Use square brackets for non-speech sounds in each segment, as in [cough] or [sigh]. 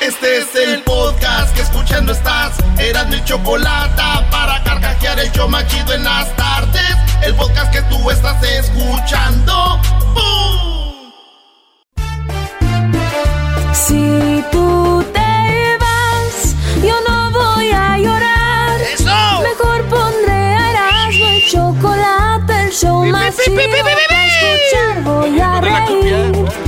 Este es el podcast que escuchando estás. Eran mi chocolate para carcajear el yo machido en las tardes. El podcast que tú estás escuchando. ¡Bum! Si tú te vas, yo no voy a llorar. ¡Eso! Mejor pondré a el chocolate, el show más pi, pi, chido pi, pi, pi, para escuchar. Voy a reír.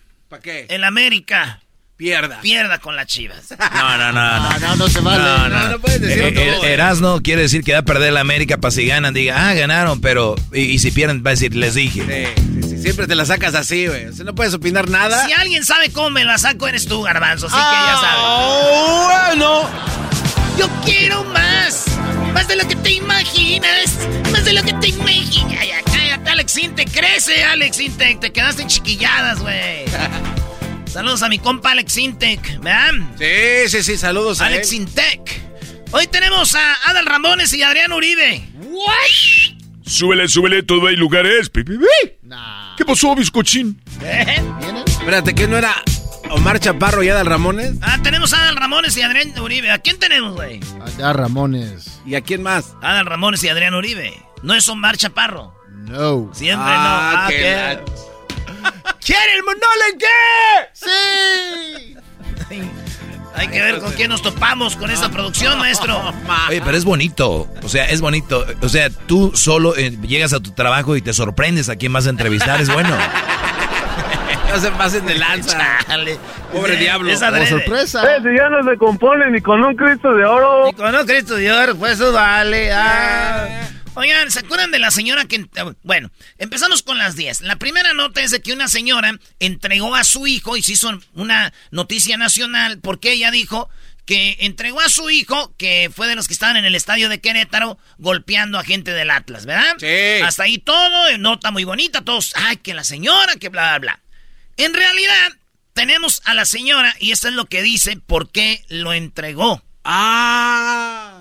¿Para qué? el América Pierda. pierda con las chivas. [laughs] No, no, no, no. No, no se vale. No, No, no. no puedes decir Eh, todo. eh, Erasno quiere decir que va a perder la América para si ganan, diga, ah, ganaron, pero. Y, y si pierden, va a decir, les dije. Sí, sí, sí, siempre te la sacas así, güey. O sea, no puedes opinar nada. Si alguien sabe cómo me la saco, eres tú, Garbanzo. Así que ya sabes. Ah, bueno. Yo quiero más. Más de lo que te imaginas. Más de lo que te imaginas. Alex Intec. Crece, Alex Intec. Te quedaste en chiquilladas, güey. [laughs] Saludos a mi compa Alex Intec, ¿verdad? Sí, sí, sí, saludos a Alex. Intec. Hoy tenemos a Adal Ramones y Adrián Uribe. Súbele, súbele, todo hay lugares. Pi, pi, pi. ¿Qué pasó, bizcochín? ¿Eh? Espérate, ¿qué no era Omar Chaparro y Adal Ramones? Ah, tenemos a Adal Ramones y Adrián Uribe. ¿A quién tenemos, güey? Allá Ramones. ¿Y a quién más? Adal Ramones y Adrián Uribe. No es Omar Chaparro. No. Siempre Ah, no. Ah, que ¿qué? la- [laughs] ¿Quiere el monole qué? Sí. [laughs] Hay que ver con quién nos topamos con esta producción, maestro. [laughs] Oye, pero es bonito. O sea, es bonito. O sea, tú solo eh, llegas a tu trabajo y te sorprendes a quién vas a entrevistar. Es bueno. No se pasen de lanza. Chale. Pobre diablo. es Como sorpresa. si ya no se compone ni con un Cristo de oro. Y con un Cristo Dios, pues eso vale. ah. Oigan, ¿se acuerdan de la señora que... Bueno, empezamos con las 10. La primera nota es de que una señora entregó a su hijo y se hizo una noticia nacional porque ella dijo que entregó a su hijo, que fue de los que estaban en el estadio de Querétaro, golpeando a gente del Atlas, ¿verdad? Sí. Hasta ahí todo, nota muy bonita, todos, ay, que la señora, que bla, bla, bla. En realidad, tenemos a la señora y esto es lo que dice por qué lo entregó. Ah.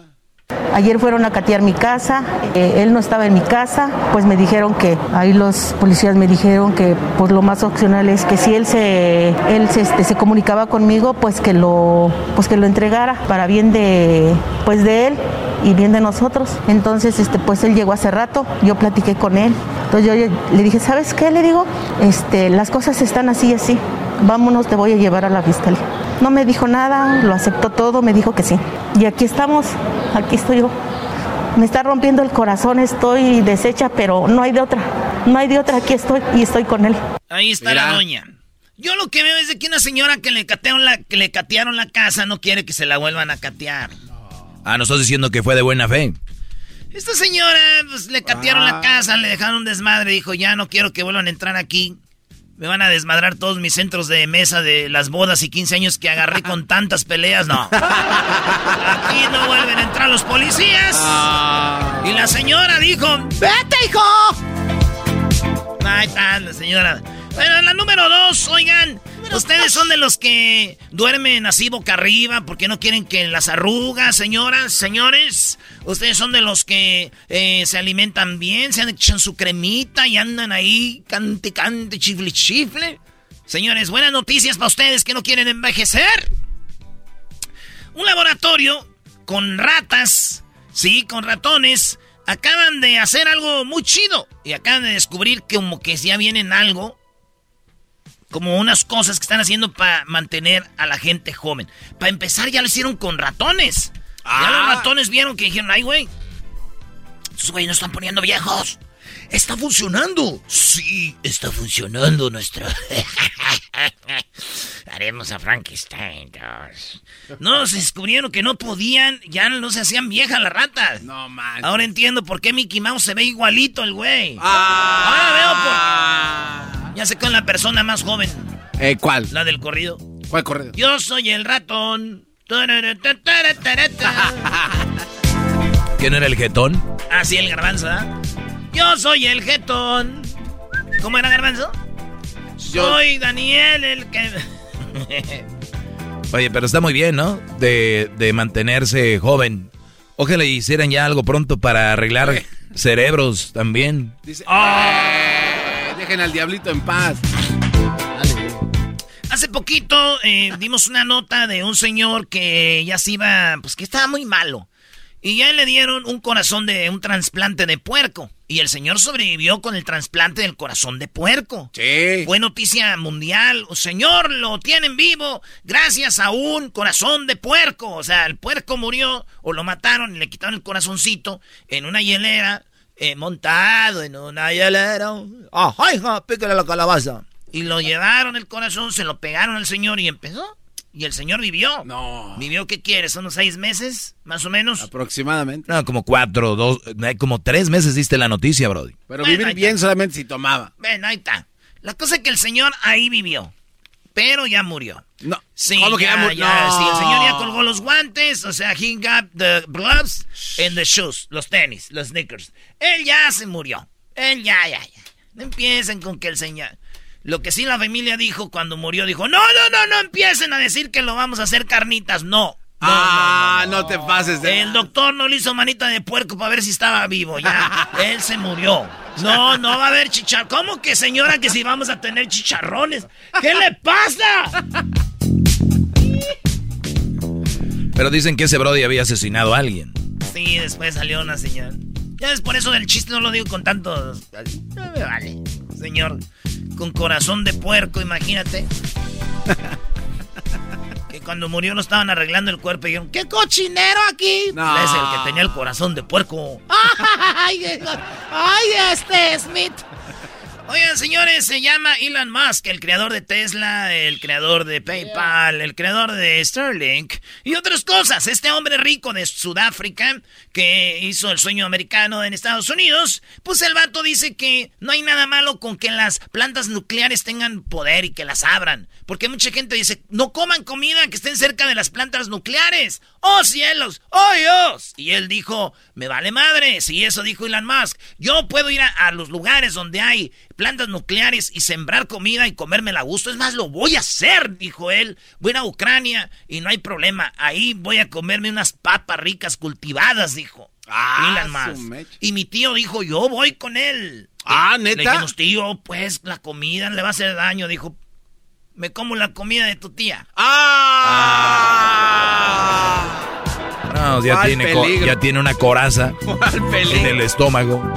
Ayer fueron a catear mi casa, eh, él no estaba en mi casa, pues me dijeron que, ahí los policías me dijeron que pues lo más opcional es que si él se, él este, se comunicaba conmigo, pues que lo, pues que lo entregara para bien de, pues de él y bien de nosotros. Entonces, este, pues él llegó hace rato, yo platiqué con él, entonces yo le dije, ¿sabes qué? Le digo, este, las cosas están así y así, vámonos, te voy a llevar a la fiscalía. No me dijo nada, lo aceptó todo, me dijo que sí. Y aquí estamos, aquí estoy yo. Me está rompiendo el corazón, estoy deshecha, pero no hay de otra. No hay de otra, aquí estoy y estoy con él. Ahí está Mira. la doña. Yo lo que veo es de que una señora que le catearon la, que le catearon la casa no quiere que se la vuelvan a catear. Ah, no estás diciendo que fue de buena fe. Esta señora, pues le catearon la casa, le dejaron un desmadre, dijo, ya no quiero que vuelvan a entrar aquí. Me van a desmadrar todos mis centros de mesa de las bodas y 15 años que agarré con tantas peleas. No. Aquí no vuelven a entrar los policías. Ah. Y la señora dijo, ¡Vete, hijo! Ahí está la señora. Bueno, la número dos, oigan. Ustedes son de los que duermen así boca arriba porque no quieren que las arrugas, señoras, señores. Ustedes son de los que eh, se alimentan bien, se han hecho su cremita y andan ahí cante, cante, chifle, chifle. Señores, buenas noticias para ustedes que no quieren envejecer. Un laboratorio con ratas, sí, con ratones, acaban de hacer algo muy chido. Y acaban de descubrir que como que ya vienen algo, como unas cosas que están haciendo para mantener a la gente joven. Para empezar ya lo hicieron con ratones. Ya los ratones vieron que dijeron, ay, güey, estos güeyes no están poniendo viejos. Está funcionando. Sí, está funcionando nuestro. [laughs] Haremos a Frankenstein. No, se descubrieron que no podían, ya no se hacían viejas las ratas. No man. Ahora entiendo por qué Mickey Mouse se ve igualito el güey. Ah. Ahora veo por. Ya sé con la persona más joven, Eh, ¿Cuál? la del corrido. ¿Cuál corrido? Yo soy el ratón. [laughs] ¿Quién era el jetón? Ah, sí, el garbanzo. Yo soy el jetón. ¿Cómo era garbanzo? Soy Daniel el que... Oye, pero está muy bien, ¿no? De, de mantenerse joven. Ojalá hicieran ya algo pronto para arreglar [laughs] cerebros también. Dice, "Eh, dejen al diablito en paz. Hace poquito eh, dimos una nota de un señor que ya se iba, pues que estaba muy malo. Y ya le dieron un corazón de un trasplante de puerco. Y el señor sobrevivió con el trasplante del corazón de puerco. Sí. Fue noticia mundial. Señor, lo tienen vivo gracias a un corazón de puerco. O sea, el puerco murió o lo mataron y le quitaron el corazoncito en una hielera, eh, montado en una hielera. ¡Ajá, hija! Pícale la calabaza. Y lo llevaron el corazón, se lo pegaron al señor y empezó. Y el señor vivió. No. ¿Vivió qué quieres? ¿Unos seis meses? Más o menos. Aproximadamente. No, como cuatro, dos, eh, como tres meses diste la noticia, Brody. Pero Bueno, vivir bien solamente si tomaba. Ven, ahí está. La cosa es que el señor ahí vivió. Pero ya murió. No. Sí, ¿Cómo que ya, ya ya, No. sí, el señor ya colgó los guantes, o sea, he got the gloves and the shoes, los tenis, los sneakers. Él ya se murió. Él ya, ya, ya. No empiecen con que el señor... Lo que sí la familia dijo cuando murió, dijo, no, no, no, no empiecen a decir que lo vamos a hacer carnitas, no. No, ah, no, te pases de. El doctor no le hizo manita de puerco para ver si estaba vivo, ya. [laughs] Él se murió. No, no va a haber chicharrones. ¿Cómo que señora que si vamos a tener chicharrones? ¿Qué le pasa? Pero dicen que ese Brody había asesinado a alguien. Sí, después salió una señora. Ya es por eso del chiste no lo digo con tanto... No me vale. Señor, con corazón de puerco, imagínate. [laughs] Cuando murió no estaban arreglando el cuerpo y dijeron, ¡qué cochinero aquí! No. Es el que tenía el corazón de puerco. [laughs] ¡Ay, ay este Smith! Oigan, señores, se llama Elon Musk, el creador de Tesla, el creador de PayPal, el creador de Starlink y otras cosas. Este hombre rico de Sudáfrica que hizo el sueño americano en Estados Unidos, pues el vato dice que no hay nada malo con que las plantas nucleares tengan poder y que las abran. Porque mucha gente dice, no coman comida que estén cerca de las plantas nucleares. ¡Oh cielos! ¡Oh Dios! Y él dijo, me vale madre. Si eso dijo Elon Musk, yo puedo ir a, a los lugares donde hay plantas nucleares y sembrar comida y comérmela a gusto. Es más, lo voy a hacer, dijo él. Voy a Ucrania y no hay problema. Ahí voy a comerme unas papas ricas cultivadas, dijo. Ah, Elon Musk. Y mi tío dijo, yo voy con él. Ah, Le ¿neta? dijimos, tío, pues la comida le va a hacer daño. Dijo, me como la comida de tu tía. ¡Ah! No, ya ¿Cuál tiene, ya una coraza ¿Cuál en el estómago.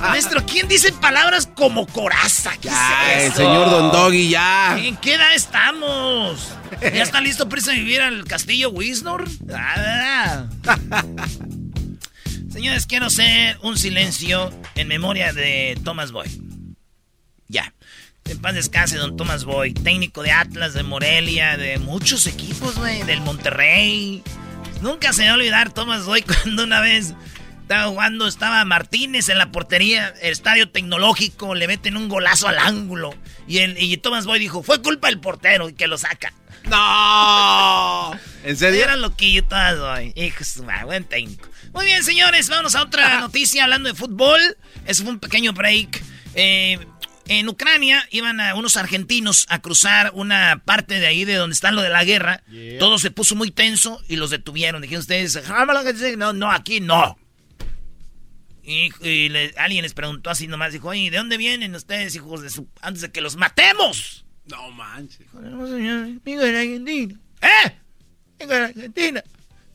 Maestro, ¿quién dice palabras como coraza? ¿Qué Ya, es el señor Don Doggy, ya. ¿En qué edad estamos? ¿Ya está listo para irse a vivir al castillo Wisnor? Ah, [laughs] Señores, quiero hacer un silencio en memoria de Thomas Boy. Ya. En paz descanse, don Thomas Boy, técnico de Atlas, de Morelia, de muchos equipos, güey, del Monterrey. Nunca se me va a olvidar Thomas Boy [laughs] cuando una vez estaba jugando, estaba Martínez en la portería, el estadio tecnológico, le meten un golazo al ángulo. Y, el, y Thomas Boy dijo, fue culpa del portero y que lo saca. ¡No! [laughs] ¿En serio? Era loquillo Thomas Boy. Hijo buen técnico. Muy bien, señores, vamos a otra [laughs] noticia hablando de fútbol. Eso fue un pequeño break. Eh, En Ucrania iban a unos argentinos a cruzar una parte de ahí de donde está lo de la guerra. Todo se puso muy tenso y los detuvieron. Dijeron ustedes, no, no, aquí no. Y, y le- alguien les preguntó así nomás, dijo, oye, ¿de dónde vienen ustedes, hijos de su... antes de que los matemos? No manches. No, señor, vengo de la Argentina. ¿Eh? Vengo de la Argentina.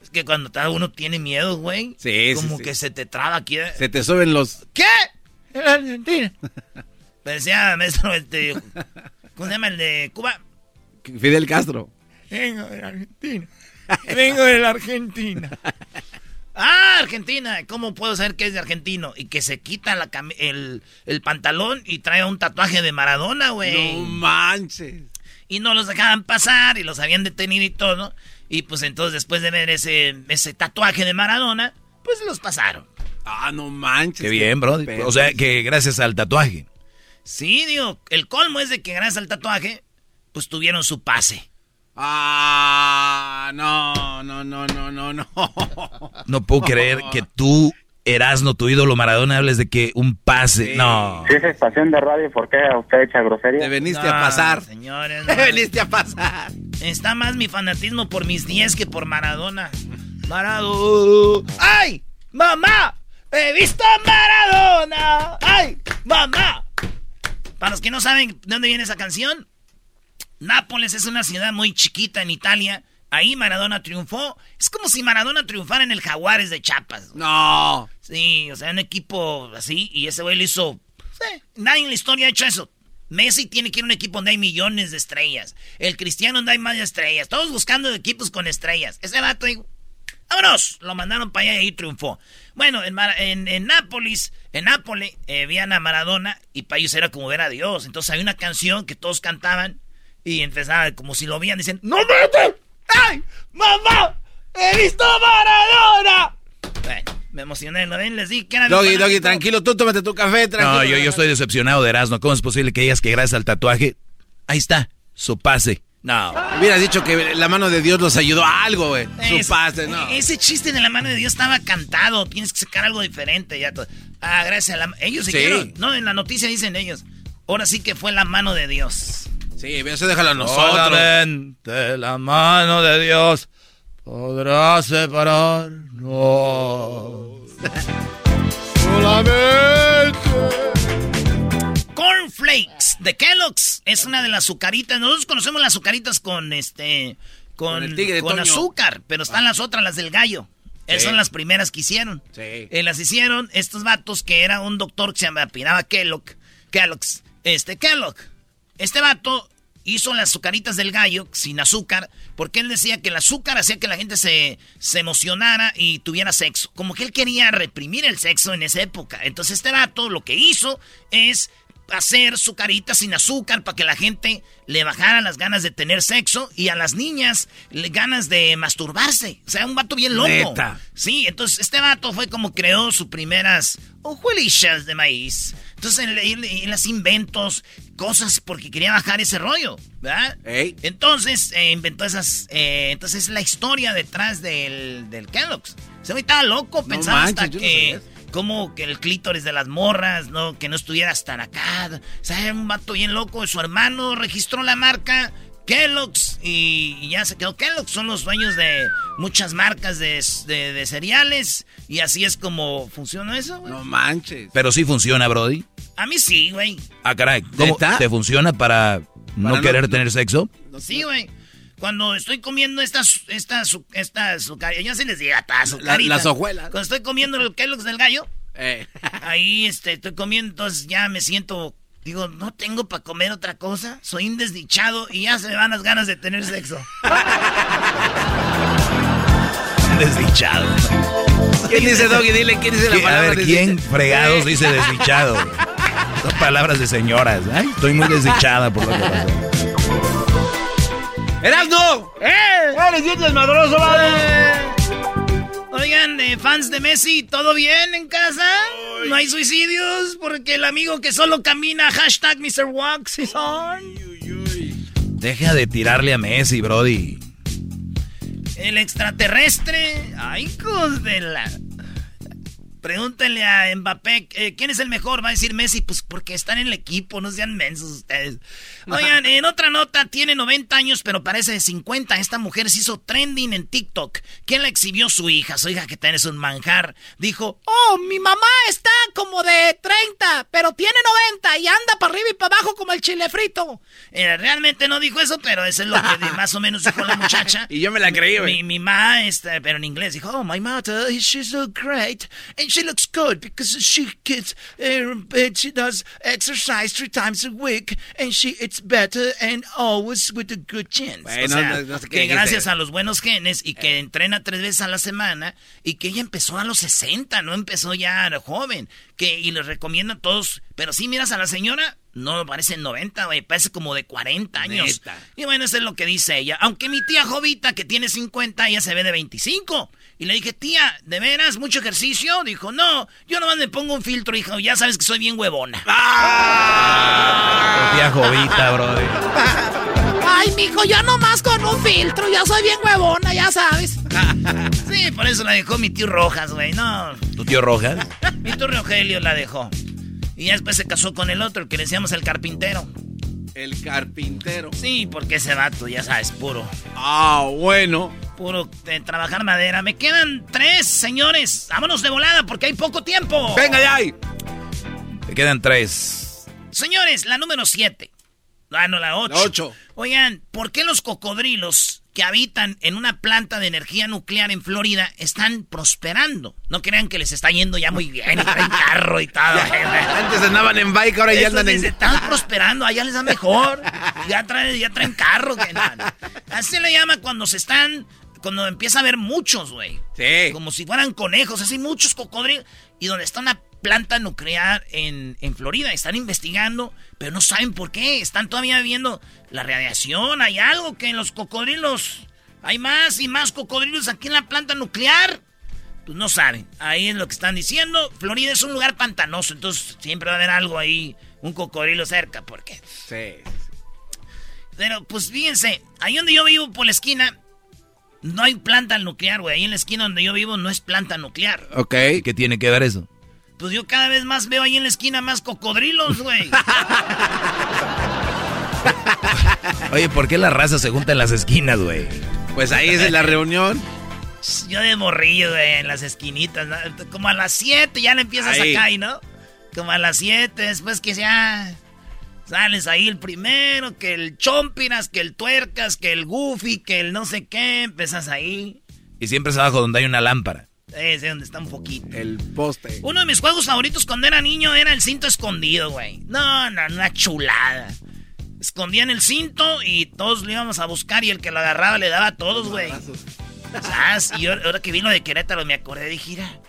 Es que cuando uno tiene miedo, güey, Sí, sí, como sí. que se te traba aquí. ¿eh? Se te suben los. ¿Qué? [laughs] En la Argentina. Pero decía, maestro, este, ¿cómo se llama el de Cuba? Fidel Castro. Vengo de la Argentina. Vengo de la Argentina. Ah, Argentina. ¿Cómo puedo saber que es de argentino? Y que se quita la el, el pantalón y trae un tatuaje de Maradona, güey. No manches. Y no los dejaban pasar y los habían detenido y todo. Y pues entonces después de ver ese, ese tatuaje de Maradona, pues los pasaron. Ah, no manches. Qué bien, bro. O sea, que gracias al tatuaje. Sí, digo, el colmo es de que gracias al tatuaje, pues tuvieron su pase. Ah, no, no, no, no, no, no. [laughs] No puedo creer que tú, Erasno, tu ídolo Maradona, hables de que un pase. No. Si es estación de radio, ¿por qué usted echa grosería? Te veniste No, a pasar. Señores, Te no. veniste a pasar. Está más mi fanatismo por mis 10 que por Maradona. Maradona. ¡Ay! ¡Mamá! ¡He visto a Maradona! ¡Ay! ¡Mamá! Para los que no saben de dónde viene esa canción, Nápoles es una ciudad muy chiquita en Italia. Ahí Maradona triunfó. Es como si Maradona triunfara en el Jaguares de Chiapas. No. Sí, o sea, un equipo así. Y ese güey lo hizo. Sí, nadie en la historia ha hecho eso. Messi tiene que ir a un equipo donde hay millones de estrellas. El Cristiano donde hay más estrellas. Todos buscando equipos con estrellas. Ese vato, digo, vámonos. Lo mandaron para allá y ahí triunfó. Bueno, en, Mar- en, en Nápoles, en Nápoles, eh, veían a Maradona y para ellos era como ver a Dios. Entonces hay una canción que todos cantaban y empezaba como si lo veían, dicen, ¡No vete! ¡Ay! ¡Mamá! ¡He visto a Maradona! Bueno, me emocioné, ¿no ven? Les di que era Doggy. Doggy, tranquilo, tú tómate tu café, tranquilo. No, yo, yo estoy decepcionado de Erasno. ¿Cómo es posible que digas que gracias al tatuaje? Ahí está, su pase. No. Hubieras dicho que la mano de Dios los ayudó a algo, güey. Su pase, no. Ese chiste de la mano de Dios estaba cantado. Tienes que sacar algo diferente. Ya ah, gracias a la... Ellos se Sí. No, en la noticia dicen ellos. Ahora sí que fue la mano de Dios. Sí, eso déjalo a nosotros. Solamente la mano de Dios podrá separarnos. Cornflakes de Kellogg's es una de las azucaritas. Nosotros conocemos las azucaritas con este con, Con el azúcar, pero están las otras, las del gallo. Esas son las primeras que hicieron. Sí. Eh, las hicieron estos vatos que era un doctor que se llamaba Kellogg. Kellogg's. Este, Kellogg. Este vato hizo las azucaritas del gallo sin azúcar porque él decía que el azúcar hacía que la gente se, se emocionara y tuviera sexo. Como que él quería reprimir el sexo en esa época. Entonces este vato lo que hizo es hacer azucaritas sin azúcar para que la gente le bajara las ganas de tener sexo y a las niñas le ganas de masturbarse. O sea, un vato bien loco. Neta. Sí, entonces este vato fue como creó sus primeras hojuelas de maíz. Entonces él, hacía inventos, cosas porque quería bajar ese rollo, ¿verdad? Ey. Entonces eh, inventó esas. eh, entonces es la historia detrás del, del Kellogg's. Se me estaba loco, pensaba hasta manches, que. Como que el clítoris de las morras, ¿no? Que no estuviera hasta acá. O sea, un vato bien loco. Su hermano registró la marca Kellogg's y, y ya se quedó. Kellogg's son los dueños de muchas marcas de, de- de cereales. Y así es como funciona eso, güey. No manches. Pero sí funciona, Brody. A mí sí, güey. Ah, caray. ¿Cómo te funciona para no Para no- querer tener sexo? Sí, güey. Cuando estoy comiendo estas, estas, estas yo sí les digo, "Ah, azucaritas". las hojuelas. Cuando estoy comiendo el Kellogg's del gallo, Eh. [laughs] ahí este, estoy comiendo, entonces ya me siento, digo, no tengo para comer otra cosa, soy un desdichado y ya se me van las ganas de tener sexo. [laughs] Desdichado. ¿Quién dice Doggy? Dile, ¿quién dice la ¿Qui- A palabra? ver, ¿quién fregados dice [laughs] desdichado? Son palabras de señoras. Ay, estoy muy desdichada por lo que pasó. ¡Erasno! ¡Eh! ¡Eres bien desmadroso, vale! Oigan, eh, fans de Messi, ¿todo bien en casa? ¿No hay suicidios? Porque el amigo que solo camina, hashtag Mr. Wax is on. Deja de tirarle a Messi, Brody. El extraterrestre. Ay, hijos de la. Pregúntenle a Mbappé, eh, ¿quién es el mejor? Va a decir Messi, pues porque están en el equipo, no sean mensos ustedes. Oigan, en otra nota, tiene 90 años, pero parece de 50. Esta mujer se hizo trending en TikTok. ¿Quién la exhibió? Su hija. Su hija que tenés un manjar. Dijo, oh, mi mamá está como de 30, pero tiene 90 y anda para arriba y para abajo como el chile frito. Eh, realmente no dijo eso, pero eso es lo que [laughs] más o menos dijo la muchacha. y yo me la creí, güey. Mi, mi mamá, este, pero en inglés, dijo, oh, my mother, she's so great. And she looks good because she gets, uh, she does exercise three times a week. And she, it's better and always with a good chance. Bueno, o sea, no- no sé que gracias a los buenos genes y que entrena tres veces a la semana y que ella empezó a los 60, no empezó ya joven. Que, y les recomiendo a todos, pero si miras a la señora, no parece 90, güey, parece como de 40 años. Neta. Y bueno, eso es lo que dice ella. Aunque mi tía Jovita, que tiene 50, ella se ve de 25. Y le dije, tía, ¿de veras mucho ejercicio? Dijo, no, yo nomás me pongo un filtro, hijo, ya sabes que soy bien huevona. Ah. Tía Jovita, brother. Ay, mijo, yo nomás con un filtro, ya soy bien huevona, ya sabes. [laughs] sí, por eso la dejó mi tío Rojas, güey, no. ¿Tu tío Rojas? [laughs] Mi tío Rogelio la dejó. Y ya después se casó con el otro, el que le decíamos el carpintero. El carpintero. Sí, porque ese vato, ya sabes, puro. Ah, bueno. Puro de trabajar madera. Me quedan tres, señores. Vámonos de volada porque hay poco tiempo. Venga ya ahí. Te quedan tres. Señores, la número siete. Ah, no, la ocho. La ocho. Oigan, ¿por qué los cocodrilos que habitan en una planta de energía nuclear en Florida están prosperando? No crean que les está yendo ya muy bien y traen [laughs] carro y todo. [laughs] Antes andaban en bike, ahora ya andan en... están [laughs] prosperando, allá les da mejor. Ya traen, ya traen carro. Que nada. Así se le llama cuando se están, cuando empieza a haber muchos, güey. Sí. Como si fueran conejos, así muchos cocodrilos. Y donde está una planta nuclear en, en Florida, están investigando, pero no saben por qué. Están todavía viendo la radiación. Hay algo que en los cocodrilos, hay más y más cocodrilos aquí en la planta nuclear. Pues no saben. Ahí es lo que están diciendo. Florida es un lugar pantanoso, entonces siempre va a haber algo ahí, un cocodrilo cerca, porque. Sí. Pero pues fíjense, ahí donde yo vivo por la esquina, no hay planta nuclear, güey. Ahí en la esquina donde yo vivo no es planta nuclear. Ok. ¿Qué tiene que ver eso? Pues yo cada vez más veo ahí en la esquina más cocodrilos, güey. [laughs] Oye, ¿por qué la raza se junta en las esquinas, güey? Pues ahí es la reunión. Yo de morrillo, güey, en las esquinitas. ¿no? Como a las 7 ya le empiezas Ahí. acá, ahí, ¿no? Como a las 7, después que ya sales ahí el primero, que el chompiras, que el tuercas, que el goofy, que el no sé qué, empiezas ahí. Y siempre es abajo donde hay una lámpara. Ese donde está un poquito. El poste. Uno de mis juegos favoritos cuando era niño era el cinto escondido, güey. No, no, una chulada. Escondían el cinto y todos lo íbamos a buscar y el que lo agarraba le daba a todos, güey. Y ahora que vino de Querétaro me acordé, dije, mira.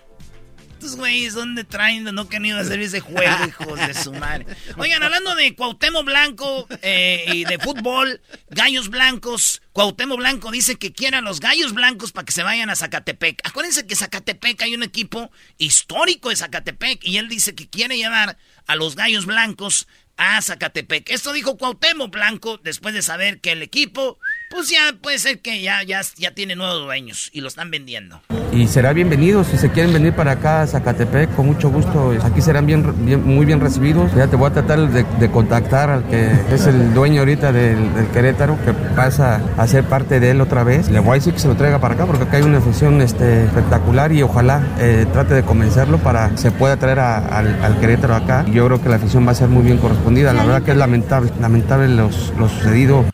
Estos güeyes, ¿dónde traen? No que han ido a hacer ese juego, [laughs] hijos de su madre. Oigan, hablando de Cuauhtémoc Blanco eh, y de fútbol, gallos blancos. Cuauhtémoc Blanco dice que quiere a los gallos blancos para que se vayan a Zacatepec. Acuérdense que Zacatepec hay un equipo histórico de Zacatepec y él dice que quiere llevar a los gallos blancos a Zacatepec. Esto dijo Cuauhtémoc Blanco después de saber que el equipo, pues ya puede ser que ya, ya, ya tiene nuevos dueños y lo están vendiendo. Y será bienvenido si se quieren venir para acá a Zacatepec, con mucho gusto. Aquí serán bien, bien- muy bien recibidos. Ya te voy a tratar de, de contactar al que es el dueño ahorita del, del Querétaro, que pasa a ser parte de él otra vez. Le voy a decir que se lo traiga para acá, porque acá hay una afición este, espectacular y ojalá eh, trate de convencerlo para que se pueda traer a- al, al Querétaro acá. Yo creo que la afición va a ser muy bien correspondida. La verdad que es lamentable, lamentable los- lo sucedido.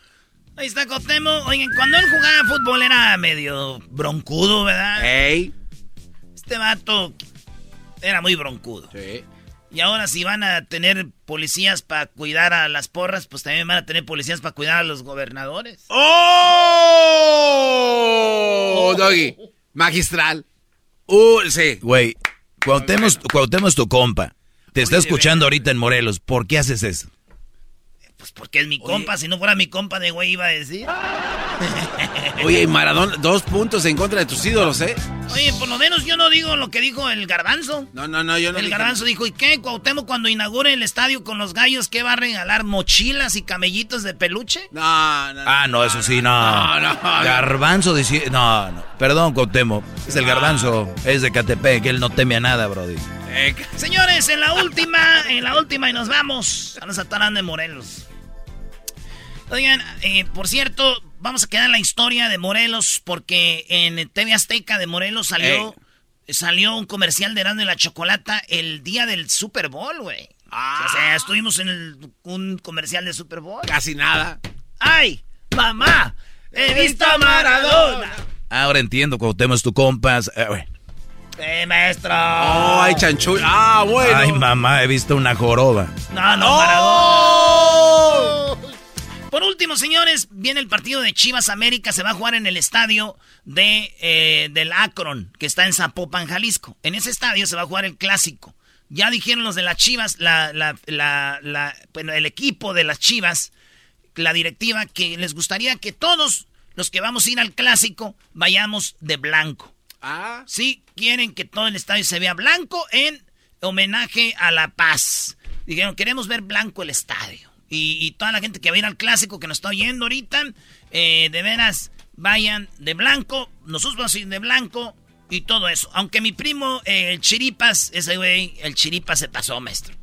Ahí está Cuauhtémoc. Oigan, cuando él jugaba fútbol era medio broncudo, ¿verdad? Ey. Este vato era muy broncudo. Sí. Y ahora si van a tener policías para cuidar a las porras, pues también van a tener policías para cuidar a los gobernadores. ¡Oh! Doggy. Magistral. Uh, sí. Güey, Cuauhtémoc, Cuauhtémoc es tu compa. Te está escuchando ahorita en Morelos. ¿Por qué haces eso? Pues porque es mi compa, si no fuera mi compa de güey iba a decir. [laughs] Oye, y Maradona, dos puntos en contra de tus ídolos, ¿eh? Oye, por lo menos yo no digo lo que dijo el garbanzo. No, no, no, yo no El dije- garbanzo dijo, ¿y qué? Cuauhtémoc cuando inaugure el estadio con los gallos, ¿qué va a regalar? ¿Mochilas y camellitos de peluche? No, no. Ah, no, eso sí, no. No, no. Garbanzo decía. No, no. Perdón, Cotemo. Es el garbanzo. Es de Catepec. Él no teme a nada, Brody. Eh, Señores, en la última, en la última y nos vamos a los de Morelos. Oigan, eh, por cierto, vamos a quedar en la historia de Morelos porque en TV Azteca de Morelos salió, salió un comercial de Erasmo y la Chocolata el día del Super Bowl, güey. O sea, estuvimos en el- un comercial de Super Bowl. Casi nada. ¡Ay, mamá! ¡He visto a Maradona! Ahora entiendo, Cuauhtémoc es tu compas. Eh. ¡Eh, maestro! Oh, ay, chanchuy. Ah, bueno. Ay, mamá, he visto una joroba. No, no, ¡Oh! Por último, señores, viene el partido de Chivas América. Se va a jugar en el estadio de, eh, del Akron, que está en Zapopan, Jalisco. En ese estadio se va a jugar el clásico. Ya dijeron los de las Chivas, la, la, la, la- bueno, el equipo de las Chivas, la directiva, que les gustaría que todos los que vamos a ir al clásico vayamos de blanco. Ah. Sí, quieren que todo el estadio se vea blanco en homenaje a la paz. Dijeron, queremos ver blanco el estadio. Y, y toda la gente que va a ir al clásico que nos está oyendo ahorita, eh, de veras, vayan de blanco. Nosotros vamos a ir de blanco y todo eso. Aunque mi primo, eh, el Chiripas, ese güey, el Chiripas se pasó, maestro.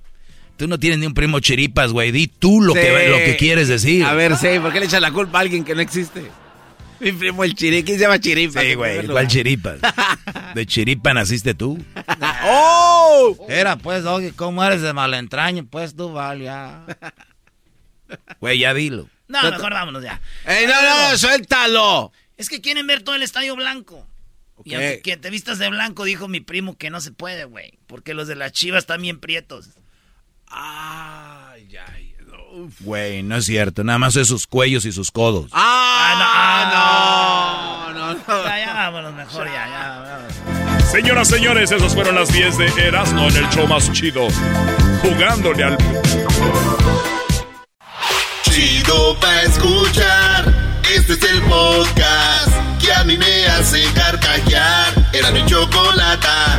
Tú no tienes ni un primo chiripas, güey. Di tú lo, Sí. que, lo que quieres decir. A ver, sí, ¿por qué le echas la culpa a alguien que no existe? Mi primo el Chiri, ¿quién se llama Chiripa? Sí, güey. ¿Cuál chiripas? [laughs] De chiripa naciste tú. [laughs] ¡Oh! Era pues, Doggy, ¿cómo eres de malentraño? Pues tú, vale, ya. [laughs] Güey, ya dilo. No, mejor vámonos ya. ¡Ey, no, no, suéltalo! Es que quieren ver todo el estadio blanco. Y Ok. aunque que te vistas de blanco, dijo mi primo que no se puede, güey. Porque los de las chivas están bien prietos. Uf. Güey, no es cierto. Nada más es sus cuellos y sus codos. Ah, no, no, no. Ya, ya vámonos mejor, ya, ya. ya. Señoras, señores, esos fueron las 10 de Erasmo en el show más chido. Jugándole al... Chido pa' escuchar. Este es el podcast que a mí me hace carcajear. Era mi chocolata.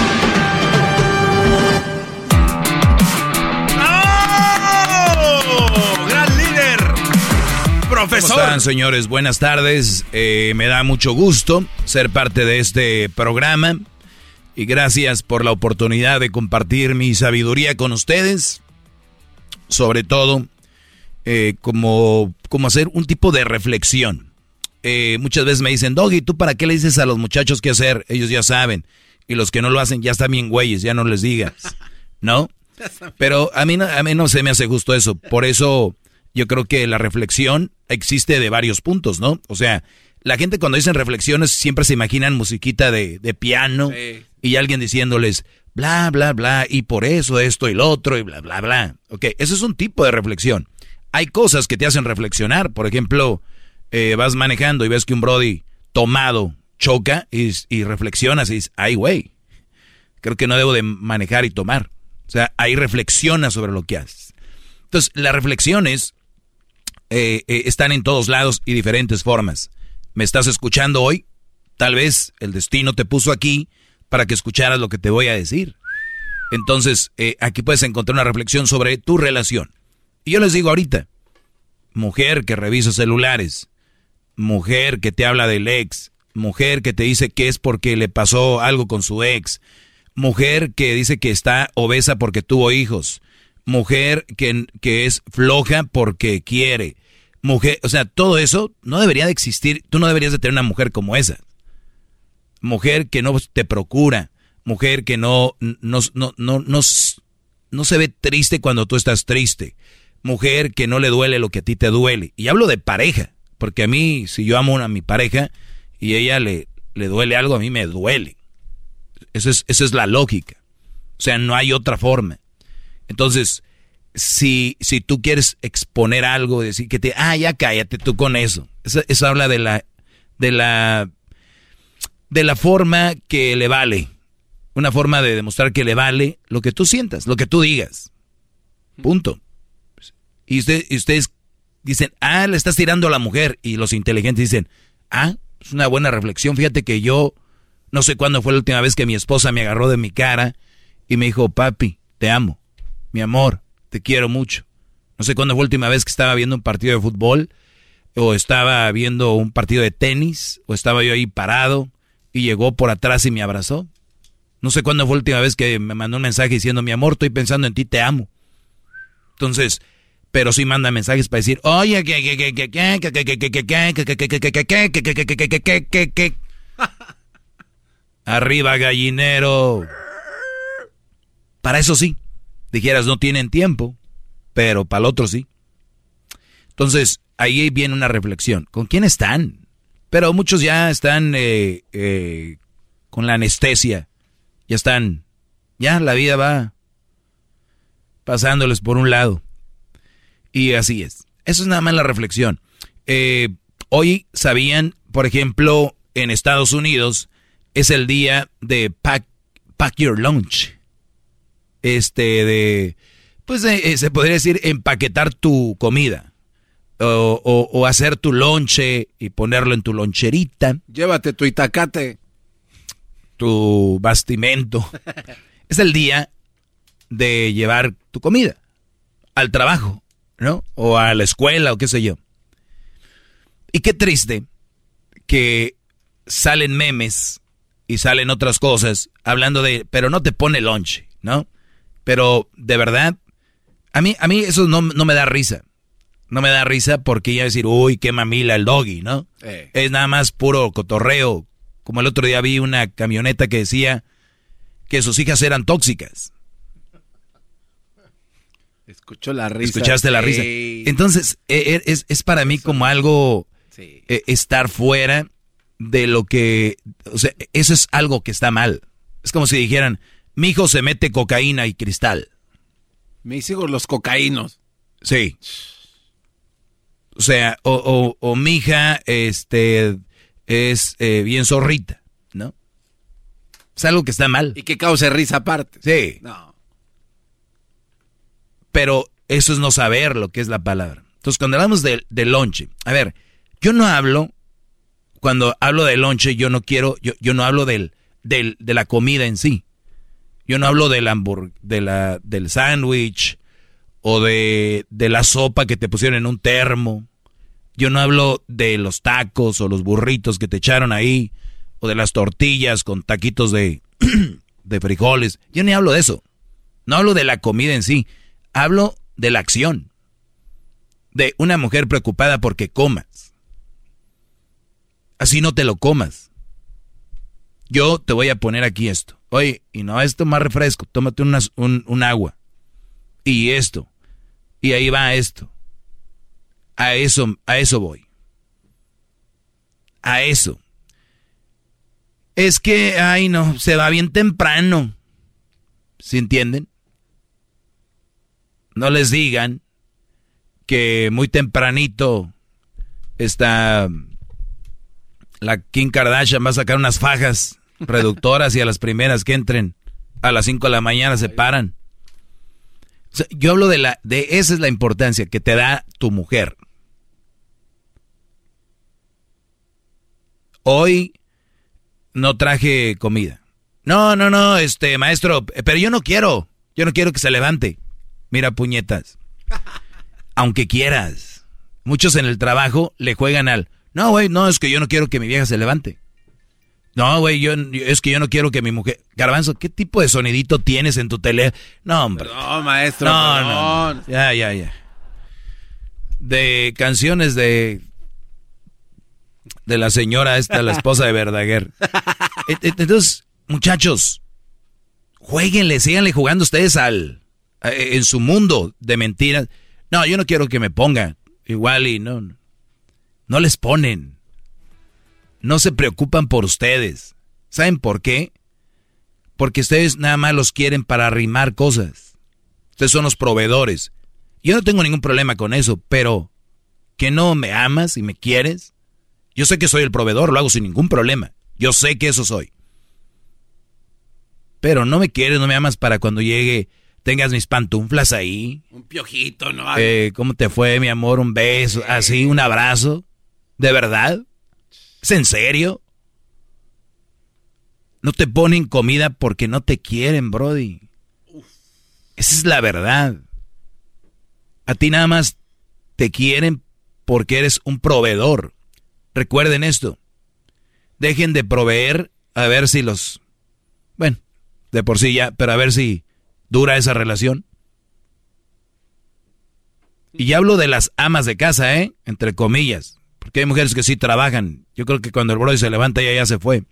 ¿Cómo Profesor. están, señores? Buenas tardes. Eh, me da mucho gusto ser parte de este programa. Y gracias por la oportunidad de compartir mi sabiduría con ustedes. Sobre todo, eh, como, como hacer un tipo de reflexión. Eh, muchas veces me dicen, Doggy, ¿tú para qué le dices a los muchachos qué hacer? Ellos ya saben. Y los que no lo hacen ya están bien güeyes, ya no les digas. ¿No? [laughs] Pero a mí, no, a mí no se me hace justo eso. Por eso yo creo que la reflexión existe de varios puntos, ¿no? O sea, la gente cuando dicen reflexiones siempre se imaginan musiquita de, de piano Sí. y alguien diciéndoles bla, bla, bla, y por eso esto y lo otro y bla, bla, bla. Ok, eso es un tipo de reflexión. Hay cosas que te hacen reflexionar. Por ejemplo, eh, vas manejando y ves que un Brody tomado choca y, y reflexionas y dices, ay, güey, creo que no debo de manejar y tomar. O sea, ahí reflexionas sobre lo que haces. Entonces, las reflexiones eh, eh, están en todos lados y diferentes formas. ¿Me estás escuchando hoy? Tal vez el destino te puso aquí para que escucharas lo que te voy a decir. Entonces, eh, aquí puedes encontrar una reflexión sobre tu relación. Y yo les digo ahorita, mujer que revisa celulares, mujer que te habla del ex, mujer que te dice que es porque le pasó algo con su ex, mujer que dice que está obesa porque tuvo hijos, mujer que, que es floja porque quiere, mujer, o sea, todo eso no debería de existir, tú no deberías de tener una mujer como esa. Mujer que no te procura, mujer que no, no, no, no, no, no se ve triste cuando tú estás triste, mujer que no le duele lo que a ti te duele. Y hablo de pareja, porque a mí, si yo amo a mi pareja y ella le, le duele algo, a mí me duele. Eso es, esa es la lógica. O sea, no hay otra forma. Entonces, si, si tú quieres exponer algo, decir que te, ah, ya cállate tú con eso. Eso, habla de la, de la, de la forma que le vale. Una forma de demostrar que le vale lo que tú sientas, lo que tú digas. Punto. Y, usted, y ustedes dicen, ah, le estás tirando a la mujer. Y los inteligentes dicen, ah, es una buena reflexión. Fíjate que yo, no sé cuándo fue la última vez que mi esposa me agarró de mi cara y me dijo, papi, te amo, mi amor, te quiero mucho. No sé cuándo fue la última vez que estaba viendo un partido de fútbol, o estaba viendo un partido de tenis, o estaba yo ahí parado y llegó por atrás y me abrazó. No sé cuándo fue la última vez que me mandó un mensaje diciendo, mi amor, estoy pensando en ti, te amo. Entonces, pero sí manda mensajes para decir, oye, que, que, que, que, que, que, que, que, que, que, que, Arriba, gallinero. Para eso sí. Dijeras, no tienen tiempo, pero para el otro sí. Entonces, ahí viene una reflexión. ¿Con quién están? Pero muchos ya están eh, eh, con la anestesia. Ya están. Ya la vida va pasándoles por un lado. Y así es. Eso es nada más la reflexión. Eh, hoy sabían, por ejemplo, en Estados Unidos es el día de pack, pack your lunch. Este, de, pues eh, se podría decir empaquetar tu comida. O, o, o, hacer tu lonche y ponerlo en tu loncherita. Llévate tu itacate. Tu bastimento. [laughs] es el día de llevar tu comida al trabajo, ¿no? O a la escuela o qué sé yo. Y qué triste que salen memes y salen otras cosas hablando de, pero no te pone lonche, ¿no? Pero de verdad, a mí, a mí eso no, no me da risa. No me da risa porque ya decir, uy, qué mamila el doggy, ¿no? Eh. Es nada más puro cotorreo. Como el otro día vi una camioneta que decía que sus hijas eran tóxicas. Escuchó la risa. Escuchaste la risa. Entonces, e- e- es, es para mí como algo Sí. eh, estar fuera de lo que... O sea, eso es algo que está mal. Es como si dijeran, mi hijo se mete cocaína y cristal. Mis hijos los cocaínos. Sí. O sea, o, o, o mi hija este, es eh, bien zorrita, ¿no? Es algo que está mal. Y que cause risa aparte. Sí. No. Pero eso es no saber lo que es la palabra. Entonces, cuando hablamos de, de lonche, a ver, yo no hablo, cuando hablo de lonche, yo no quiero, yo, yo no hablo del, del, de la comida en sí. Yo no hablo del de la, del sándwich o de, de la sopa que te pusieron en un termo. Yo no hablo de los tacos o los burritos que te echaron ahí o de las tortillas con taquitos de, [clears throat] de frijoles. Yo ni hablo de eso. No hablo de la comida en sí. Hablo de la acción. De una mujer preocupada porque comas. Así no te lo comas. Yo te voy a poner aquí esto. Oye, y no esto más refresco, tómate unas- un, un agua. Y esto. Y ahí va esto. A eso, a eso voy. A eso. Es que, ay no, se va bien temprano. ¿Sí entienden? No les digan que muy tempranito está la Kim Kardashian va a sacar unas fajas reductoras y a las primeras que entren a las 5 de la mañana se paran. Yo hablo de la de esa es la importancia que te da tu mujer. Hoy no traje comida. No, no, no, este maestro, pero yo no quiero. Yo no quiero que se levante. Mira, puñetas. Aunque quieras. Muchos en el trabajo le juegan al, no, güey, no, es que yo no quiero que mi vieja se levante. No, güey, yo, es que yo no quiero que mi mujer... Garbanzo, ¿qué tipo de sonidito tienes en tu tele? No, hombre. No, maestro. No, no, perdón. no. Ya, ya, ya. De canciones de... De la señora esta, la esposa de Verdaguer. [laughs] E- e- Entonces, muchachos, jueguenle, síganle jugando ustedes al... a- En su mundo de mentiras. No, yo no quiero que me ponga igual y no... No les ponen. No se preocupan por ustedes. ¿Saben por qué? Porque ustedes nada más los quieren para arrimar cosas. Ustedes son los proveedores. Yo no tengo ningún problema con eso, pero que no me amas y me quieres. Yo sé que soy el proveedor, lo hago sin ningún problema. Yo sé que eso soy. Pero no me quieres, no me amas para cuando llegue tengas mis pantuflas ahí. Un piojito, ¿no? Eh, ¿Cómo te fue, mi amor? Un beso, así, un abrazo. ¿De verdad? ¿Es en serio? No te ponen comida porque no te quieren, Brody. Esa es la verdad. A ti nada más te quieren porque eres un proveedor. Recuerden esto. Dejen de proveer a ver si los... Bueno, de por sí ya, pero a ver si dura esa relación. Y ya hablo de las amas de casa, ¿eh? Entre comillas. Porque hay mujeres que sí trabajan. Yo creo que cuando el brody se levanta ya ya se fue.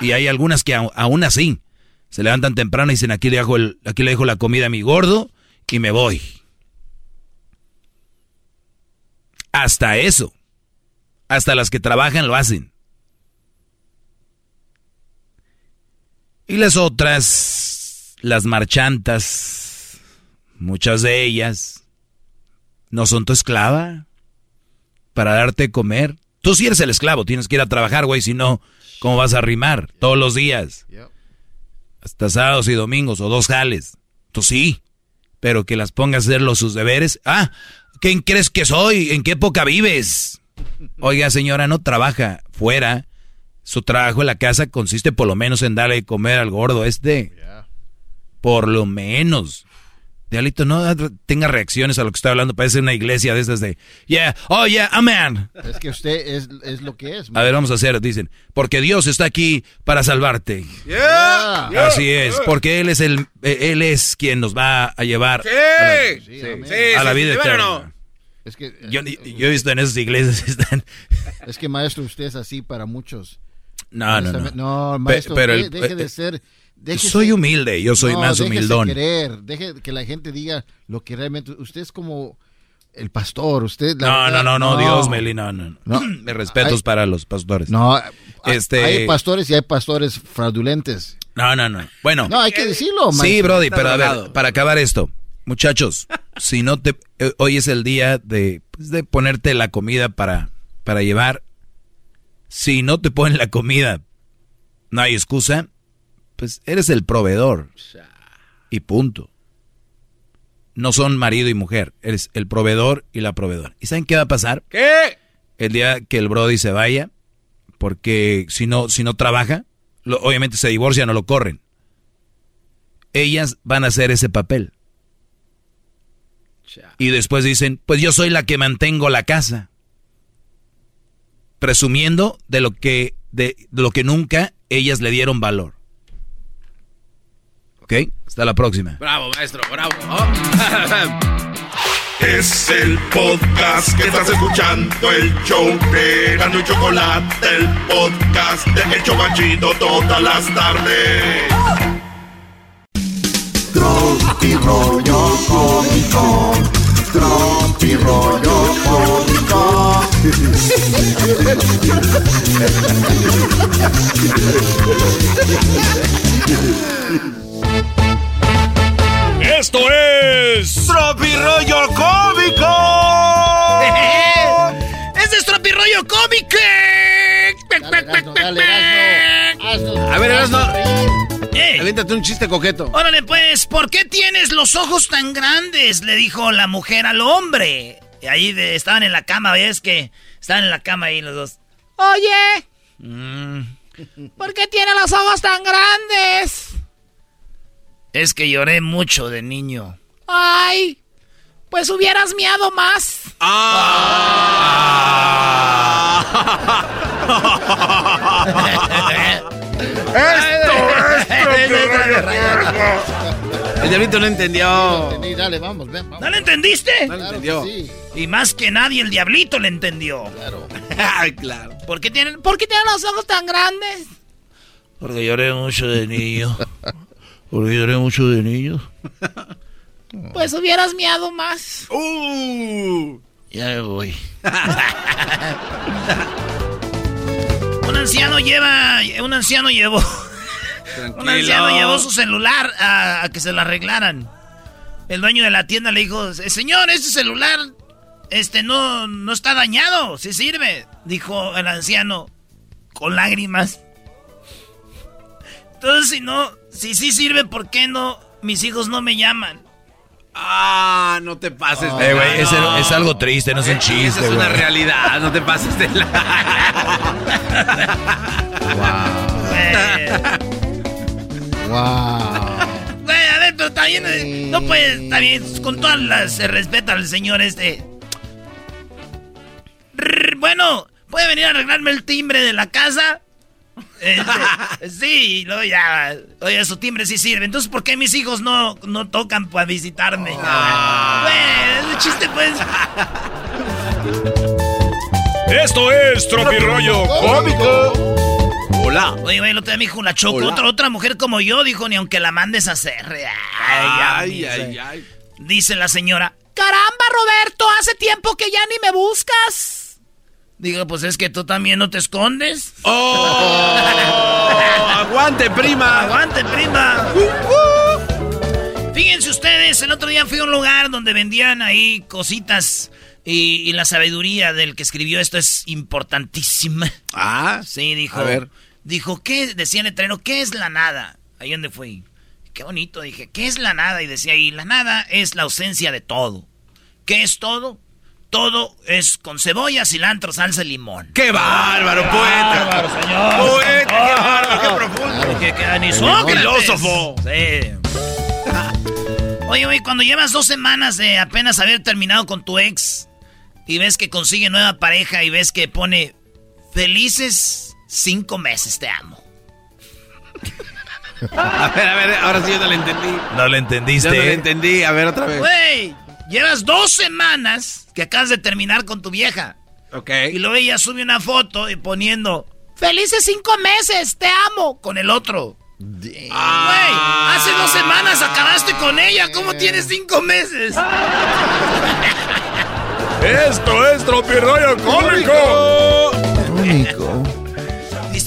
Y hay algunas que aún así se levantan temprano y dicen aquí le dejo, aquí le dejo la comida a mi gordo y me voy. Hasta eso. Hasta las que trabajan lo hacen. Y las otras, las marchantas, muchas de ellas, no son tu esclava para darte comer. Tú sí eres el esclavo, tienes que ir a trabajar, güey, si no, ¿cómo vas a rimar? Todos los días. Hasta sábados y domingos, o dos jales. Tú sí, pero que las pongas a hacer los sus deberes. Ah, ¿quién crees que soy? ¿En qué época vives? [laughs] Oiga, señora, no trabaja fuera su trabajo en la casa consiste por lo menos en darle de comer al gordo este. Por lo menos. Dialito, no tenga reacciones a lo que estoy hablando. Parece una iglesia de esas de, yeah, oh yeah, amen. Es que usted es, es lo que es. A ver, vamos a hacer, dicen, porque Dios está aquí para salvarte. Yeah, Así es, porque Él es el, Él es quien nos va a llevar sí, a la, a la vida eterna. Es que, yo, yo, he visto en esas iglesias están... Es que maestro, usted es así para muchos. No, no, no. No, maestro, pero el, deje de ser... Déjese, soy humilde, yo soy no, más humildón. Querer, deje que la gente diga lo que realmente... Usted es como el pastor, usted... no, verdad, no, no, no, Dios, Meli, no, no. no. Me [clears throat] respetos hay, para los pastores. No, este... hay pastores y hay pastores fraudulentes. No, no, no. Bueno. No, hay que decirlo, maestro. Sí, Brody, pero a ver, para acabar esto. Muchachos, [laughs] si no te... Eh, hoy es el día de, pues, de ponerte la comida para, para llevar. Si no te ponen la comida, no hay excusa. Pues eres el proveedor. Y punto. No son marido y mujer. Eres el proveedor y la proveedora. ¿Y saben qué va a pasar? ¿Qué? El día que el Brody se vaya, porque si no, si no trabaja, lo, obviamente se divorcian o lo corren. Ellas van a hacer ese papel. Y después dicen, pues yo soy la que mantengo la casa. Presumiendo de lo que, de, de lo que nunca ellas le dieron valor. ¿Ok? Hasta la próxima. Bravo, maestro, bravo. [laughs] Es el podcast que estás escuchando, el show de Gano y Chocolate, el podcast de El Chocachito todas las tardes. Tropi rollo cómico, tropi rollo cómico. [laughs] Esto es. ¡Tropi rollo cómico! [laughs] ¡Este es Tropi rollo cómico! A ver, Erasno. Eh. Aviéntate un chiste coqueto. Órale, pues, ¿por qué tienes los ojos tan grandes? Le dijo la mujer al hombre. Y ahí de- estaban en la cama, ¿ves que estaban en la cama ahí los dos? Oye, Mm, ¿por qué tiene los ojos tan grandes? Es que lloré mucho de niño. Ay, pues hubieras miado más. [laughs] El diablito no entendió. Entendí, dale, vamos, ven, vamos. ¿No le entendiste? No lo Claro entendió. que sí, Y más que nadie, el diablito le entendió. claro. [laughs] Claro. ¿Por qué tienen...? ¿Por qué tiene los ojos tan grandes? Porque lloré mucho de niño. [laughs] Porque lloré mucho de niño. [laughs] Pues hubieras miado más. Uh. Ya me voy. [laughs] anciano lleva, un anciano llevó, [laughs] un anciano llevó su celular a, a que se lo arreglaran. El dueño de la tienda le dijo, señor, este celular, este no, no está dañado, sí sirve. Dijo el anciano, con lágrimas. Entonces, si no, si sí sirve, ¿por qué no? Mis hijos no me llaman. Ah, no te pases Eh, güey, es, es algo triste, no es un chiste, Esa es una realidad, no te pases de la... Wow. Güey, a ver, pero también, eh, no puedes, está bien, con todas las, se respeta al señor este. Rrr, Bueno, ¿puede venir a arreglarme el timbre de la casa? Este, sí, luego ya, oye, su timbre sí sirve. Entonces, ¿por qué mis hijos no, no tocan para visitarme? Güey, ese chiste pues... Esto es Tropirollo Cómico. Hola. Oye, güey, el otro día me dijo la Choco, otra, otra mujer como yo, dijo, ni aunque la mandes a hacer. Ay, Ay, ay, ay. Dice la señora, caramba, Roberto, hace tiempo que ya ni me buscas. Digo, pues es que tú también no te escondes. ¡Oh! [laughs] ¡Aguante, prima! ¡Aguante, prima! Fíjense ustedes, el otro día fui a un lugar donde vendían ahí cositas y, y la sabiduría del que escribió esto es importantísima. Ah, Sí, dijo. A ver. Dijo, ¿qué? Decía el letrero, ¿qué es la nada? Ahí donde fui. Qué bonito, dije, ¿qué es la nada? Y decía ahí, la nada es la ausencia de todo. ¿Qué es todo? Todo es con cebolla, cilantro, salsa y limón. ¡Qué bárbaro, poeta! bárbaro, señor! ¡Poeta, qué bárbaro, qué profundo! Queda ni Sócrates. filósofo. Sí. [laughs] Oye, oye, cuando llevas dos semanas de apenas haber terminado con tu ex y ves que consigue nueva pareja y ves que pone felices cinco meses, te amo. [laughs] A ver, a ver, ahora sí yo no le entendí. No le Yo entendiste. no le ¿eh? entendí, a ver otra vez. Güey, llevas dos semanas que acabas de terminar con tu vieja. Ok. Y luego ella sube una foto y poniendo felices cinco meses, te amo, con el otro. Güey, hace dos semanas acabaste con ella, ¿cómo tienes cinco meses? Esto es Tropirollo Cómico. Cómico.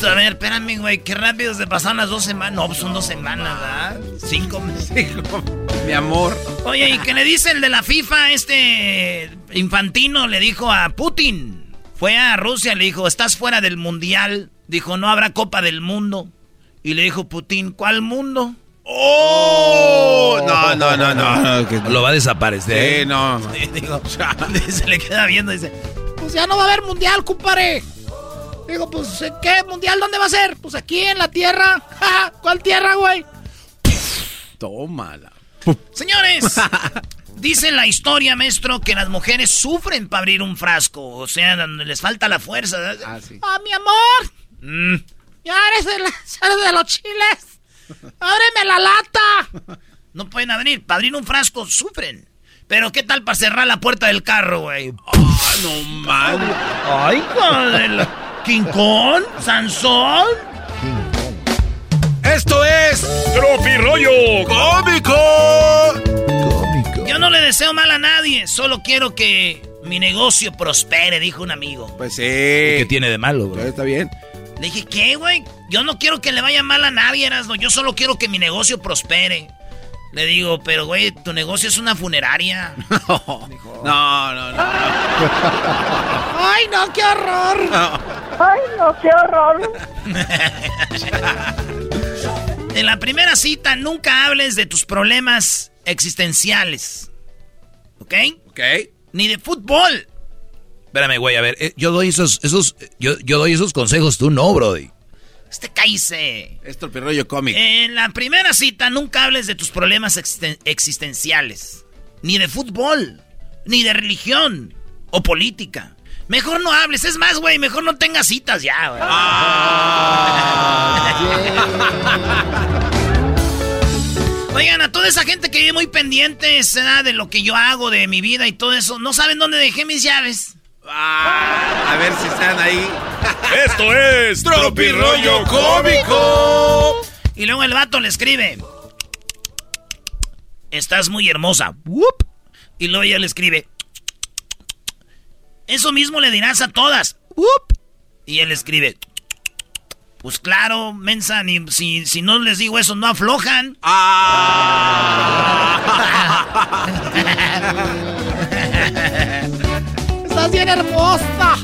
A ver, espérame, güey, qué rápido se pasaron las dos semanas. No, pues son dos semanas, ¿verdad? Cinco meses. [laughs] Mi amor. Oye, ¿y qué le dice el de la FIFA, este infantino? Le dijo a Putin. Fue a Rusia, le dijo, estás fuera del mundial. Dijo, no habrá Copa del Mundo. Y le dijo Putin, ¿cuál mundo? ¡Oh! No, no, no, no. [laughs] que- Lo va a desaparecer. Sí, no. [laughs] Digo, se le queda viendo y dice, pues ya no va a haber mundial, compadre. Digo, pues, ¿qué mundial dónde va a ser? Pues aquí en la tierra. [laughs] Ja, ¿Cuál tierra, güey? Tómala. Señores, [laughs] dice la historia, maestro, que las mujeres sufren para abrir un frasco. O sea, donde les falta la fuerza. Ah, sí. ¡Ah, mi amor! Mm, ya eres de, la- [laughs] eres de los chiles. ¡Ábreme la lata! No pueden abrir. Para abrir un frasco sufren. Pero ¿qué tal para cerrar la puerta del carro, güey? Ah, no mames. ¡Ay, joder! ¿King Kong? ¿Sansón? Esto es Tropirollo Cómico. Cómico. Yo no le deseo mal a nadie. Solo quiero que mi negocio prospere, dijo un amigo. Pues sí. ¿Qué tiene de malo, bro? Pero Está bien. Le dije, ¿qué, güey? Yo no quiero que le vaya mal a nadie, Erasmo. Yo solo quiero que mi negocio prospere. Le digo, pero, güey, tu negocio es una funeraria. [laughs] No, no, no. no. ¡Ay, no, qué horror! Ay, no, qué horror. [laughs] En la primera cita, nunca hables de tus problemas existenciales. ¿Ok? Ok. Ni de fútbol. Espérame, güey, a ver, eh, yo doy esos, esos, yo, yo doy esos consejos, tú no, brody. Este cállese. Es Tropirollo Cómico. En la primera cita, nunca hables de tus problemas existen- existenciales. Ni de fútbol. Ni de religión. O política. Mejor no hables. Es más, güey, mejor no tengas citas ya, güey. [laughs] Oigan, a toda esa gente que vive muy pendiente de lo que yo hago, de mi vida y todo eso, no saben dónde dejé mis llaves. Ah, a ver si están ahí. Esto es Tropirollo Cómico. Y luego el vato le escribe. Estás muy hermosa. Whoop. Y luego ella le escribe. Eso mismo le dirás a todas. Whoop. Y él escribe. Pues claro, mensa, ni, si, si no les digo eso, no aflojan. [laughs] Estás bien hermosa.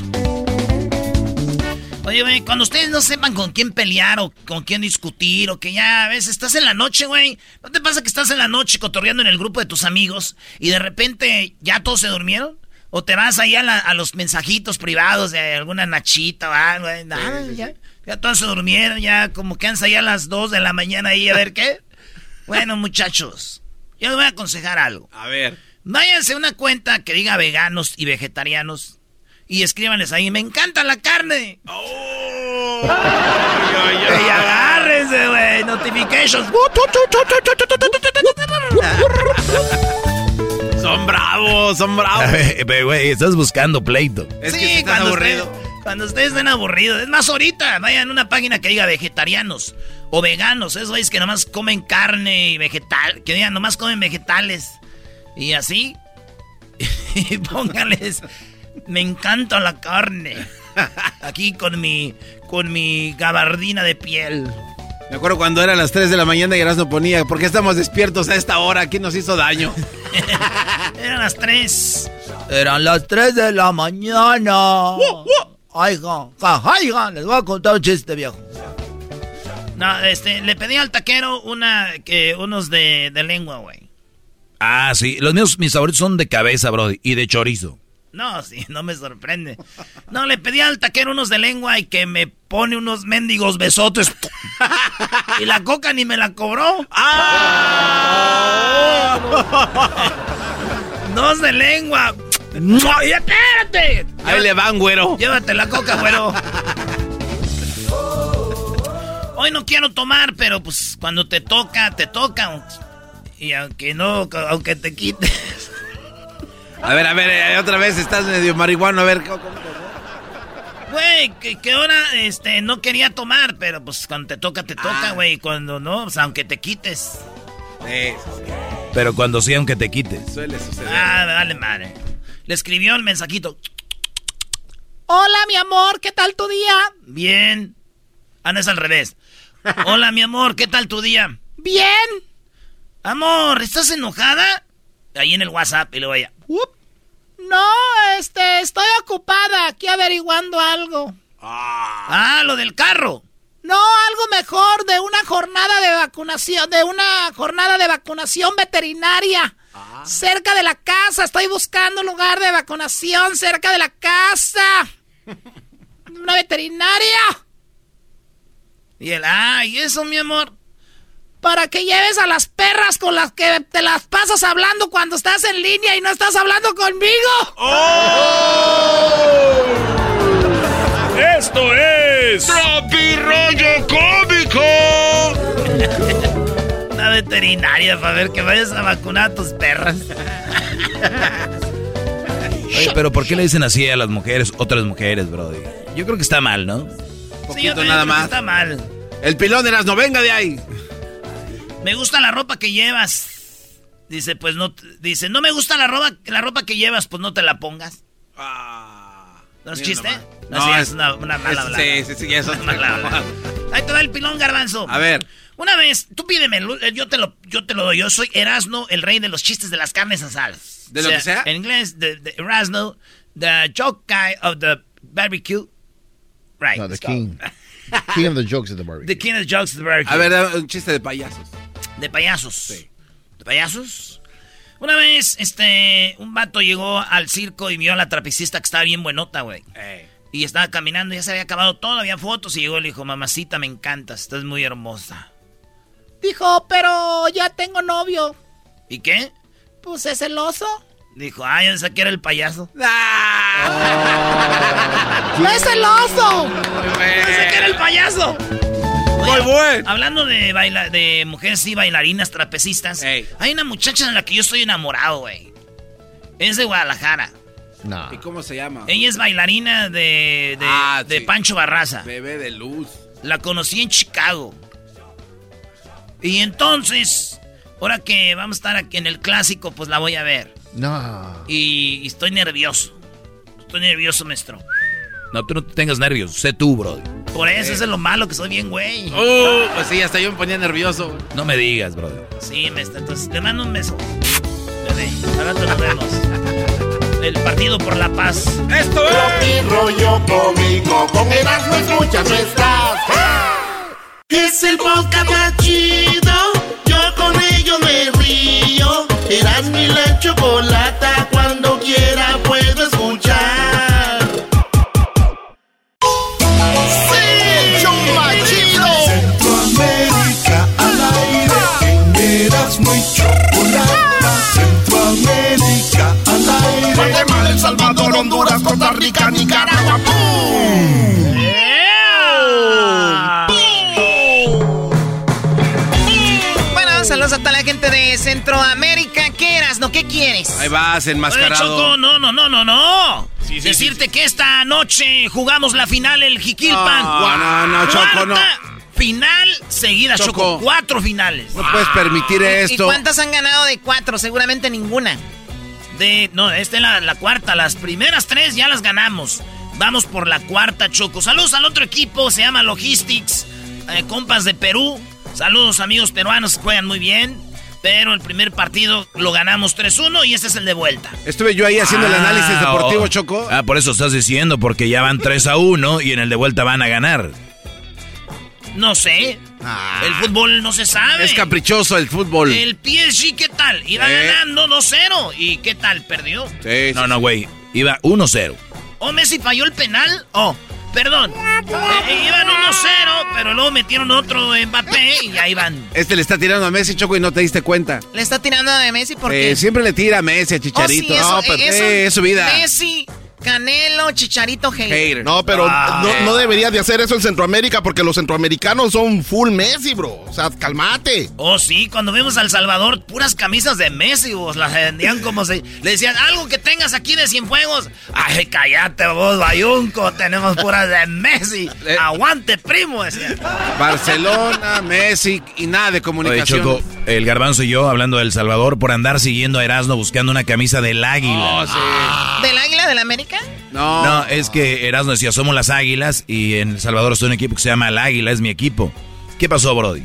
Oye, güey, cuando ustedes no sepan con quién pelear o con quién discutir o que ya a veces estás en la noche, güey. ¿No te pasa que estás en la noche cotorreando en el grupo de tus amigos y de repente ya todos se durmieron? ¿O te vas ahí a, la- a los mensajitos privados de alguna nachita o algo? güey? Nada, ya, ya todos se durmieron, ya como quedan ahí a las 2 de la mañana ahí a ver qué. [laughs] Bueno, muchachos, yo les voy a aconsejar algo. A ver. Váyanse a una cuenta que diga veganos y vegetarianos y escríbanles ahí, me encanta la carne. Y agárrense, güey, notifications. Son bravos, son bravos. Pero, güey, estás buscando pleito. Es que sí, si están ustedes, cuando ustedes estén aburridos. Es más, ahorita vayan a una página que diga vegetarianos o veganos. Esos güeyes que nomás comen carne y vegetal, que digan nomás comen vegetales. Y así. [laughs] y pónganles, me encanta la carne. Aquí con mi, con mi gabardina de piel. Me acuerdo cuando eran las 3 de la mañana y no ponía, ¿por qué estamos despiertos a esta hora? ¿Quién nos hizo daño? [laughs] Eran las tres. Eran las 3 de la mañana. Oigan, les voy a contar un chiste, viejo. No, este, le pedí al taquero una, que, unos de, de lengua, güey. Ah, sí. Los míos, mis favoritos son de cabeza, brody. Y de chorizo. No, sí, no me sorprende. No, le pedí al taquero unos de lengua y que me pone unos mendigos besotes. y la coca ni me la cobró. Dos de lengua. ¡Y espérate! Ahí le van, güero. Llévate la coca, güero. Hoy no quiero tomar, pero pues cuando te toca, te toca. Y aunque no, aunque te quites. A ver, a ver, eh, otra vez estás medio marihuano, a ver. ¿cómo- cómo? Güey, que, que ahora este, no quería tomar, pero pues cuando te toca, te toca, güey. Y Cuando no, pues aunque te quites. Sí, Pero cuando sí, aunque te quites. suele suceder. Ah, dale madre. Le escribió el mensajito. Hola, mi amor, ¿qué tal tu día? Bien. Ah, no es al revés. Hola, mi amor, ¿qué tal tu día? Bien. Amor, ¿estás enojada? Ahí en el WhatsApp y luego ella. No, este, estoy ocupada aquí averiguando algo. Ah, lo del carro. No, algo mejor de una jornada de vacunación, de una jornada de vacunación veterinaria. Cerca de la casa, estoy buscando un lugar de vacunación cerca de la casa. [laughs] Una veterinaria. Y él, ah, ¿y eso, mi amor? Para que lleves a las perras con las que te las pasas hablando cuando estás en línea y no estás hablando conmigo. Esto es. ¡Tropi rollo cómico! [laughs] Una veterinaria para ver que vayas a vacunar a tus perras. Oye, pero ¿por qué le dicen así a las mujeres, otras mujeres, brody? Yo creo que está mal, ¿no? Sí, yo Poquito también nada creo que más. Está mal. El pilón de las no venga de ahí. Me gusta la ropa que llevas. Dice, pues no. t- Dice, no me gusta la ropa, la ropa que llevas, pues no te la pongas. ¿No es chiste? nomás. No, No, sí, es es- una, una mala es- sí, sí, sí, eso es Una mala [laughs] hablada. Ahí te va el pilón, garbanzo. A ver. Una vez, tú pídeme, eh, yo te lo, yo te lo doy. Yo soy Erasno, el rey de los chistes de las carnes asadas. ¿De lo que sea? En inglés, the, the Erasno, the joke guy of the barbecue. Right. No, the king. [laughs] King of the jokes at the barbecue. The king of the jokes of the barbecue. A ver, un chiste de payasos. De payasos. ¿De payasos? Una vez, este, un vato llegó al circo y vio a la trapecista que estaba bien buenota, güey. Y estaba caminando, ya se había acabado todo, había fotos y llegó y le dijo, mamacita, me encantas, estás muy hermosa. Dijo, pero ya tengo novio. ¿Y qué? Pues es el oso. Dijo, ay, yo pensé que era el payaso. ¡No es el oso! Pensé que era el payaso. Muy bueno. Hablando de, baila de mujeres y bailarinas trapecistas, hay una muchacha en la que yo estoy enamorado, güey. Es de Guadalajara. No. ¿Y cómo se llama? Ella es bailarina de, de, Ah, de sí. Pancho Barraza. Bebé de luz. La conocí en Chicago. Y entonces, ahora que vamos a estar aquí en el clásico, pues la voy a ver. No. Y, y estoy nervioso. Estoy nervioso, maestro. No, tú no tengas nervios. Sé tú, brody. Por eso, eso es lo malo, que soy bien güey. Uh, pues sí, hasta yo me ponía nervioso. No me digas, brother. Sí, me está, entonces te mando un beso. Bebé, ahora nos vemos. El partido por la paz. Esto es. rollo cómico, con Erasmo escuchas no estás. Es el podcast más chido, yo con ello me río. Erasmo y la chocolata, Honduras, Costa Rica, Nicaragua. ¡Pum! Bueno, saludos a toda la gente de Centroamérica. ¿Qué eras, no? ¿Qué quieres? Ahí vas, Oye, enmascarado. Choco, no, no, no, no, no. Sí, sí, Decirte sí, que esta noche jugamos la final el Jiquilpan. No, no, no, Choco, no. Final seguida, Choco. Choco. Cuatro finales. No puedes permitir ¿Y esto. cuántas han ganado de cuatro? Seguramente ninguna. De, no, esta es la, la cuarta. Las primeras tres ya las ganamos. Vamos por la cuarta, Choco. Saludos al otro equipo, se llama Logistics. eh, compas de Perú. Saludos, amigos peruanos, juegan muy bien. Pero el primer partido lo ganamos 3-1 y este es el de vuelta. Estuve yo ahí haciendo el Ah, análisis deportivo, oh. Choco. Ah, por eso estás diciendo, porque ya van 3 a 1 y en el de vuelta van a ganar. No sé. El fútbol no se sabe. Ah. Es caprichoso el fútbol. El PSG, ¿qué tal? Iba Eh. ganando 2-0. ¿Y qué tal? ¿Perdió? Sí, No, no, güey. Iba 1-0. ¿O Messi falló el penal? Oh, perdón. Eh, iban 1-0, pero luego metieron otro Mbappé y ahí van. Este le está tirando a Messi, Choco, y no te diste cuenta. Le está tirando a Messi porque... Eh, siempre le tira a Messi, a Oh, sí, Chicharito. eso, no, pero eso- eh, es su vida. Messi, Canelo, Chicharito, hater. Hater. No, pero Ah, no, no deberías de hacer eso en Centroamérica porque los centroamericanos son full Messi, bro. O sea, cálmate. Oh, sí, cuando vimos al Salvador, puras camisas de Messi, vos las vendían [laughs] como si... Le decían, algo que tengas aquí de Cienfuegos. Ay, cállate vos, Bayunco, tenemos puras de Messi. Eh. Aguante, primo, decía. Barcelona, Messi y nada de Oye, comunicación. Choco, el garbanzo y yo hablando del Salvador por andar siguiendo a Erasmo buscando una camisa del águila. Oh, sí. ¿Del Águila del América? No. No, es que Erasmo decía, somos las águilas y en El Salvador estoy en un equipo que se llama el águila, es mi equipo. ¿Qué pasó, Brody?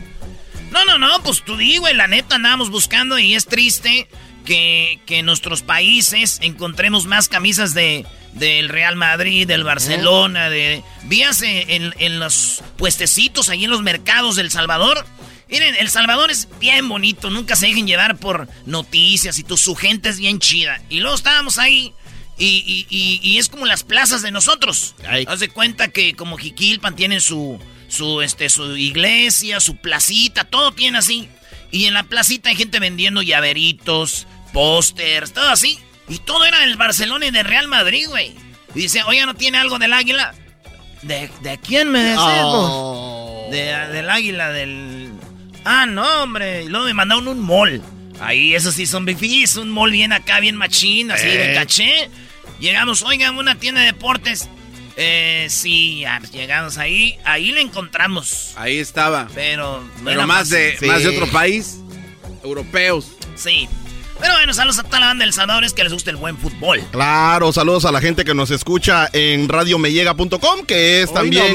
No, no, no, pues tú di, güey, la neta andábamos buscando y es triste que, que en nuestros países encontremos más camisas de del Real Madrid, del Barcelona, de... Vías en, en los puestecitos ahí en los mercados del Salvador. Miren, El Salvador es bien bonito, nunca se dejen llevar por noticias y tu, su gente es bien chida. Y luego estábamos ahí y, y- y- y es como las plazas de nosotros. Haz de cuenta que como Jiquilpan tienen su, su, este, su iglesia, su placita, todo tiene así. Y en la placita hay gente vendiendo llaveritos, pósters, todo así. Y todo era del Barcelona y del Real Madrid, güey. Y dice, oye, ¿no tiene algo del águila? ¿De, de quién me decís, vos? De- del águila, del... Ah, no, hombre. Y luego me mandaron un mall. Ahí, eso sí son bifis, un mall bien acá, bien machín, así de Eh. caché. Llegamos, oigan, una tienda de deportes. Eh, sí, llegamos ahí. Ahí la encontramos. Ahí estaba. Pero... no Pero más de, Sí. más de otro país. Europeos. Sí. Pero bueno, saludos a toda la banda del Salvador, es que les gusta el buen fútbol. Claro, saludos a la gente que nos escucha en radiomellega.com, que es Hoy también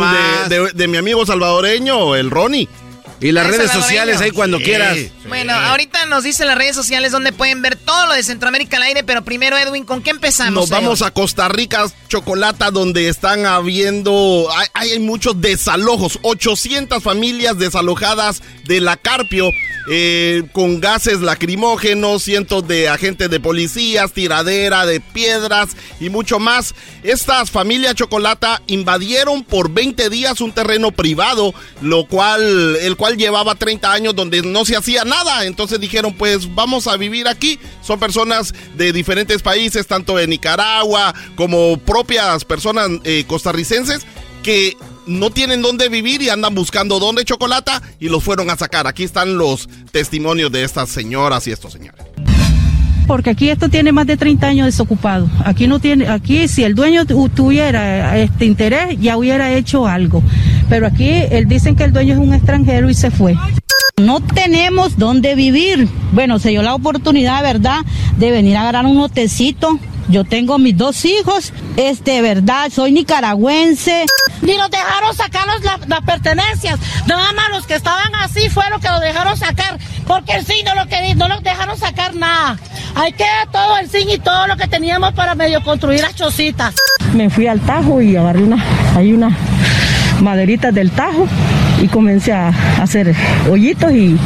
de- de mi amigo salvadoreño, el Ronnie. Y las redes sociales ahí cuando Sí. quieras. Bueno, ahorita nos dicen las redes sociales donde pueden ver todo lo de Centroamérica al aire, pero primero, Edwin, ¿con qué empezamos? Nos vamos a Costa Rica, Chocolata, donde están habiendo, hay, hay muchos desalojos, 800 familias desalojadas de la Carpio, eh, con gases lacrimógenos, cientos de agentes de policías, tiradera de piedras y mucho más. Estas familias Chocolata invadieron por 20 días un terreno privado, lo cual, el cual llevaba 30 años donde no se hacía nada. Entonces dijeron, pues vamos a vivir aquí. Son personas de diferentes países, tanto de Nicaragua como propias personas eh, costarricenses que no tienen dónde vivir y andan buscando dónde chocolata y los fueron a sacar. Aquí están los testimonios de estas señoras y estos señores. Porque aquí esto tiene más de 30 años desocupado. Aquí no tiene, aquí si el dueño tu- tuviera este interés ya hubiera hecho algo. Pero aquí él dicen que el dueño es un extranjero y se fue. No tenemos dónde vivir. Bueno, se dio la oportunidad, ¿verdad?, de venir a agarrar un hotecito. Yo tengo mis dos hijos, este, ¿verdad? Soy nicaragüense. Ni nos dejaron sacar los- la- las pertenencias. Nada más los que estaban así fue lo que lo dejaron sacar. Porque sí, no lo, querí- no lo dejaron sacar nada. Ahí queda todo el zinc y todo lo que teníamos para medio construir las chocitas. Me fui al tajo y agarré una, hay una maderitas del tajo y comencé a hacer hoyitos y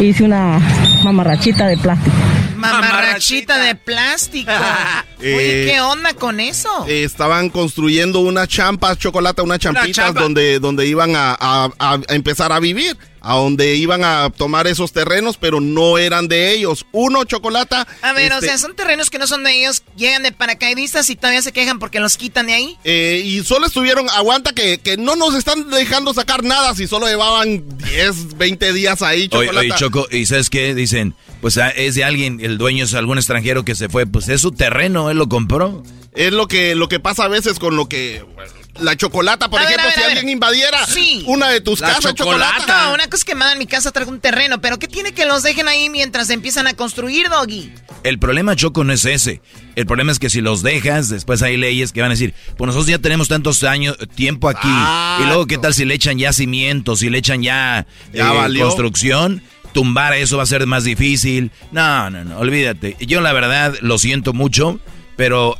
hice una mamarrachita de plástico. Mamarrachita de plástico. [laughs] Oye, Eh, ¿qué onda con eso? Eh, estaban construyendo unas champas, chocolate, unas champitas champa. donde, donde iban a, a- a- a empezar a vivir, a donde iban a tomar esos terrenos, pero no eran de ellos. Uno, chocolata. A ver, o este, sea, son terrenos que no son de ellos, llegan de paracaidistas y todavía se quejan porque los quitan de ahí. eh, y solo estuvieron, aguanta que, que no nos están dejando sacar nada si solo llevaban 10, 20 días ahí, Oye, chocolate. oye, Choco, ¿y sabes qué? Dicen, pues ah, es de alguien, el dueño es algún extranjero que se fue, pues es su terreno, él lo compró. Es lo que, lo que pasa a veces con lo que... bueno, la chocolata, por A ejemplo, ver, si alguien invadiera Sí. una de tus casas, chocolata. No, una cosa es que mandan mi casa traigo un terreno, pero ¿qué tiene que los dejen ahí mientras empiezan a construir, Doggy? El problema, Choco, no es ese. El problema es que si los dejas, después hay leyes que van a decir, pues nosotros ya tenemos tantos años, tiempo aquí. Y luego, ¿qué tal si le echan ya cimientos, si le echan ya, Ya eh, valió. construcción? Tumbar eso va a ser más difícil. No, no, no, olvídate. Yo la verdad lo siento mucho, pero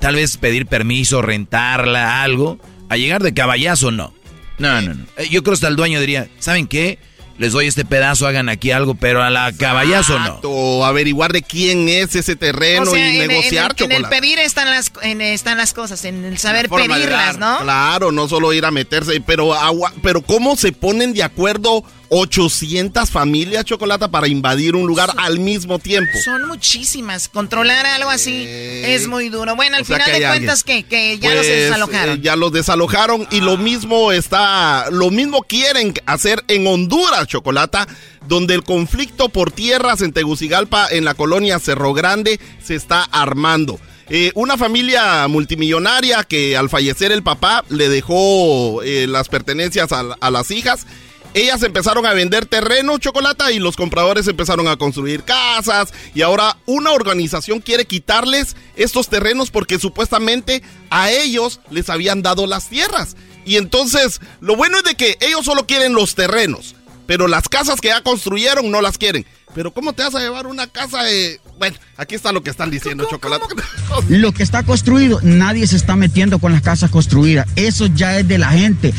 tal vez pedir permiso, rentarla, algo, a llegar de caballazo, no. No, no, no. Eh, Yo creo que hasta el dueño diría, ¿saben qué? Les doy este pedazo, hagan aquí algo, pero a la caballazo no. O averiguar de quién es ese terreno O sea, y en, negociar en el, en el pedir están las, en- están las cosas, en el saber pedirlas. ¿no? Claro, no solo ir a meterse, pero agua, pero cómo se ponen de acuerdo 800 familias chocolate para invadir un lugar al mismo tiempo. Son muchísimas. Controlar algo así es muy duro. Bueno, al final de cuentas, que, que ya los Pues, desalojaron. eh, ya los desalojaron y lo mismo está, lo mismo quieren hacer en Honduras, Chocolata, donde el conflicto por tierras en Tegucigalpa, en la colonia Cerro Grande, se está armando. Eh, una familia multimillonaria que al fallecer el papá le dejó eh, las pertenencias a, a las hijas. Ellas empezaron a vender terreno, chocolate, y los compradores empezaron a construir casas. Y ahora una organización quiere quitarles estos terrenos porque supuestamente a ellos les habían dado las tierras. Y entonces, lo bueno es de que ellos solo quieren los terrenos, pero las casas que ya construyeron no las quieren. Pero ¿cómo te vas a llevar una casa de... Bueno, aquí está lo que están diciendo, chocolate. [laughs] Lo que está construido, nadie se está metiendo con las casas construidas. Eso ya es de la gente.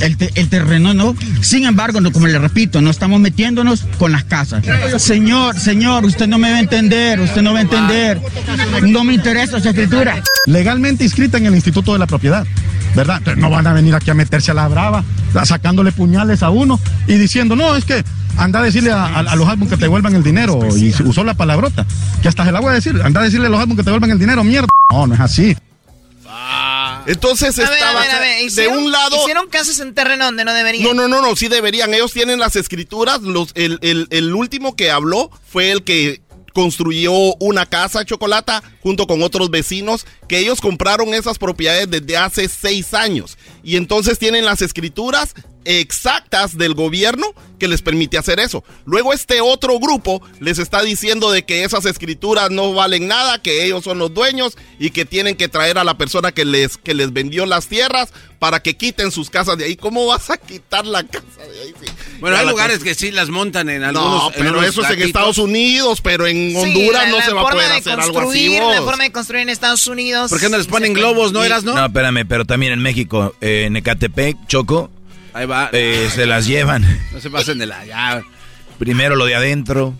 El, te- el terreno no. Sin embargo, no, como le repito, no estamos metiéndonos con las casas. Señor, señor, usted no me va a entender, usted no va a entender. No me interesa esa escritura. legalmente inscrita en el Instituto de la Propiedad, ¿verdad? Entonces no van a venir aquí a meterse a la brava, sacándole puñales a uno y diciendo, no, es que anda a decirle a, a- a los álbumes que te devuelvan el dinero, y se usó la palabrota, que hasta se la voy a decir, anda a decirle a los álbumes que te devuelvan el dinero, mierda. No, no es así. Entonces A ver, a estaba ver, a ver, de un lado... Hicieron casas en terreno donde no deberían. No, no, no, no, sí deberían. Ellos tienen las escrituras. Los, el, el- el último que habló fue el que construyó una casa chocolata junto con otros vecinos que ellos compraron esas propiedades desde hace seis años y entonces tienen las escrituras exactas del gobierno que les permite hacer eso. Luego este otro grupo les está diciendo de que esas escrituras no valen nada, que ellos son los dueños y que tienen que traer a la persona que les, que les vendió las tierras para que quiten sus casas de ahí. ¿Cómo vas a quitar la casa de ahí? Sí. Bueno, Ya hay lugares que sí las montan en algunos. No, en pero unos eso es en. Estados Unidos, pero en Sí, Honduras la- no la se va a poder de hacer algo así. La forma de construir en Estados Unidos. ¿Por qué no les ponen globos, no eras, no? No, espérame, pero también en México, eh, en Ecatepec, Choco, Ahí va. eh, se las llevan. No se pasen de la. Ya, Primero lo de adentro.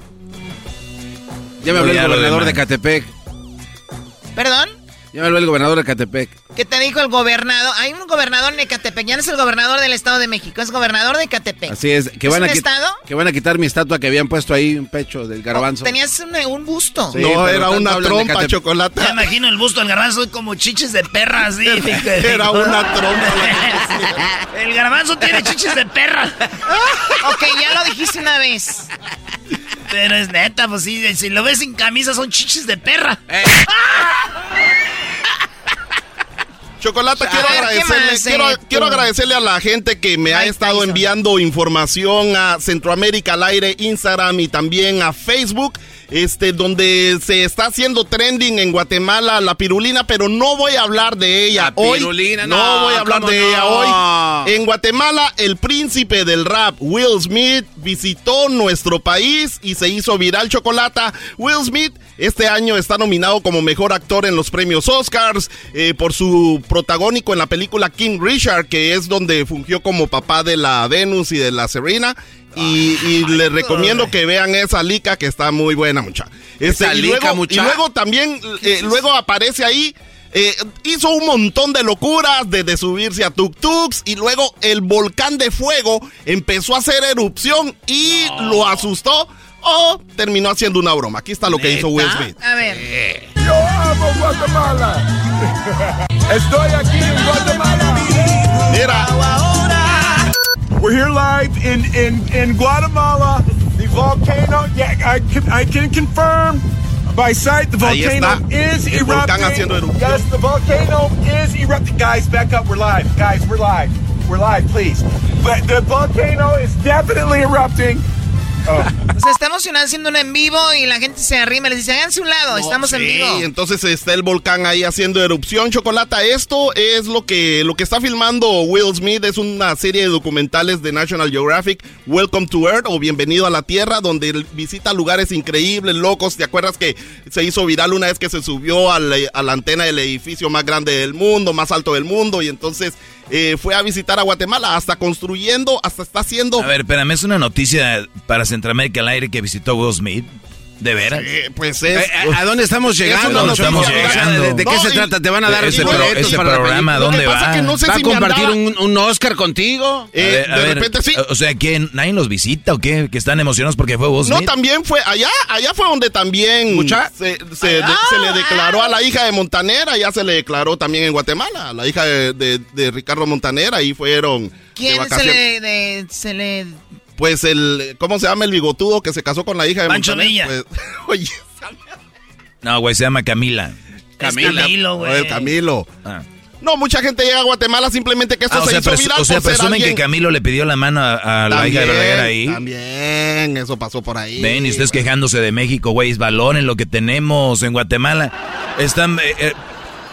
ya me habló el gobernador de demás. Catepec. ¿Perdón? Ya me habló el gobernador de Catepec. ¿Qué te dijo el gobernador? Hay un gobernador en Ecatepec, ya no es el gobernador del Estado de México, es gobernador de Ecatepec. Así es. Que ¿Es van, un a quit- estado? que van a quitar mi estatua que habían puesto ahí, un pecho del garbanzo. Tenías un, un busto. Sí, no, era una de trompa, Catepec. chocolate. Ya imagino el busto del garbanzo como chiches de perra, así. Era una trompa. [laughs] El garbanzo tiene chiches de perra. [laughs] ok, ya lo dijiste una vez. Pero es neta, pues sí, si lo ves sin camisa son chiches de perra. [laughs] Chocolata, quiero A ver, ¿qué agradecerle, más, quiero, eh, agradecerle a la gente que me ha estado Tyson. enviando información a Centroamérica al aire, Instagram y también a Facebook, este, donde se está haciendo trending en Guatemala la pirulina, pero no voy a hablar de ella La hoy. pirulina, no, no, voy a hablar ¿cómo de no? ella hoy. En Guatemala, el príncipe del rap, Will Smith, visitó nuestro país y se hizo viral chocolata. Will Smith este año está nominado como mejor actor en los premios Oscars eh, por su protagónico en la película King Richard, que es donde fungió como papá de la Venus y de la Serena. Y, y les recomiendo que vean esa lica que está muy buena, mucha. Este, Esa y, lica, luego, mucha. y luego también, eh, luego aparece ahí eh, hizo un montón de locuras, desde subirse a tuk-tuks y luego el volcán de fuego empezó a hacer erupción y lo asustó o terminó haciendo una broma. Aquí está lo que hizo Will Smith. A ver. Yo amo Guatemala. [laughs] Estoy aquí en Guatemala. Mira. We're here live in, in, in Guatemala. The volcano, yeah, I can, I can confirm by sight the volcano is erupting. Yes, the volcano is erupting. Guys, back up. We're live. Guys, we're live. We're live, please. But the volcano is definitely erupting. O sea, estamos haciendo un en vivo y la gente se arrima y les dice, háganse un lado, estamos en Sí, vivo. entonces está el volcán ahí haciendo erupción. Chocolata, esto es lo que, lo que está filmando Will Smith. Es una serie de documentales de National Geographic, Welcome to Earth o Bienvenido a la Tierra, donde visita lugares increíbles, locos. ¿Te acuerdas que se hizo viral una vez que se subió a la, a la antena del edificio más grande del mundo, más alto del mundo? Y entonces eh, fue a visitar a Guatemala, hasta construyendo, hasta está haciendo... A ver, espérame, es una noticia para Centroamérica al aire que visitó Will Smith. ¿De veras? Eh, pues es. Eh, ¿A, a dónde estamos llegando? ¿Dónde estamos O sea, llegando? ¿De, de qué No, se y- trata? ¿Te van a dar ese, pro- ese para la programa? ¿dónde Lo que pasa va? que no sé ¿Va a si compartir un, un Oscar contigo? Eh, A ver, a de ver, repente sí. O sea, que nadie los visita o qué? Que están emocionados porque fue Will No, Smith. también fue allá, allá fue donde también ¿Mucha? se, se, de- se le declaró a la hija de Montanera, ya se le declaró también en Guatemala, a la hija de, de- de Ricardo Montanera, ahí fueron de ¿Quién se le, de- se le... Pues el, ¿cómo se llama el bigotudo que se casó con la hija de Pancho Montanera? Villa. Pues, [laughs] oye, No, güey, se llama Camila. Camila. Camilo, güey. El Camilo. Ah. No, mucha gente llega a Guatemala simplemente que esto Ah, o se sea, hizo viral o sea, presumen que. Camilo le pidió la mano a, a la hija de Verdaguer ahí. También, eso pasó por ahí. Ven, y ustedes quejándose de México, güey, valoren lo que tenemos en Guatemala. Están eh, eh,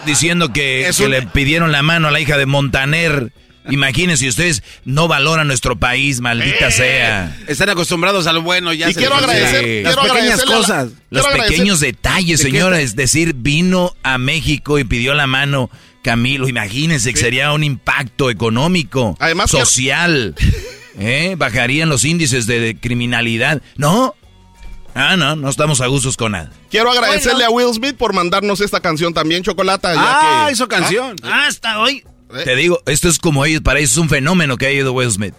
diciendo que, que un- le pidieron la mano a la hija de Montaner. Imagínense, ustedes no valoran nuestro país, maldita Eh. sea. Están acostumbrados a lo bueno. Ya Y se quiero agradecer, Sí. Las pequeñas agradecerle a la- cosas. Los quiero agradecer- pequeños detalles, ¿De qué señora, es decir, vino a México y pidió la mano Camilo. Imagínense que sería un impacto económico, Además social. ¿Eh? Bajarían los índices de, de criminalidad. ¿No? Ah, no, no estamos a gustos con nada. Quiero agradecerle a Will Smith por mandarnos esta canción también, Chocolata. ya Ah, que- hizo canción. Ah, hasta hoy. ¿Eh? Te digo, esto es como ellos, para ellos es un fenómeno que ha ido Will Smith.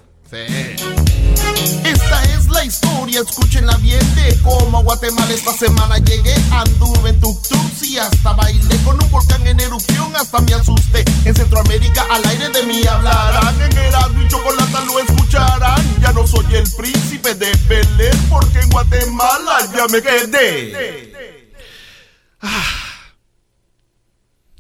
Esta es la historia, escúchenla bien de cómo a Guatemala esta semana llegué. Anduve en tuk-tuks y hasta bailé con un volcán en erupción, hasta me asusté. En Centroamérica al aire de mí hablarán, en Erasmo y Chocolata lo escucharán. Ya no soy el príncipe de Belén, porque en Guatemala ya me quedé.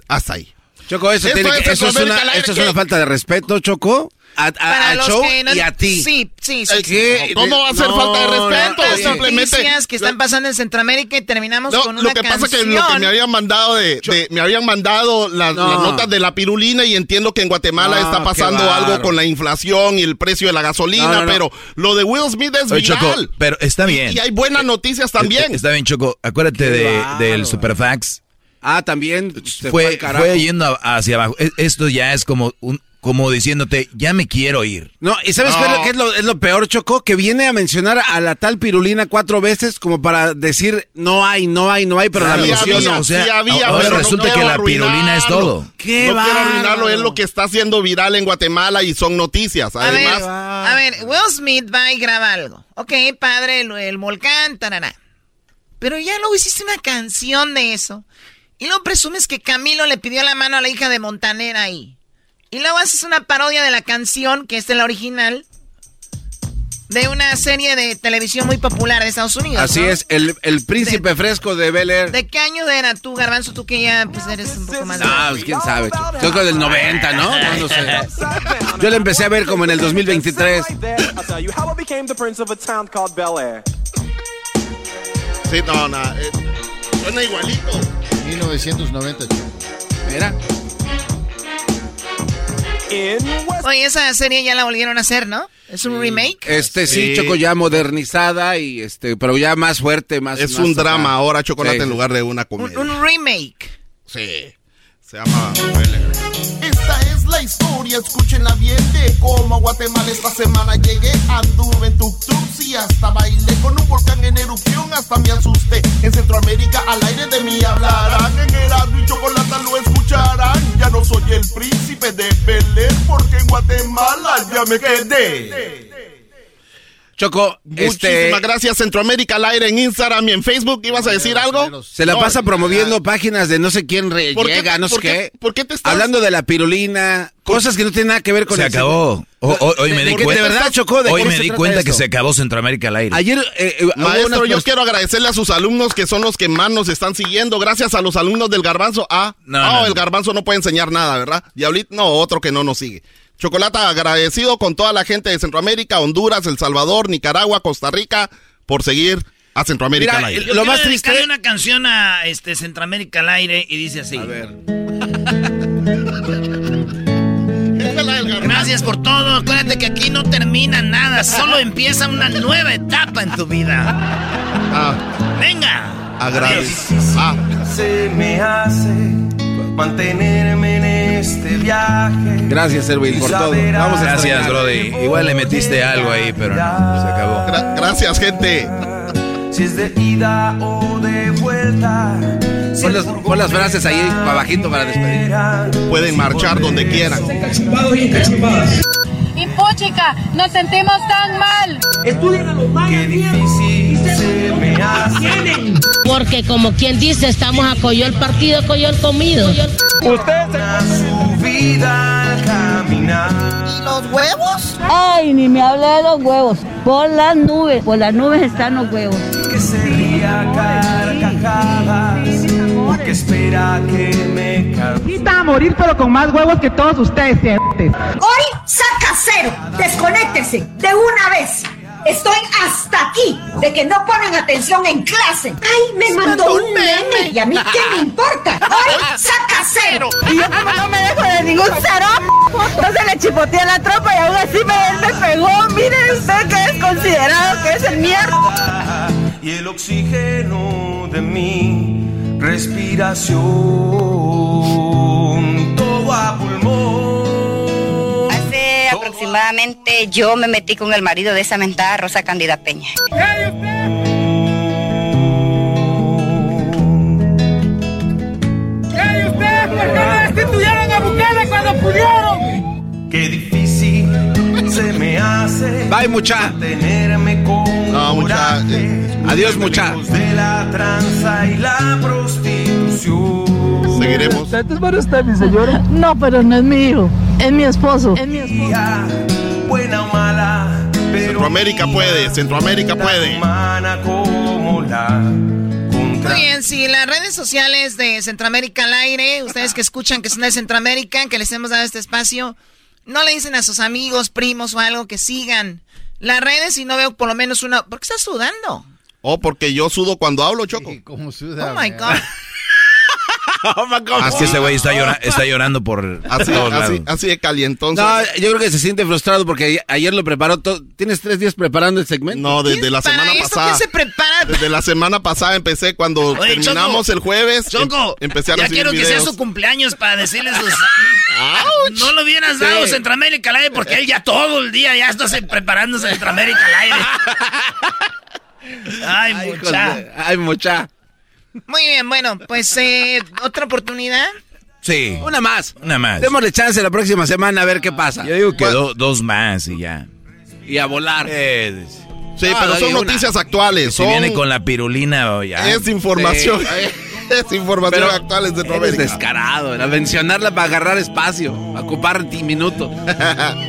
Hasta ahí. Choco, eso, tiene que- es eso es, una, es una falta de respeto, Choco. A, a- Para al los show que no- y a ti. Sí, sí, sí. Eh. ¿Cómo va a ser No, falta de no, respeto? Las Simplemente. noticias que están pasando en Centroamérica y terminamos No, con una lo que pasa es que canción. lo que me habían mandado de, de- me habían mandado las, No. las notas de la pirulina y entiendo que en Guatemala No, está pasando algo con la inflación y el precio de la gasolina, No, no, no. pero lo de Will Smith es Oye, Choco, viral. pero está bien. Y hay buenas noticias también. Está bien, Choco. Acuérdate de, del Superfax. Ah, también. se Fue, carajo. fue yendo hacia abajo. E- Esto ya es como un, como diciéndote, ya me quiero ir. No, ¿y sabes No. qué es lo, qué es lo- es lo peor, Choco? Que viene a mencionar a la tal pirulina cuatro veces como para decir no hay, no hay, no hay, pero la menciono. había, o sea, sí había, ahora pero resulta que la pirulina es todo. ¡Qué no quiero arruinarlo, es lo que está haciendo viral en Guatemala y son noticias. A ver, Además, a ver, Will Smith va y graba algo. Ok, padre, el, el volcán, tarará. Pero ya luego hiciste una canción de eso. Y luego presumes que Camilo le pidió la mano a la hija de Montanera ahí. Y luego haces una parodia de la canción, que es de la original. de una serie de televisión muy popular de Estados Unidos. Así ¿no? es, el, el príncipe fresco de Bel Air. ¿De qué año era tú, Garbanzo? Tú que ya pues, eres un poco más... No, pues quién sabe. Choco. Creo que del 90, ¿no? No, no sé. Yo la empecé a ver como en el 2023. Sí, no, no. eh, suena igualito. 1990, chico. Mira. Oye, esa serie ya la volvieron a hacer, ¿no? ¿Es un remake? Este sí, Sí. Choco, ya modernizada y este, pero ya más fuerte, más. Es más un acá. drama ahora, chocolate, Sí, en lugar de una Un, comedia. un remake. Sí. Se llama la historia, escúchenla bien de cómo a Guatemala esta semana llegué. Anduve en y hasta bailé con un volcán en erupción, hasta me asusté. En Centroamérica al aire de mí hablarán, en Erasmo y Chocolata lo escucharán. Ya no soy el príncipe de Bel Air, porque en Guatemala ya me quedé. Choco, este. Muchísimas gracias, Centroamérica al aire en Instagram y en Facebook. ¿Ibas a decir algo? Se la No, pasa promoviendo páginas de no sé quién re- ¿Por qué- llega, no sé por qué- qué. por qué te estás- Hablando de la pirulina, cosas que no tienen nada que ver con Se el acabó. O- o- hoy me di Porque cuenta. De verdad, Chocó, ¿de hoy me di cuenta esto? que se acabó Centroamérica al aire. Ayer, eh, eh, Maestro, unas yo quiero agradecerle a sus alumnos que son los que más nos están siguiendo. Gracias a los alumnos del Garbanzo. Ah, No, no, no. el Garbanzo no puede enseñar nada, ¿verdad? Diablito, no, otro que no nos sigue. Chocolata, agradecido con toda la gente de Centroamérica, Honduras, El Salvador, Nicaragua, Costa Rica, por seguir a Centroamérica Mira, al aire. Yo Lo más triste- dedicarle una canción a este, Centroamérica al aire y dice así. A ver. [laughs] Gracias por todo. Acuérdate que aquí no termina nada, solo empieza una nueva etapa en tu vida. Ah, Venga. agradecido. Ah, Se me hace mantenerme en este viaje. Gracias, Erwin, por todo. Vamos a Gracias, extrañar. Brody. Igual le metiste algo ahí, pero no, se acabó. gra- gracias, gente. Si es de ida o de vuelta. Si Pon las, pon las frases ahí para bajito para despedir. Pueden marchar donde quieran. Y nos sentimos tan mal. Qué difícil se me hace. Porque como quien dice, estamos a coyol partido, coyol comido. Una subida al caminar. ¿Y los huevos? Ay, ni me hable de los huevos. Por las nubes, por las nubes están los huevos. Que se ría a carcajadas. Que espera que me canse. a morir, pero con más huevos que todos ustedes, Hoy Desconéctense de una vez. Estoy hasta aquí de que no ponen atención en clase. Ay, me mandó un meme. ¿Y a mí qué me importa? [laughs] Hoy saca cero. Y yo como no me dejo de ningún cero, entonces le chipoteé la tropa y aún así me, me pegó. Mire usted que es considerado que es el mierda. Y el oxígeno de mi respiración. Todo a pulmón. Aproximadamente yo me metí con el marido de esa mentada Rosa Candida Peña. ¡Ey, ustedes por qué no destituyeron a Bukele cuando pudieron! Qué difícil se me hace. Bye, mucha. Tenerme con No, mucha. eh, Adiós, mucha. De la tranza y la prostitución. Seguiremos. ¿Este es para usted, mi señora? No, pero no es mi hijo, es mi esposo. Es mi esposo. Ya, Buena o mala, pero Centroamérica puede, Centroamérica puede. Muy bien, si las redes sociales de Centroamérica al aire, ustedes que escuchan que son de Centroamérica, que les hemos dado este espacio, no le dicen a sus amigos, primos o algo que sigan las redes y no veo por lo menos una... ¿Por qué estás sudando? Oh, porque yo sudo cuando hablo, Choco. [laughs] ¿Cómo suda? Oh my God. Es que ese güey está, llora- está llorando por Así, todos así, lados. así de calientón. No, yo creo que se siente frustrado porque ayer, ayer lo preparó todo. ¿Tienes tres días preparando el segmento? No, desde la Para semana eso, pasada. ¿qué se prepara? Desde la semana pasada empecé cuando Oye, terminamos Choco, el jueves. em- Choco, empecé a ya quiero que sea su cumpleaños para decirle sus... No lo hubieras dado Sí. Centroamérica al aire porque él ya todo el día ya está se- preparando Centroamérica al aire. [laughs] Ay, mucha. Ay, mucha. Muy bien, bueno, pues eh, otra oportunidad. Sí. Una más. Una más. Démosle chance la próxima semana a ver qué pasa. Yo digo que do- dos más y ya. Y a volar. Eh, Sí, Ah, pero son una. noticias actuales. si son- viene con la pirulina o ya. Es información. Sí. [laughs] es información actual en Centroamérica. Es descarado, era mencionarla para agarrar espacio, ocupar minutos. [laughs]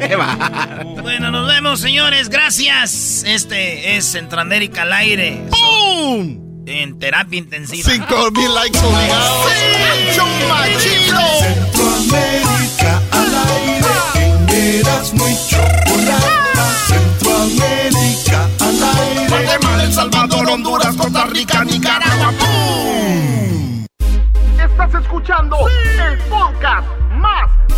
Qué va. Bueno, nos vemos, señores. Gracias. Este es Centroamérica al aire. ¡Pum! En terapia intensiva. 5 mil likes obligados. ¡Sí! ¡Show machido! Centroamérica al aire. En Eras muy chocolata. Centroamérica al aire. Guatemala, El Salvador, Honduras, Costa Rica, Nicaragua. ¡Pum! Estás escuchando el podcast más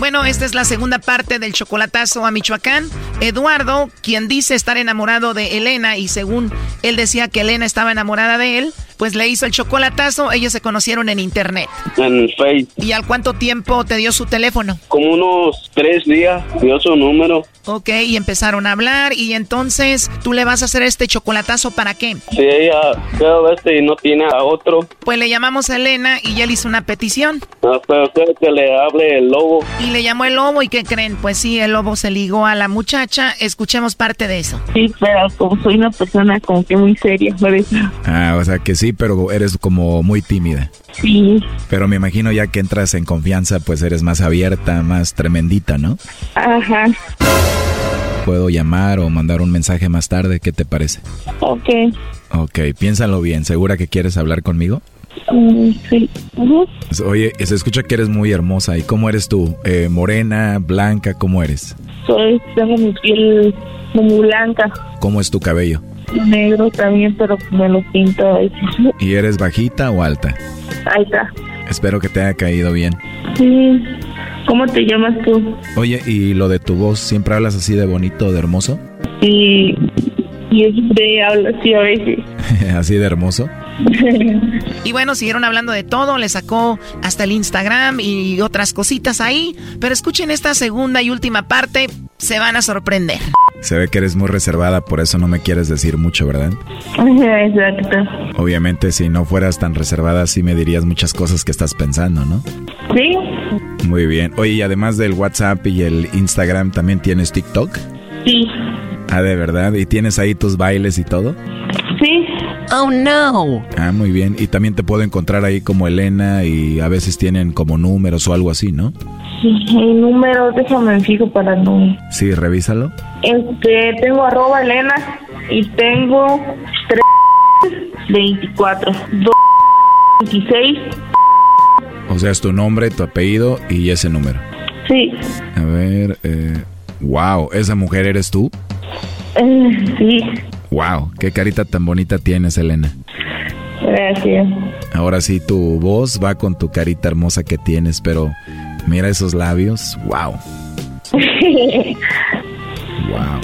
Bueno, esta es la segunda parte del chocolatazo a Michoacán. Eduardo, quien dice estar enamorado de Elena y según él decía que Elena estaba enamorada de él, pues le hizo el chocolatazo. Ellos se conocieron en internet. En Face. ¿Y al cuánto tiempo te dio su teléfono? Como unos tres días dio su número. Ok, y empezaron a hablar y entonces tú le vas a hacer este chocolatazo para qué? Si ella quedó este y no tiene a otro, Pues le llamamos a Elena y él hizo una petición. no, pero que le hable el lobo. Y le llamó el lobo y ¿qué creen? Pues sí, el lobo se ligó a la muchacha. Escuchemos parte de eso. Sí, pero como soy una persona como que muy seria, por eso. Ah, o sea que sí, pero eres como muy tímida. Sí, Pero me imagino ya que entras en confianza, pues eres más abierta, más tremendita, ¿no? ajá, Puedo llamar o mandar un mensaje más tarde, ¿qué te parece? ok, Ok, piénsalo bien, ¿segura que quieres hablar conmigo? Sí. Oye, se escucha que eres muy hermosa. ¿Y cómo eres tú? Eh, ¿Morena, blanca? ¿Cómo eres? soy, tengo mi piel muy blanca, ¿Cómo es tu cabello? negro también, pero me lo pinto. ¿Y eres bajita o alta? Está. Espero que te haya caído bien. Sí, ¿cómo te llamas tú? Oye, ¿y lo de tu voz? ¿Siempre hablas así de bonito, de hermoso? Y, y es de hablo así a veces. [laughs] ¿Así de hermoso? [laughs] Y bueno, siguieron hablando de todo, le sacó hasta el Instagram y otras cositas ahí. Pero escuchen esta segunda y última parte, se van a sorprender. Se ve que eres muy reservada, por eso no me quieres decir mucho, ¿verdad? [laughs] Exacto. Obviamente, si no fueras tan reservada, sí me dirías muchas cosas que estás pensando, ¿no? Sí, Muy bien. Oye, y además del WhatsApp y el Instagram, ¿también tienes TikTok? sí, Ah, ¿de verdad? ¿Y tienes ahí tus bailes y todo? Oh no. Ah, muy bien. Y también te puedo encontrar ahí como Elena y a veces tienen como números o algo así, ¿no? Sí, mi número, déjame fijo para no. Sí, revísalo. Este, tengo arroba Elena y tengo 3 24, 2 26, O sea, es tu nombre, tu apellido y ese número. sí, A ver, eh, wow, ¿esa mujer eres tú? eh, sí, Wow, qué carita tan bonita tienes, Elena. gracias. Ahora sí, tu voz va con tu carita hermosa que tienes, pero mira esos labios, wow, [laughs] wow.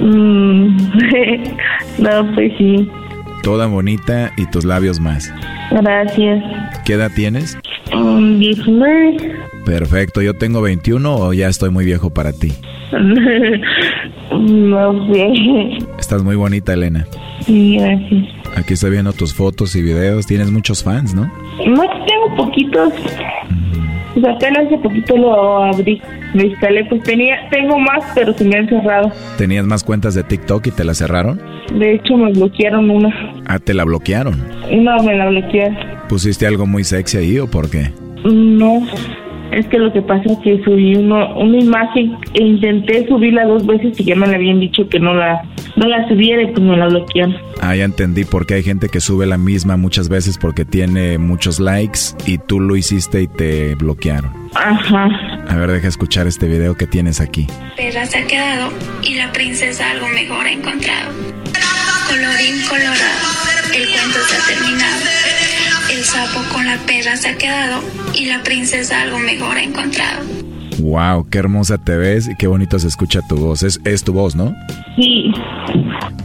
Mm, [laughs] no, pues sí, Toda bonita y tus labios más. gracias. ¿Qué edad tienes? Mm, 19, Perfecto, yo tengo 21 o ya estoy muy viejo para ti. [laughs] no sé, Estás muy bonita, Elena. sí, gracias. Aquí estoy viendo tus fotos y videos. Tienes muchos fans, ¿no? No tengo poquitos. Pues apenas hace poquito lo abrí. Me instalé, pues tenía, tengo más, pero se me han cerrado. ¿Tenías más cuentas de TikTok y te la cerraron? De hecho, me bloquearon una. Ah, te la bloquearon. No, me la bloquearon. ¿Pusiste algo muy sexy ahí o por qué? No, Es que lo que pasa es que subí uno, una imagen e intenté subirla dos veces y ya me la habían dicho que no la, no la subiera y pues me la bloquearon. Ah, ya entendí por qué hay gente que sube la misma muchas veces porque tiene muchos likes y tú lo hiciste y te bloquearon. Ajá. A ver, deja escuchar este video que tienes aquí. perra se ha quedado y la princesa algo mejor ha encontrado. Colorín colorado, el cuento se ha terminado. El sapo con la perra se ha quedado y la princesa algo mejor ha encontrado. Wow, qué hermosa te ves y qué bonito se escucha tu voz. Es, es tu voz, ¿no? Sí.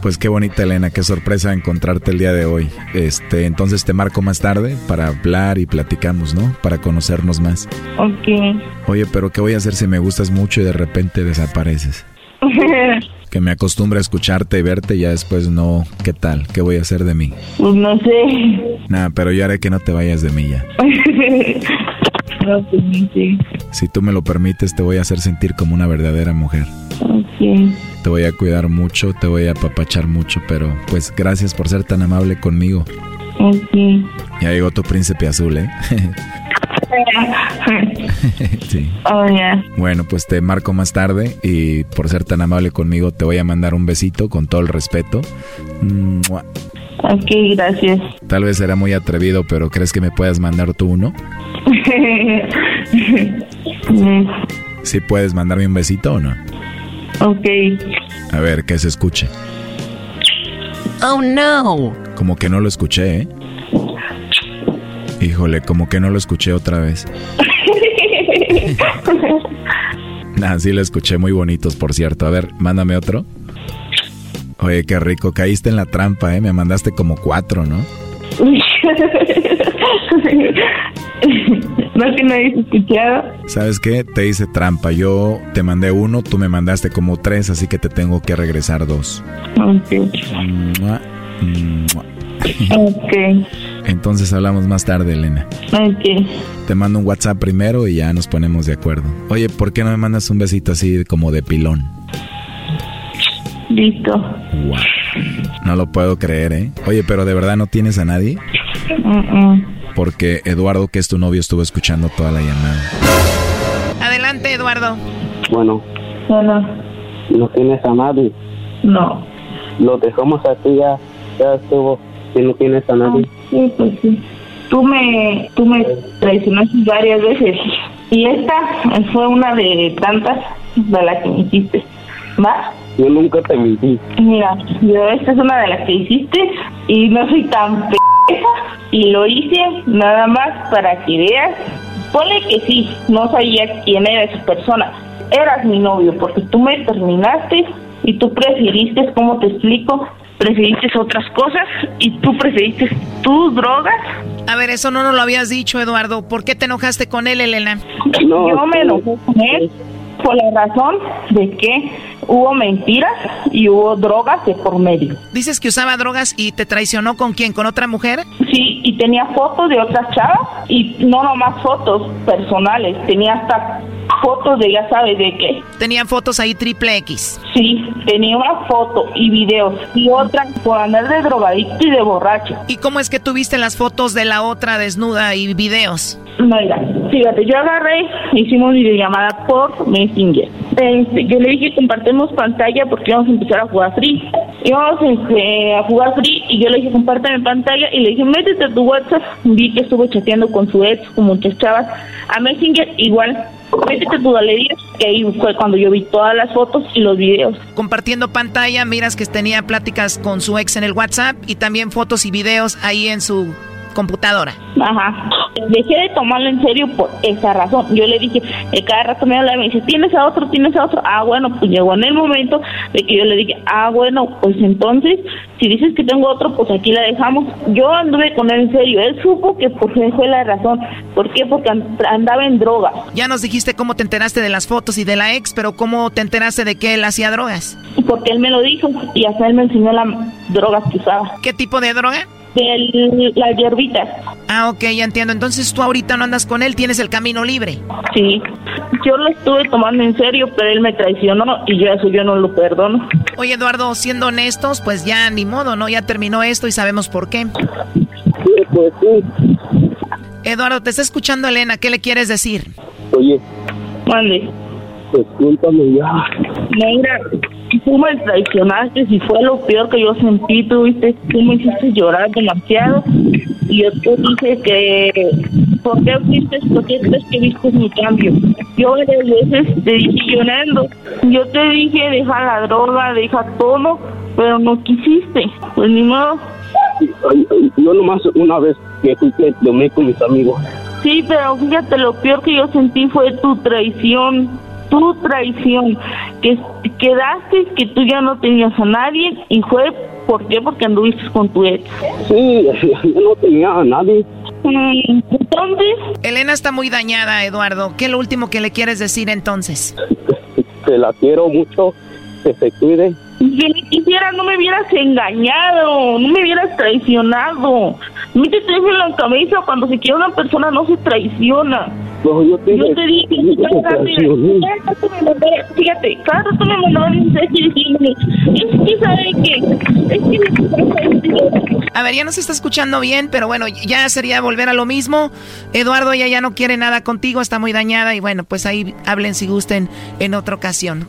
Pues qué bonita Elena, qué sorpresa encontrarte el día de hoy. Este, entonces te marco más tarde para hablar y platicamos, ¿no? Para conocernos más. Ok. Oye, pero ¿qué voy a hacer si me gustas mucho y de repente desapareces? [laughs] Que me acostumbre a escucharte y verte y ya después no, ¿qué tal? ¿Qué voy a hacer de mí? Pues no sé. Nada, pero yo haré que no te vayas de mí ya. [laughs] no, pues. Si tú me lo permites, te voy a hacer sentir como una verdadera mujer. Te voy a cuidar mucho, te voy a apapachar mucho, pero pues gracias por ser tan amable conmigo. Ok. Ya llegó tu príncipe azul, ¿eh? [laughs] [laughs] sí. Oh, ya. Bueno, pues te marco más tarde y por ser tan amable conmigo te voy a mandar un besito con todo el respeto. Mua. Ok, gracias. Tal vez será muy atrevido, pero ¿crees que me puedas mandar tú uno? [laughs] ¿Sí puedes mandarme un besito o no? ok. A ver, que se escuche. Oh, no. Como que no lo escuché, ¿eh? Híjole, como que no lo escuché otra vez. Nah, [laughs] sí lo escuché, muy bonitos, por cierto. A ver, mándame otro. Oye, qué rico, caíste en la trampa, ¿eh? Me mandaste como cuatro, ¿no? [laughs] no que no hayas escuchado. ¿Sabes qué? Te hice trampa. Yo te mandé uno, tú me mandaste como tres, así que te tengo que regresar dos. Ok. Mua, mua. Ok. Entonces hablamos más tarde, Elena. Ok. Te mando un WhatsApp primero y ya nos ponemos de acuerdo. Oye, ¿por qué no me mandas un besito así como de pilón? Listo. Wow. No lo puedo creer, ¿eh? Oye, pero ¿de verdad no tienes a nadie? Mm, mm. Porque Eduardo, que es tu novio, estuvo escuchando toda la llamada. Adelante, Eduardo. Bueno, Bueno, no tienes a nadie. no. Lo dejamos aquí ya, ya estuvo. Si no tienes a nadie. Sí, pues sí. Tú me, tú me traicionaste varias veces. Y esta fue una de tantas de las que me hiciste. ¿Va? Yo nunca te mentí. Mira, yo esta es una de las que hiciste y no soy tan p y lo hice nada más para que veas. Ponle que sí, no sabía quién era esa persona. Eras mi novio porque tú me terminaste y tú preferiste, ¿cómo te explico? Preferiste otras cosas y tú preferiste tus drogas. A ver, eso no nos lo habías dicho, Eduardo. ¿Por qué te enojaste con él, Elena? yo me enojé con él por la razón de que hubo mentiras y hubo drogas de por medio. Dices que usaba drogas y te traicionó con quién, con otra mujer. Sí, y tenía fotos de otras chavas y no nomás fotos personales, tenía hasta fotos de ya sabes de qué. Tenían fotos ahí triple X. Sí, tenía una foto y videos y otra por andar de drogadicto y de borracho. ¿Y cómo es que tuviste las fotos de la otra desnuda y videos? Mira, fíjate, yo agarré, hicimos videollamada por Messenger. Este, yo le dije compartimos pantalla porque íbamos a empezar a jugar free. Íbamos este, a jugar free y yo le dije compárteme pantalla y le dije métete a tu WhatsApp. Vi que estuvo chateando con su ex, con muchas chavas. A Messenger igual, galería que ahí fue cuando yo vi todas las fotos y los videos. Compartiendo pantalla, miras que tenía pláticas con su ex en el WhatsApp y también fotos y videos ahí en su computadora. Ajá. Dejé de tomarlo en serio por esa razón. Yo le dije, eh, cada rato me habla y me dice, ¿tienes a otro? ¿Tienes a otro? Ah, bueno, pues llegó en el momento de que yo le dije, ah, bueno, pues entonces, si dices que tengo otro, pues aquí la dejamos. Yo anduve con él en serio. Él supo que pues fue la razón. ¿Por qué? Porque and- andaba en drogas. Ya nos dijiste cómo te enteraste de las fotos y de la ex, pero ¿cómo te enteraste de que él hacía drogas? Porque él me lo dijo y hasta él me enseñó las drogas que usaba. ¿Qué tipo de droga? De las hierbitas. Ah, ok, ya entiendo. Entonces tú ahorita no andas con él, tienes el camino libre. Sí. Yo lo estuve tomando en serio, pero él me traicionó y yo eso yo no lo perdono. Oye, Eduardo, siendo honestos, pues ya ni modo, ¿no? Ya terminó esto y sabemos por qué. Sí, pues sí. Eduardo, te está escuchando Elena, ¿qué le quieres decir? Oye, Mande. discúlpame ya. Negra, tú me traicionaste y fue lo peor que yo sentí. Tú, viste, tú me hiciste llorar demasiado. Y yo te dije que. ¿Por qué fuiste? ¿Por qué crees que viste mi cambio? Yo varias veces te dije llorando. Yo te dije, deja la droga, deja todo, pero no quisiste. Pues ni modo. Yo nomás una vez que fui que tomé con mis amigos. Sí, pero fíjate, lo peor que yo sentí fue tu traición, tu traición, que quedaste que tú ya no tenías a nadie y fue, ¿por qué? Porque anduviste con tu ex. Sí, [laughs] yo no tenía a nadie. Mm, Entonces, Elena está muy dañada, Eduardo. ¿Qué es lo último que le quieres decir entonces? Te la quiero mucho, que se cuide. si ni quisiera no me hubieras engañado, no me hubieras traicionado. Métete en la cabeza, cuando se quiere una persona no se traiciona. No, yo te, Yo te dije, cada rato- me mandaba- fíjate, cada rato me mandaban mensajes diciéndome, es que sabe que, es que A ver, ya no se está escuchando bien, pero bueno, ya sería volver a lo mismo. Eduardo, ella ya no quiere nada contigo, está muy dañada y bueno, pues ahí hablen si gusten en otra ocasión.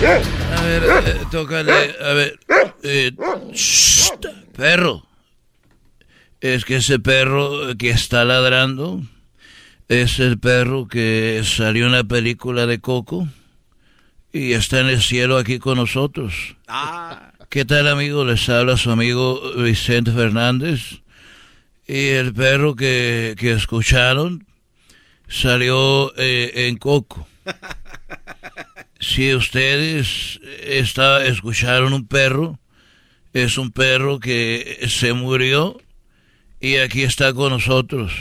A ver, eh, tócale, a ver. eh, shh, perro. Es que ese perro que está ladrando es el perro que salió en la película de Coco y está en el cielo aquí con nosotros. ¿Qué tal, amigo? Les habla su amigo Vicente Fernández. Y el perro que, que escucharon salió eh, en Coco. [laughs] Si ustedes está, escucharon un perro, es un perro que se murió y aquí está con nosotros.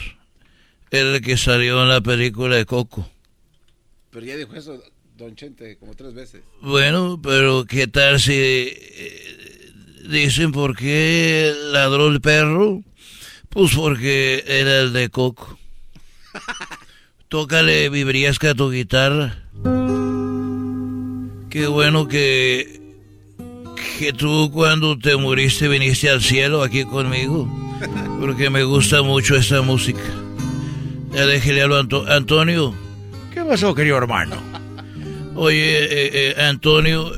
El que salió en la película de Coco. Pero ya dijo eso Don Chente como tres veces. Bueno, pero ¿qué tal si eh, dicen por qué ladró el perro? Pues porque era el de Coco. [laughs] Tócale vibriasca a tu guitarra. Qué bueno que que tú cuando te muriste viniste al cielo aquí conmigo, porque me gusta mucho esta música. Ya déjele a Anto- Antonio. ¿Qué pasó, querido hermano? Oye, eh, eh, Antonio,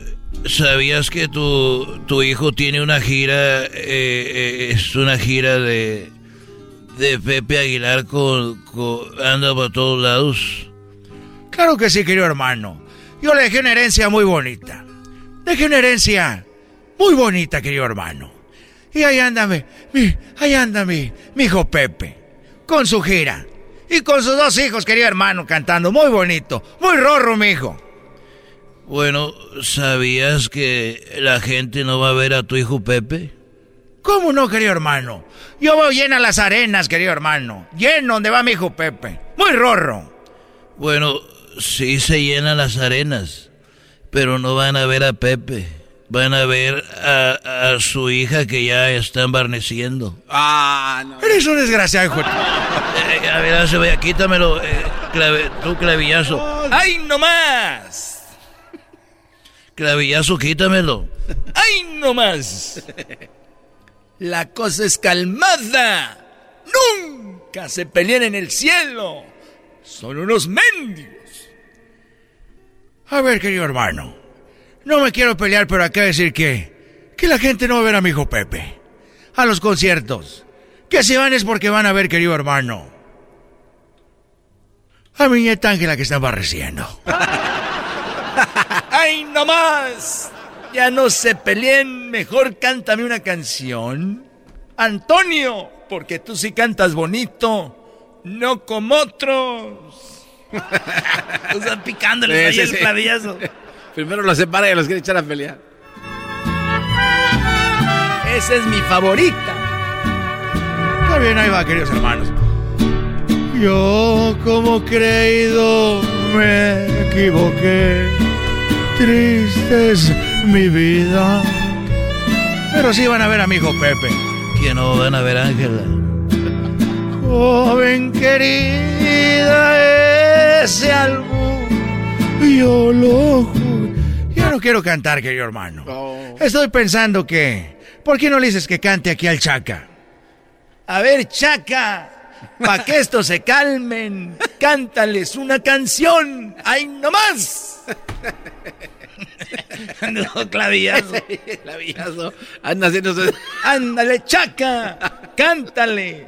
¿sabías que tu, tu hijo tiene una gira, eh, eh, es una gira de, de Pepe Aguilar con, con- anda por todos lados? Claro que sí, querido hermano. Yo le dejé una herencia muy bonita. Dejé una herencia muy bonita, querido hermano. Y ahí anda mi, ahí anda mi, mi hijo Pepe, con su gira. Y con sus dos hijos, querido hermano, cantando. Muy bonito, muy rorro, mi hijo. Bueno, ¿sabías que la gente no va a ver a tu hijo Pepe? ¿Cómo no, querido hermano? Yo veo llena las arenas, querido hermano. Lleno donde va mi hijo Pepe. Muy rorro. Bueno, sí se llenan las arenas, pero no van a ver a Pepe. Van a ver a, a su hija que ya está embarneciendo. Ah, no. Eres un desgraciado, hijo. Eh, a ver, se vaya, quítamelo, eh, clave- tú clavillazo. ¡Ay, no más! Clavillazo, quítamelo. ¡Ay, no más! La cosa es calmada. Nunca se pelean en el cielo. Son unos mendigos. A ver, querido hermano. No me quiero pelear, pero acá decir que... Que la gente no va a ver a mi hijo Pepe. A los conciertos. Que si van es porque van a ver, querido hermano. a mi nieta Ángela que está embarreciendo. [laughs] ¡Ay, no más! Ya no se peleen, mejor cántame una canción. Antonio, porque tú sí cantas bonito, no como otros. [laughs] Están picándoles Sí, ahí sí, el sí. clavillazo. [laughs] Primero los separa y los quiere echar a pelear. Esa es mi favorita. Está bien, ahí va, queridos hermanos. Yo como creído me equivoqué. Triste es mi vida. Pero sí van a ver a mi hijo Pepe. Que no van a ver a Ángela. Joven querida, algo yo lo Yo no quiero cantar, querido hermano. Estoy pensando que... ¿Por qué no le dices que cante aquí al Chaca? A ver, Chaca, para que estos se calmen, cántales una canción. ¡Ay, no más! [laughs] no, clavillazo. clavillazo. Anda haciéndose... ¡Ándale, Chaca! ¡Cántale!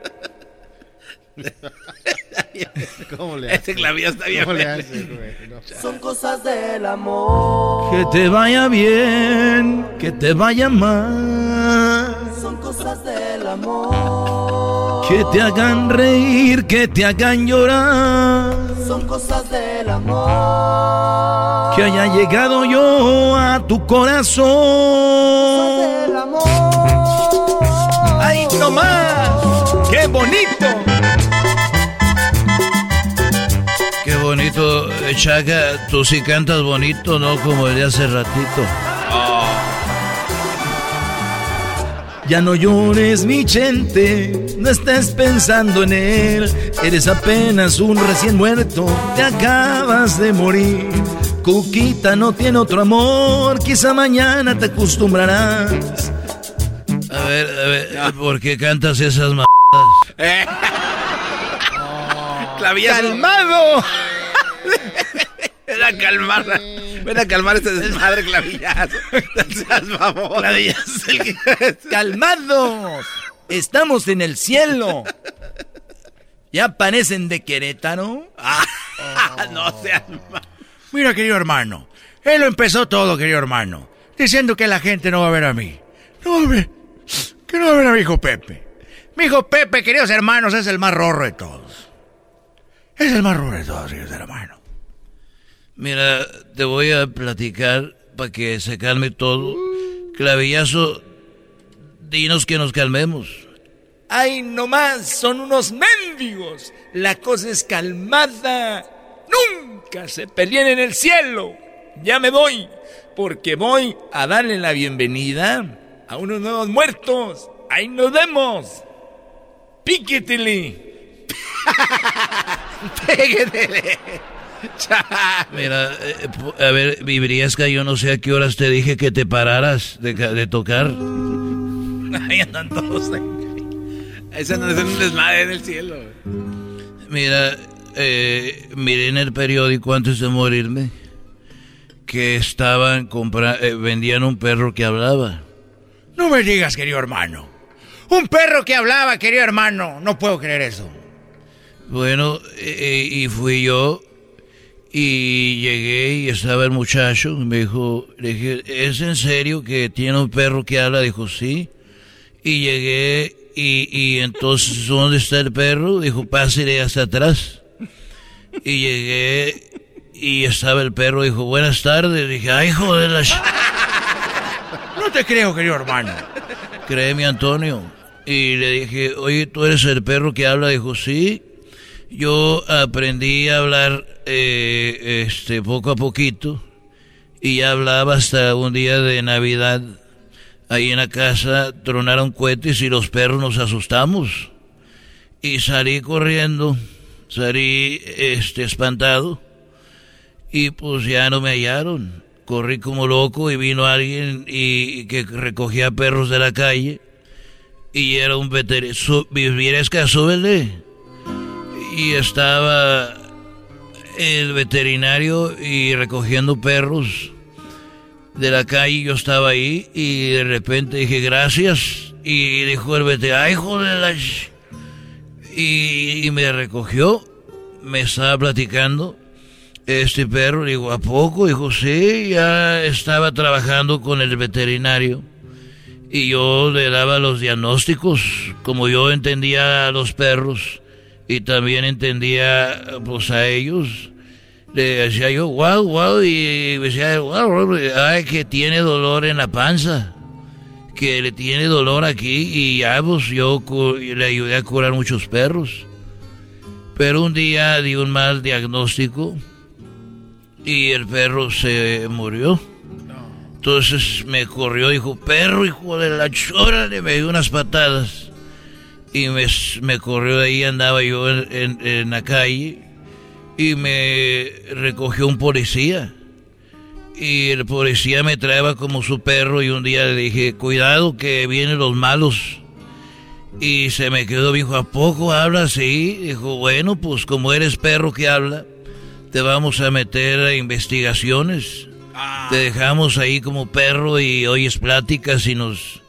[laughs] ¿Cómo le Ese clavillazo está bien. ¿Cómo le feo. hace, güey? No. Son cosas del amor. Que te vaya bien, que te vaya mal. Son cosas del amor. Que te hagan reír, que te hagan llorar. Son cosas del amor. Que haya llegado yo a tu corazón. Del amor. ¡Ay, no más! ¡Qué bonito! Bonito, Chaca, tú sí cantas bonito, ¿no? Como el de hace ratito. Ya no llores, mi gente, no estés pensando en él. Eres apenas un recién muerto, te acabas de morir. Cuquita no tiene otro amor, quizá mañana te acostumbrarás. A ver, a ver, ¿por qué cantas esas m***? [laughs] Eh. ¡Calmado! Ven a calmar. Ven a calmar este desmadre clavillazo. Clavillazo. el que- ¡Calmados! Estamos en el cielo. ¿Ya parecen de Querétaro? Ah, no seas mamón. Mira, querido hermano, él lo empezó todo, querido hermano, diciendo que la gente no va a ver a mí. No va a ver, que no va a ver a mi hijo Pepe. Mi hijo Pepe, queridos hermanos, es el más rorro de todos. Es el más rorro de todos, queridos hermanos. Mira, te voy a platicar para que se calme todo. Clavillazo, dinos que nos calmemos. ¡Ay, no más! ¡Son unos mendigos! La cosa es calmada. ¡Nunca se peleen en el cielo! Ya me voy, porque voy a darle la bienvenida a unos nuevos muertos. ¡Ahí nos vemos! ¡Píquetele! [laughs] Péguetele. Mira, eh, a ver, Vibriesca, yo no sé a qué horas te dije que te pararas de, ca- de tocar. Ahí andan todos. ahí. Ese no es un desmadre en el cielo. Mira, eh, miré en el periódico antes de morirme que estaban compra eh, vendían un perro que hablaba. No me digas, querido hermano. Un perro que hablaba, querido hermano. No puedo creer eso. Bueno, eh, y fui yo y llegué y estaba el muchacho. Me dijo, le dije, ¿es en serio que tiene un perro que habla? Dijo, sí. Y llegué y, y entonces, ¿dónde está el perro? Dijo, pásale hasta atrás. Y llegué y estaba el perro. Dijo, buenas tardes. Dije, ay, joder, la... ch-". No te creo, querido hermano. Créeme, Antonio. Y le dije, oye, ¿tú eres el perro que habla? Dijo, sí. Yo aprendí a hablar eh, este poco a poquito y ya hablaba hasta un día de Navidad. Ahí en la casa tronaron cohetes y los perros nos asustamos. Y salí corriendo, salí este espantado y pues ya no me hallaron. Corrí como loco y vino alguien y que recogía perros de la calle y era un veterinario. Viviresca, súbele. Y estaba el veterinario y recogiendo perros de la calle. Yo estaba ahí y de repente dije gracias. Y dijo el veterinario, ay, la ch-". y, y me recogió. me estaba platicando este perro. Digo, ¿a poco? Dijo, sí, ya estaba trabajando con el veterinario. Y yo le daba los diagnósticos, como yo entendía a los perros y también entendía pues a ellos. Le decía yo, wow, wow, y decía, wow, ay, que tiene dolor en la panza, que le tiene dolor aquí, y ya pues yo le ayudé a curar muchos perros. Pero un día di un mal diagnóstico y el perro se murió. Entonces me corrió, dijo, perro, hijo de la chora, le me dio unas patadas. Y me, me corrió de ahí, andaba yo en, en, la calle y me recogió un policía. Y el policía me traía como su perro y un día le dije, cuidado que vienen los malos. Y se me quedó, dijo, ¿a poco habla así? Dijo, bueno, pues como eres perro que habla, te vamos a meter a investigaciones. Te dejamos ahí como perro y oyes pláticas y nos...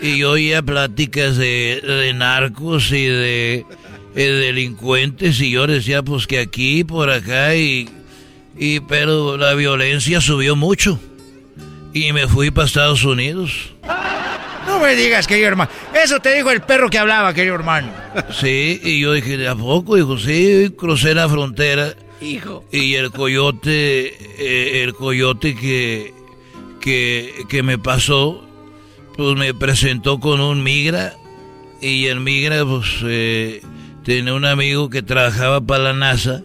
y yo oía pláticas de, narcos y de, delincuentes y yo decía pues que aquí, por acá y, y... Pero la violencia subió mucho. Y me fui para Estados Unidos. No me digas, querido hermano. Eso te dijo el perro que hablaba, querido hermano. Sí, y yo dije, ¿de a poco? Dijo, sí, crucé la frontera. Hijo. Y el coyote, eh, el coyote que, que, que me pasó, pues me presentó con un migra. Y el migra, pues, eh, tenía un amigo que trabajaba para la NASA.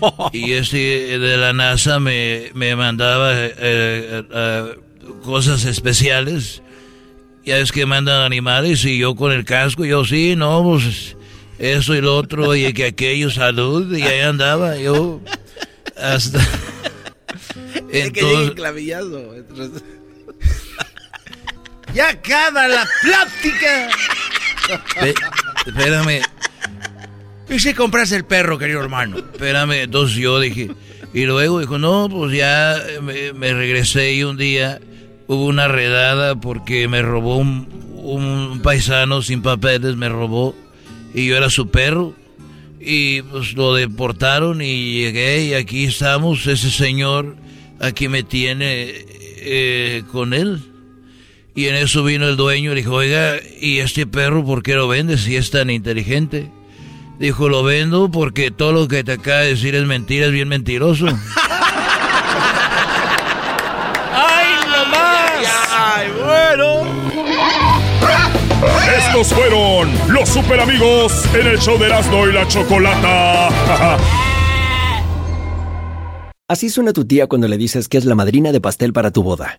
[laughs] y ese de la NASA me, me mandaba eh, cosas especiales ya es que mandan animales y yo con el casco, yo sí, no, pues eso y lo otro, y que aquello, salud, y ahí andaba yo hasta... [laughs] Entonces... ya acaba la plática. espérame. ¿Y si compras el perro, querido hermano? Espérame, entonces yo dije, y luego dijo, no, pues ya me, me regresé y un día hubo una redada porque me robó un, paisano sin papeles, me robó y yo era su perro y pues lo deportaron y llegué y aquí estamos, ese señor aquí me tiene eh, con él. Y en eso vino el dueño y dijo, oiga, ¿y este perro por qué lo vende si es tan inteligente? Dijo, lo vendo porque todo lo que te acaba de decir es mentira, es bien mentiroso. [laughs] bueno. Estos fueron los super amigos en el show de Erasmo y la Chocolata. [laughs] Así suena tu tía cuando le dices que es la madrina de pastel para tu boda.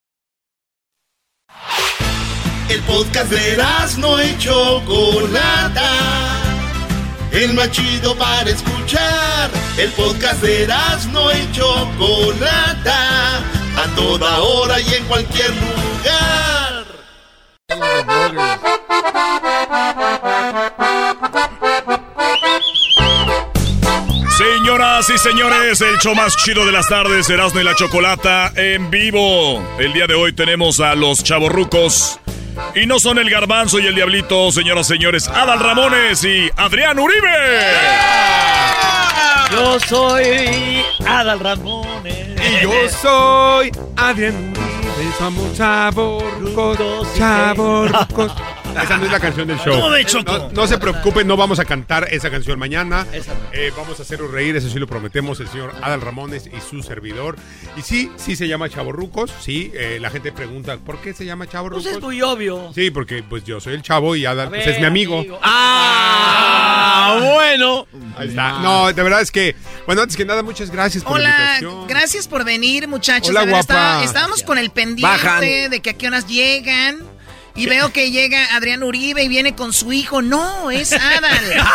El podcast de no y Chocolata. El más chido para escuchar. El podcast de no y Chocolata. A toda hora y en cualquier lugar. Señoras y señores, el show más chido de las tardes, Erasmo y la Chocolata en vivo. El día de hoy tenemos a los chavorrucos y no son el garbanzo y el diablito, señoras y señores, Adal Ramones y Adrián Uribe. Yo soy Adal Ramones. Y yo soy Adrián Uribe. Somos chavorrucos, chavorrucos. Esa no es la canción del show. ¿Cómo ve, Choco? No, no se preocupen, no vamos a cantar esa canción mañana. Eh, vamos a hacerlo reír, eso sí lo prometemos, el señor Adal Ramones y su servidor. Y sí, sí se llama Chavorrucos. Sí, eh, la gente pregunta, ¿por qué se llama Chavorrucos? Pues es muy obvio. Sí, porque pues yo soy el chavo y Adal pues, es mi amigo. amigo. Ah, bueno. Ahí está. No, de verdad es que, bueno, antes que nada, muchas gracias por la Hola, invitación. gracias por venir, muchachos. Hola, De verdad, guapa. estábamos con el pendiente Bajan. de que a qué horas llegan. Y veo que llega Adrián Uribe y viene con su hijo. No, es Adal.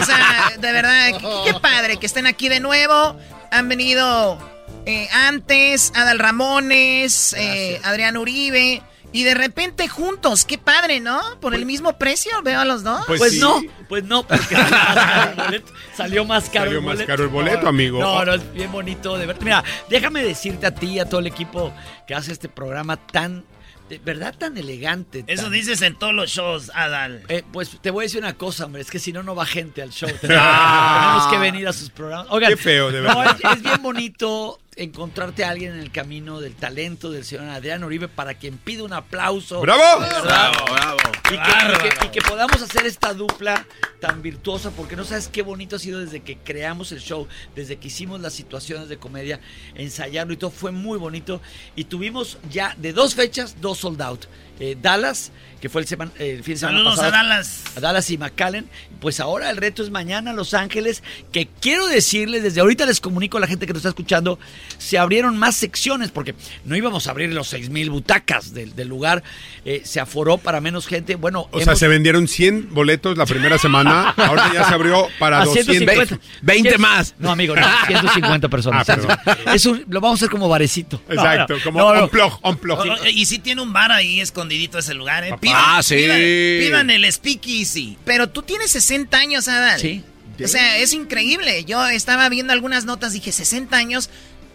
o sea, de verdad, qué, qué padre que estén aquí de nuevo. Han venido eh, antes Adal Ramones, eh, Adrián Uribe. Y de repente juntos, qué padre, ¿no? Por el mismo precio, veo a los dos. Pues, no, pues no, porque salió más caro el [laughs] boleto. Salió más caro, Salió el, más boleto. caro el boleto, No, amigo. No, no, es bien bonito de verte. Mira, déjame decirte a ti y a todo el equipo que hace este programa tan, de verdad tan elegante. Eso dices en todos los shows, Adal. Eh, pues te voy a decir una cosa, hombre, es que si no, no va gente al show. [laughs] Tenemos que venir a sus programas. Oigan, Qué feo, de no, verdad. es, es bien bonito encontrarte a alguien en el camino del talento del señor Adrián Uribe para quien pide un aplauso. ¡Bravo! Bravo, bravo. Y que, y que- y que podamos hacer esta dupla tan virtuosa, porque no sabes qué bonito ha sido desde que creamos el show, desde que hicimos las situaciones de comedia, ensayarlo y todo, fue muy bonito. Y tuvimos ya de dos fechas, dos sold out. Eh, Dallas, que fue el, seman- el fin de semana Saludos pasado. a Dallas. A Dallas y McAllen. Pues ahora el reto es mañana Los Ángeles, que quiero decirles, desde ahorita les comunico a la gente que nos está escuchando, se abrieron más secciones, porque no íbamos a abrir los seis mil butacas del, del lugar, eh, se aforó para menos gente. Bueno, O sea, se vendieron 100 boletos la primera semana. [laughs] Ahora ya se abrió para a 200. 150. 20 Cien- más. No, amigo, no, 150 personas. Ah. Eso lo vamos a hacer como barecito. Exacto, no, como no, unplug. Oh, oh, Y si tiene un bar ahí escondidito ese lugar, ¿eh? Ah, sí. Pidan, pidan el speakeasy. Pero tú tienes 60 años, Adal. Sí. O sea, es increíble. Yo estaba viendo algunas notas, dije 60 años,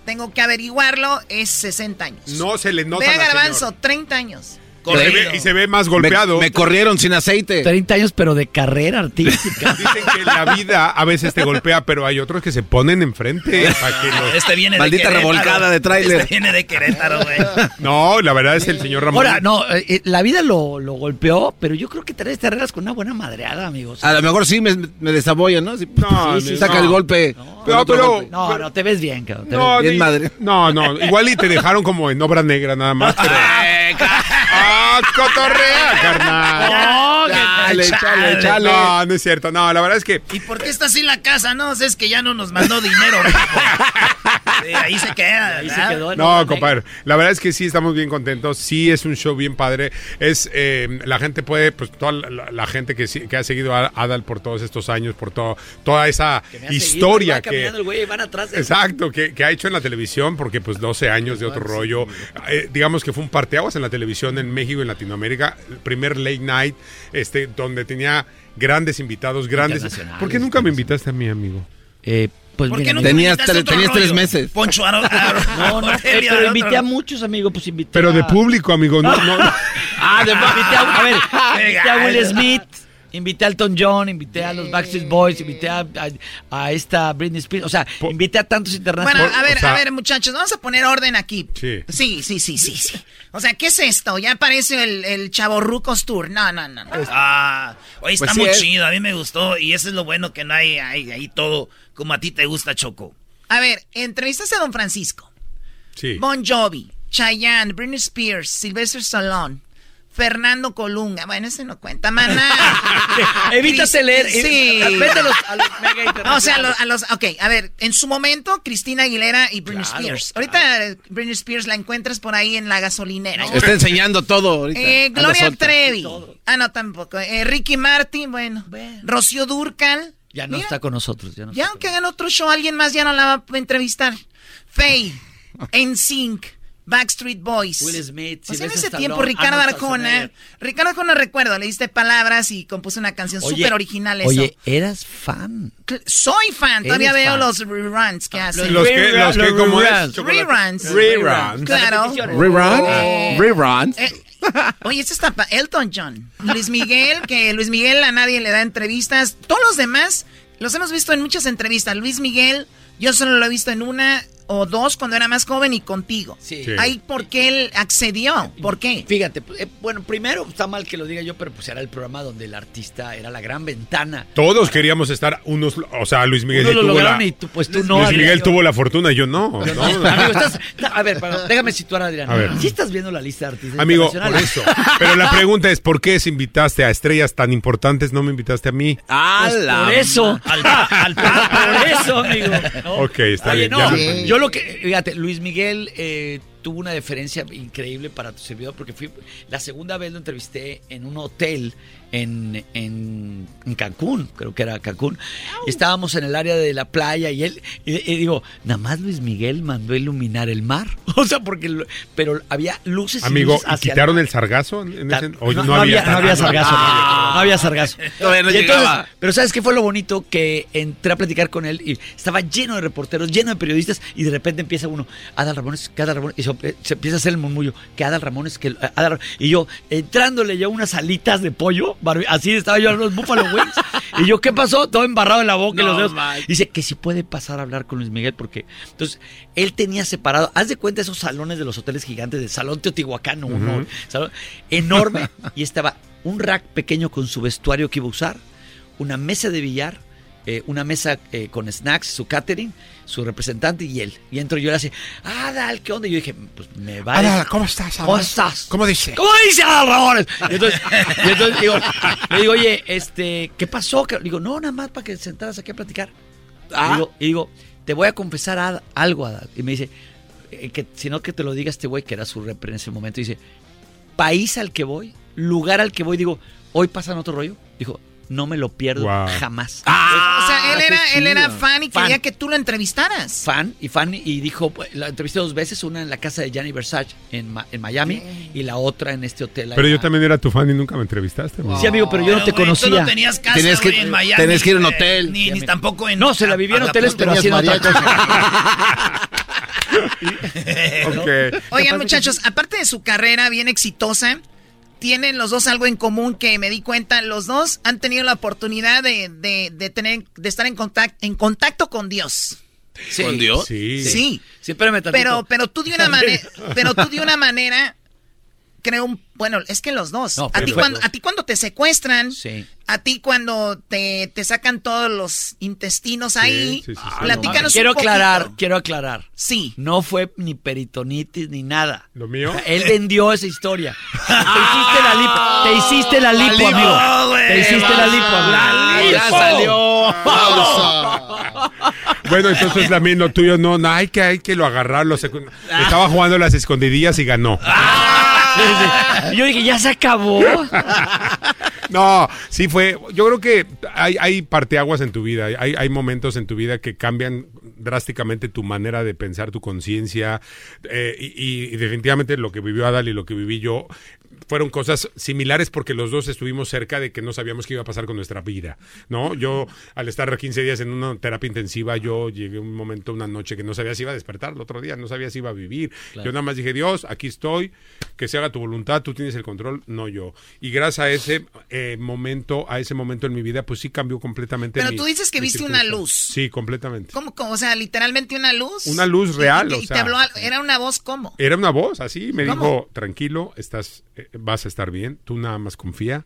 tengo que averiguarlo, es 60 años. No se le nota Ve a la Garbanzo, señora. 30 años. Y se ve- y se ve más golpeado. Me, me corrieron sin aceite. 30 años, pero de carrera artística. [laughs] Dicen que la vida a veces te golpea, pero hay otros que se ponen enfrente. para que los- Este viene Maldita de Querétaro. revolcada de tráiler. Este viene de Querétaro, güey. No, la verdad es el señor Ramón. Ahora, no, eh, eh, la vida lo, lo golpeó, pero yo creo que te te arreglas con una buena madreada, amigos. A lo mejor sí me, me desaboya, ¿no? No, sí, no. saca el golpe. Pero, pero- No, no, te ves bien, cabrón. te no, ves bien. ni- madre. no, no, igual y te dejaron como en obra negra nada más. [laughs] Pero... ¡Ah, cotorrea, carnal! No, Chale, chale, chale. No, no es cierto. No, la verdad es que ¿Y por qué está así la casa? No, es que ya no nos mandó dinero. [laughs] Ahí se queda. [laughs] Ahí se quedó. No, compadre, la verdad es que sí estamos bien contentos, sí es un show bien padre, es eh, la gente puede, pues toda la, la- la gente que, sí- que ha seguido a Adal por todos estos años, por todo, toda esa Que me ha seguido, historia va que... caminando el güey van atrás Exacto, que, que ha hecho en la televisión, porque pues 12 años de otro rollo, Eh, digamos que fue un parteaguas en la televisión en México y en Latinoamérica, el primer late night, este, donde tenía grandes invitados, grandes... ¿Por qué nunca me invitaste a mí, amigo? Eh, pues ¿Por mira, qué nunca Tenías tenías tres meses. Poncho Aro- [laughs] No, no, eh, pero otro- invité a muchos amigos, pues invité Pero de a- público, amigo, no, no. [laughs] Ah, de invité a, a ver, invité a Will. Smith, invité a Elton John, invité a los Backstreet Boys, invité a, a, a esta Britney Spears, o sea, invité a tantos Bueno, internacionales. a ver, o sea- a ver, muchachos, vamos a poner orden aquí. Sí. Sí, sí, sí, sí, sí. O sea, ¿qué es esto? Ya aparece el, el Chavorrucos Tour. No, no, no. no. Ah, oye, está Pues sí muy es. chido. A mí me gustó. Y eso es lo bueno que no hay ahí todo como a ti te gusta, Choco. A ver, entrevistaste a Don Francisco. Sí. Bon Jovi, Chayanne, Britney Spears, Sylvester Stallone, Fernando Colunga. Bueno, ese no cuenta, maná. [laughs] Evítate leer. Sí. eh, Vete a los, a los [laughs] mega No, o sea, a los, a los- ok, a ver, en su momento, Cristina Aguilera y Britney Claro, Spears. Ahorita eh, Britney Spears la encuentras por ahí en la gasolinera. Está enseñando todo ahorita. Eh, Gloria. Trevi. Ah, no, tampoco. Eh, Ricky Martin, bueno. Rocío Durcal. Ya no Mira, está con nosotros. Ya no Ya está aunque hagan otro show, alguien más ya no la va a entrevistar. Faye, [laughs] NSYNC, Backstreet Boys. Will Smith, O sea, en ese Stallone, tiempo, Ricardo Arnold Arjona. Ricardo Arjona, recuerdo, le diste palabras y compuso una canción súper original. Eso. Oye, eras fan. Soy fan, todavía veo fan. los reruns que hacen. Los que, los que, ¿cómo es? reruns. Reruns. Reruns. Claro. Reruns. Eh, Reruns. eh, oye, este está Elton John. Luis Miguel, que Luis Miguel a nadie le da entrevistas. Todos los demás los hemos visto en muchas entrevistas. Luis Miguel, yo solo lo he visto en una. O dos cuando era más joven y contigo. Sí. Ahí, ¿por qué él accedió? ¿Por qué? Fíjate, eh, bueno, primero está mal que lo diga yo, pero pues era el programa donde el artista era la gran ventana. Todos queríamos estar unos, o sea, Luis Miguel Unos sí lo tuvo lograron la, y tú, pues tú no. Luis Adrián, Miguel yo- tuvo la fortuna y yo no. no, no. Amigo, estás- a ver, para- déjame situar a Adrián. A ver. ¿Sí estás viendo la lista de artistas Amigo, por eso. Pero la pregunta es, ¿por qué si invitaste a estrellas tan importantes no me invitaste a mí? Pues por eso. [laughs] por eso, amigo. ¿no? Ok, está Oye, bien, no, ya entendí. Yo lo que, fíjate, Luis Miguel eh, tuvo una deferencia increíble para tu servidor porque fui, la segunda vez lo entrevisté en un hotel en, en, en Cancún, creo que era Cancún. Estábamos en el área de la playa y él, y, y digo, nada más Luis Miguel mandó a iluminar el mar. [laughs] O sea, porque, lo- pero había luces y Amigo, luces ¿y hacia quitaron el sargazo? en ese- no, no había, no había sargazo. [laughs] Ah. No había sargazo. Entonces- pero ¿sabes qué fue lo bonito? Que entré a platicar con él y estaba lleno de reporteros, lleno de periodistas y de repente empieza uno, Adal Ramones, Adal Ramones, y se, se empieza a hacer el murmullo, que Adal Ramones, que Adal Ra- Y yo, entrándole ya unas alitas de pollo, así estaba yo en los Buffalo Wings, y yo, ¿qué pasó? Todo embarrado en la boca y los dedos. Dice que si puede pasar a hablar con Luis Miguel porque entonces él tenía separado, haz de cuenta esos salones de los hoteles gigantes del Salón salón enorme y estaba un rack pequeño con su vestuario que iba a usar, una mesa de billar, eh, una mesa eh, con snacks, su catering, su representante y él. Y entro yo y le hace, Adal, ¿qué onda? Y yo dije, pues me va. Adal, ¿cómo estás, Adal? ¿Cómo estás? ¿Cómo dice? ¿Cómo dice Adal Ramones? Y entonces, y entonces digo, le digo, oye, este, ¿qué pasó? Le digo, no, nada más para que sentaras aquí a platicar. Ah. Y, digo, y digo, te voy a confesar a- algo, Adal. Y me dice, eh, que si no que te lo diga este güey, que era su rep en ese momento, dice, país al que voy, lugar al que voy, digo, hoy pasan otro rollo. Dijo, no me lo pierdo Wow. jamás. o sea, él era, él era fan y Fan. quería que tú lo entrevistaras. Fan y fan y dijo, pues, la entrevisté dos veces, una en la casa de Gianni Versace en, Ma- en Miami y la otra en este hotel. Pero allá. yo también era tu fan y nunca me entrevistaste. amigo. Sí, amigo, pero yo no te güey, conocía. Tú no tenías casa, Tenías que- güey, en Miami. tenías que ir a un hotel. Ni, ni tampoco en... No, se la vivía en a- a- hoteles, pero haciendo otra cosa. [laughs] Oigan, muchachos, aparte de su carrera bien exitosa, tienen los dos algo en común que me di cuenta. Los dos han tenido la oportunidad de, de- de tener, de estar en contacto, en contacto con Dios. Sí. ¿Con Dios? Sí. Sí. Sí, espérame tantito. Pero, pero tú de una manera, pero tú de una manera, creo, un- bueno, es que los dos. No, a, ti cuando, a ti cuando te secuestran, Sí. a ti cuando te, te sacan todos los intestinos ahí, sí, sí, sí. platícanos quiero un poquito. aclarar, quiero aclarar. Sí. No fue ni peritonitis ni nada. ¿Lo mío? [laughs] Él vendió esa historia. [laughs] Te hiciste la lipo, te hiciste la lipo, lipo, amigo. Te hiciste la lipo. La Ya salió. Pausa. Bueno, entonces también lo tuyo no, no, hay que, hay que lo agarrar. Lo secu- Estaba jugando las escondidillas y ganó. [laughs] Y Yo dije, ya se acabó. [laughs] No, sí fue. Yo creo que hay, hay parteaguas en tu vida. Hay, hay momentos en tu vida que cambian drásticamente tu manera de pensar, tu conciencia. eh, y, y definitivamente lo que vivió Adal y lo que viví yo fueron cosas similares porque los dos estuvimos cerca de que no sabíamos qué iba a pasar con nuestra vida, ¿no? Yo, al estar 15 días en una terapia intensiva, yo llegué un momento, una noche que no sabía si iba a despertar el otro día, no sabía si iba a vivir. Claro. Yo nada más dije, Dios, aquí estoy, que se haga tu voluntad, tú tienes el control, no yo. Y gracias a ese eh, momento, a ese momento en mi vida, pues sí cambió completamente. Pero mi- tú dices que viste una luz. Sí, completamente. ¿Cómo, cómo? O sea, literalmente una luz. Una luz real, y- o y te habló era una voz, ¿cómo? Era una voz así, me ¿Cómo? dijo, tranquilo, estás, eh, vas a estar bien, tú nada más confía,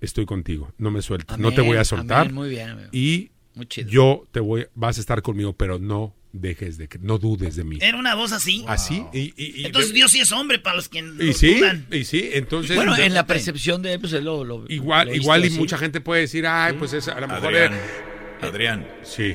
estoy contigo, no me sueltes, no te voy a soltar. amén, muy bien, amigo. Y Muy chido. yo te voy, vas a estar conmigo, pero no dejes de, que- no dudes de mí. Era una voz así. Así, y, y- y- Entonces Dios sí es hombre para los que y lo sí, dudan. y sí, entonces... Bueno, en la percepción de él, pues él lo, lo- Igual, lo igual y así. mucha gente puede decir, ay, pues es, a lo mejor... Adrián, era- Adrián, Sí.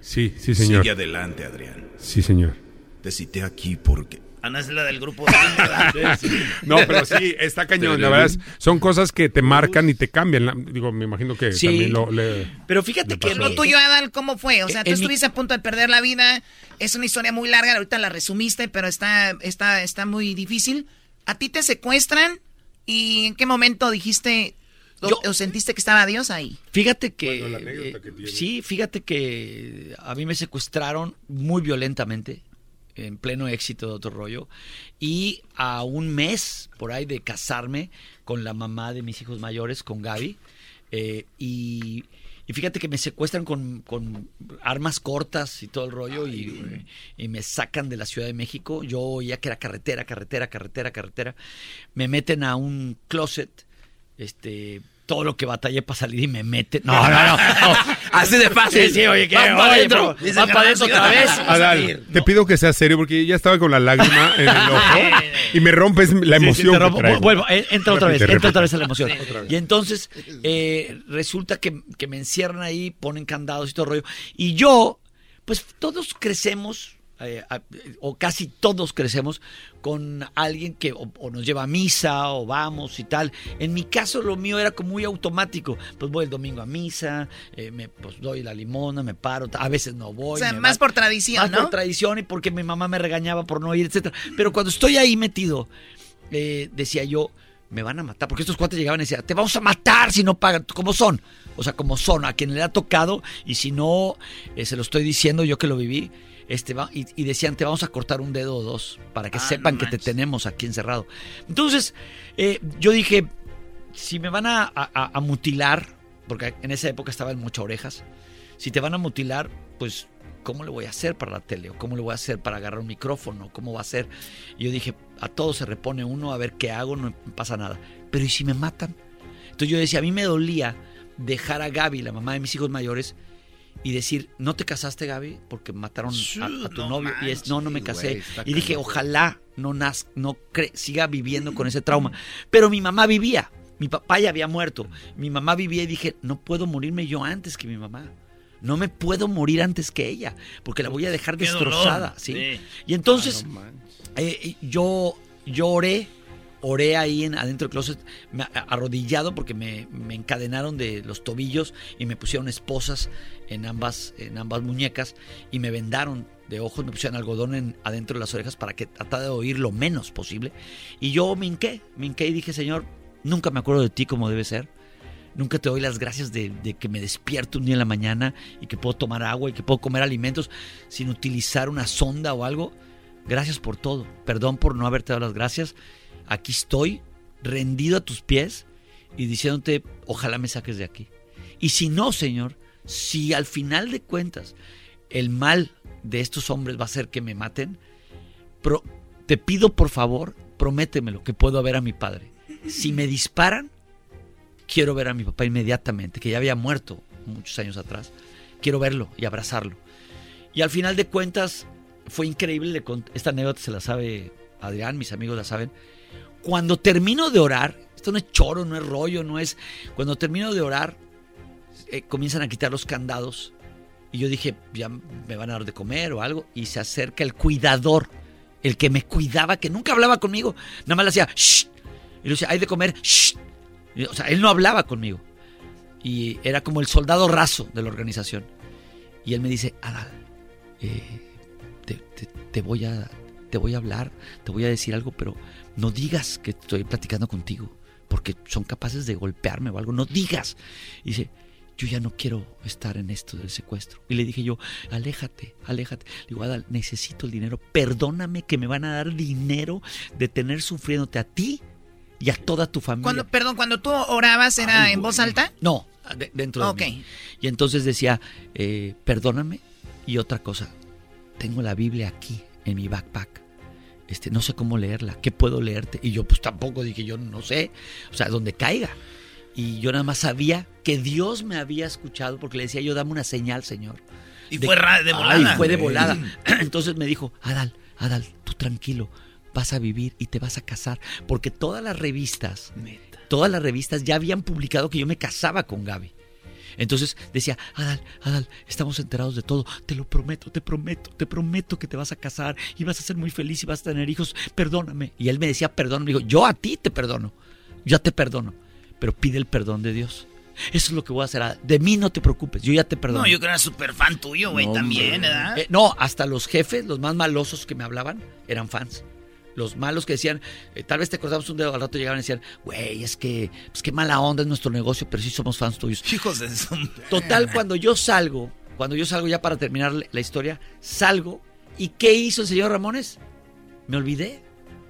Sí, sí, señor. sigue adelante, Adrián. Sí, señor. Te cité aquí porque... Ana es la del grupo. [laughs] No, pero sí, está cañón. La verdad, es- son cosas que te marcan y te cambian. Digo, me imagino que Sí. también lo... le- Pero fíjate le que. Lo tuyo, Adal, ¿cómo fue? O sea, tú En mi- estuviste a punto de perder la vida. Es una historia muy larga, ahorita la resumiste, pero está, está, está muy difícil. A ti te secuestran y ¿en qué momento dijiste o, Yo- o sentiste que estaba Dios ahí? Fíjate que, Bueno, eh, que tiene. sí, fíjate que a mí me secuestraron muy violentamente, en pleno éxito de otro rollo, y a un mes por ahí de casarme con la mamá de mis hijos mayores, con Gaby, eh, y, Y fíjate que me secuestran con, con armas cortas y todo el rollo y, y me sacan de la Ciudad de México. Yo oía que era carretera, carretera, carretera, carretera. Me meten a un closet, este todo lo que batallé para salir y me meten. No, no, no. no. [laughs] Así de fácil. Sí, sí, oye, que Van oye, pa' adentro. van para adentro otra vez. Adal, te pido que seas serio porque ya estaba con la lágrima en el ojo y me rompes la Sí, sí, emoción. que. Vuelvo, eh, entra otra vez, entra otra vez a la emoción. Y entonces eh, resulta que, que me encierran ahí, ponen candados y todo el rollo. Y yo, pues todos crecemos, eh, a- o casi todos crecemos, con alguien que o, o nos lleva a misa o vamos y tal. En mi caso lo mío era como muy automático. Pues voy el domingo a misa, eh, me pues doy la limona, me paro, a veces no voy. O sea, más va- por tradición, más ¿no? por tradición y porque mi mamá me regañaba por no ir, etcétera. Pero cuando estoy ahí metido, eh, decía yo, me van a matar. Porque estos cuates llegaban y decían, te vamos a matar si no pagan. Como son. O sea, como son. A quien le ha tocado. Y si no, eh, se lo estoy diciendo yo que lo viví. Este, va- y, y decían, te vamos a cortar un dedo o dos. Para que Ah, sepan no que te tenemos aquí encerrado. Entonces, eh, yo dije, si me van a, a- a mutilar, porque en esa época estaba en muchas orejas, si te van a mutilar, pues, ¿cómo le voy a hacer para la tele? ¿O cómo le voy a hacer para agarrar un micrófono? ¿Cómo va a ser? Y yo dije, a todo se repone uno, a ver qué hago, no pasa nada. Pero ¿y si me matan? Entonces yo decía, a mí me dolía dejar a Gaby, la mamá de mis hijos mayores, y decir, ¿no te casaste, Gaby? Porque mataron a, a tu novio. y es, no, no me casé. y dije, ojalá no, naz, no cre- siga viviendo con ese trauma. Pero mi mamá vivía. Mi papá ya había muerto. Mi mamá vivía y dije, no puedo morirme yo antes que mi mamá. No me puedo morir antes que ella, porque la voy a dejar Qué dolor. destrozada. ¿sí? Sí. Y entonces, eh, yo, yo oré, ahí en, adentro del closet, me- arrodillado, porque me, me encadenaron de los tobillos y me pusieron esposas en ambas, en ambas muñecas y me vendaron de ojos, me pusieron algodón en, adentro de las orejas para que tratara de oír lo menos posible. Y yo me hinqué, me hinqué y dije, Señor, nunca me acuerdo de ti como debe ser. Nunca te doy las gracias de, de que me despierto un día en la mañana y que puedo tomar agua y que puedo comer alimentos sin utilizar una sonda o algo. Gracias por todo. Perdón por no haberte dado las gracias. Aquí estoy, rendido a tus pies y diciéndote, ojalá me saques de aquí. Y si no, Señor, si al final de cuentas el mal de estos hombres va a ser que me maten, pro- te pido por favor, prométemelo que puedo ver a mi padre. Si me disparan, quiero ver a mi papá inmediatamente, que ya había muerto muchos años atrás. Quiero verlo y abrazarlo. Y al final de cuentas, fue increíble. Esta anécdota se la sabe Adrián, mis amigos la saben. Cuando termino de orar, esto no es choro, no es rollo, no es. Cuando termino de orar, eh, comienzan a quitar los candados. Y yo dije, ya me van a dar de comer o algo. Y se acerca el cuidador, el que me cuidaba, que nunca hablaba conmigo. Nada más le hacía, shh. Y le decía, hay de comer, shh. Y, O sea, él no hablaba conmigo. Y era como el soldado raso de la organización. Y él me dice, Adal, eh, te, te- te voy a, te voy a hablar, te voy a decir algo, pero no digas que estoy platicando contigo, porque son capaces de golpearme o algo. No digas. Y dice, yo ya no quiero estar en esto del secuestro. Y le dije yo, aléjate, aléjate. Le digo, Adal, necesito el dinero. Perdóname que me van a dar dinero de tener sufriéndote a ti y a toda tu familia. Cuando, perdón, cuando tú orabas, ¿era Ay, en voz alta? No, de- dentro de Ok. mí. Y entonces decía, eh, perdóname. Y otra cosa, tengo la Biblia aquí, en mi backpack. Este, no sé cómo leerla, ¿qué puedo leerte? Y yo pues tampoco dije, yo no sé, o sea, donde caiga. Y yo nada más sabía que Dios me había escuchado porque le decía yo, dame una señal, Señor. Y fue de volada. Ay, fue de volada. Entonces me dijo, Adal, Adal, tú tranquilo, vas a vivir y te vas a casar. Porque todas las revistas, todas las revistas ya habían publicado que yo me casaba con Gaby. Entonces decía, Adal, Adal, estamos enterados de todo. Te lo prometo, te prometo, te prometo que te vas a casar y vas a ser muy feliz y vas a tener hijos. Perdóname. Y él me decía, perdón. Me dijo, yo a ti te perdono. Yo te perdono. Pero pide el perdón de Dios. Eso es lo que voy a hacer. De mí no te preocupes. Yo ya te perdono. No, yo que era súper fan tuyo, güey, No, también. ¿verdad? Eh, no, hasta los jefes, los más malosos que me hablaban, eran fans. Los malos que decían, eh, tal vez te cortamos un dedo, al rato llegaban y decían, güey, es que, pues qué mala onda es nuestro negocio, pero sí somos fans tuyos. Hijos de su... Total, cuando yo salgo, cuando yo salgo ya para terminar la- la historia, salgo, ¿y qué hizo el señor Ramones? Me olvidé.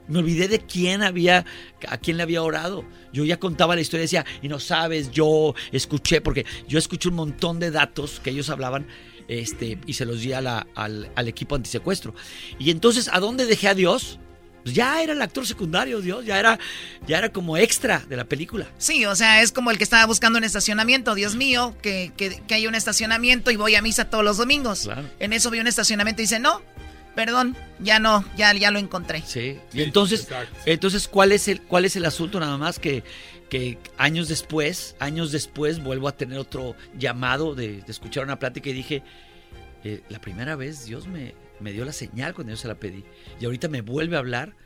Me olvidé de quién había, a quién le había orado. Yo ya contaba la historia, decía, y no sabes, yo escuché, porque yo escuché un montón de datos que ellos hablaban este, y se los di a la- al, al equipo antisecuestro. Y entonces, ¿a dónde dejé a Dios? Pues ya era el actor secundario, Dios, ya era, ya era como extra de la película. Sí, o sea, es como el que estaba buscando un estacionamiento. Dios mío, que, que, que hay un estacionamiento y voy a misa todos los domingos. En eso vi un estacionamiento y dice, no, perdón, ya no, ya, ya lo encontré. Sí. Y entonces, entonces ¿cuál es el cuál es el asunto nada más que que años después, años después vuelvo a tener otro llamado de, de escuchar una plática y dije, eh, la primera vez Dios me, me dio la señal cuando yo se la pedí y ahorita me vuelve a hablar.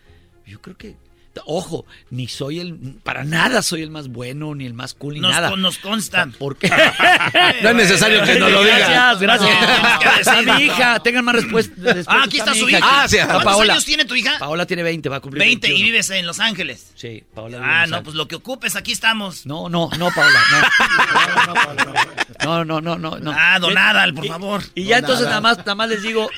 Yo creo que Ojo, ni soy el, para nada soy el más bueno, ni el más cool, ni Nos nada. nos consta. ¿Por qué? [laughs] No es necesario que nos lo diga. Gracias, gracias. No, mi hija, tengan más respuesta. Ah, aquí está su hija. Ah, sí. ¿Cuántos Paola. años tiene tu hija? Paola tiene 20, va a cumplir 20 y 21. vives en Los Ángeles. Sí, Paola. vive en Ah, Los no, Ángeles. pues lo que ocupes, aquí estamos. No, no, no, Paola, no. No, no, no, no, no. Ah, don Y- Adal, por y- favor. Y ya Don entonces nada más, nada más les digo,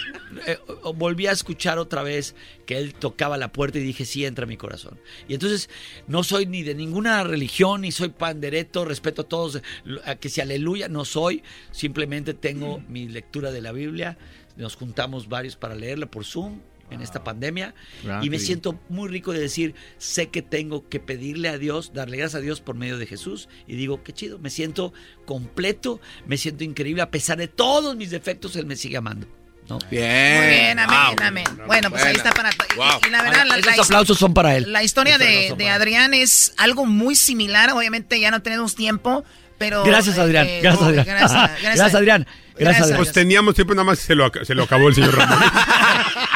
eh, volví a escuchar otra vez que él tocaba la puerta y dije, sí, entra a mi corazón. Y entonces no soy ni de ninguna religión, ni soy pandereto, respeto a todos, a que si aleluya, no soy, simplemente tengo mi lectura de la Biblia, nos juntamos varios para leerla por Zoom en esta pandemia y me siento muy rico de decir, sé que tengo que pedirle a Dios, darle gracias a Dios por medio de Jesús y digo, qué chido, me siento completo, me siento increíble, a pesar de todos mis defectos, Él me sigue amando. ¿No? Bien. Muy bien, amén, Wow. amén. Bueno, pues ahí está para... y- Wow. Y, la verdad, la, Esos la- aplausos son para él. La historia de, de. Adrián es algo muy similar. Obviamente ya no tenemos tiempo, pero... Gracias, Adrián. eh, [laughs] gracias, Adrián. Gracias, Gracias, Adrián. Gracias, Adrián. Pues teníamos tiempo, nada más se lo, se lo acabó el señor Ramón. [laughs]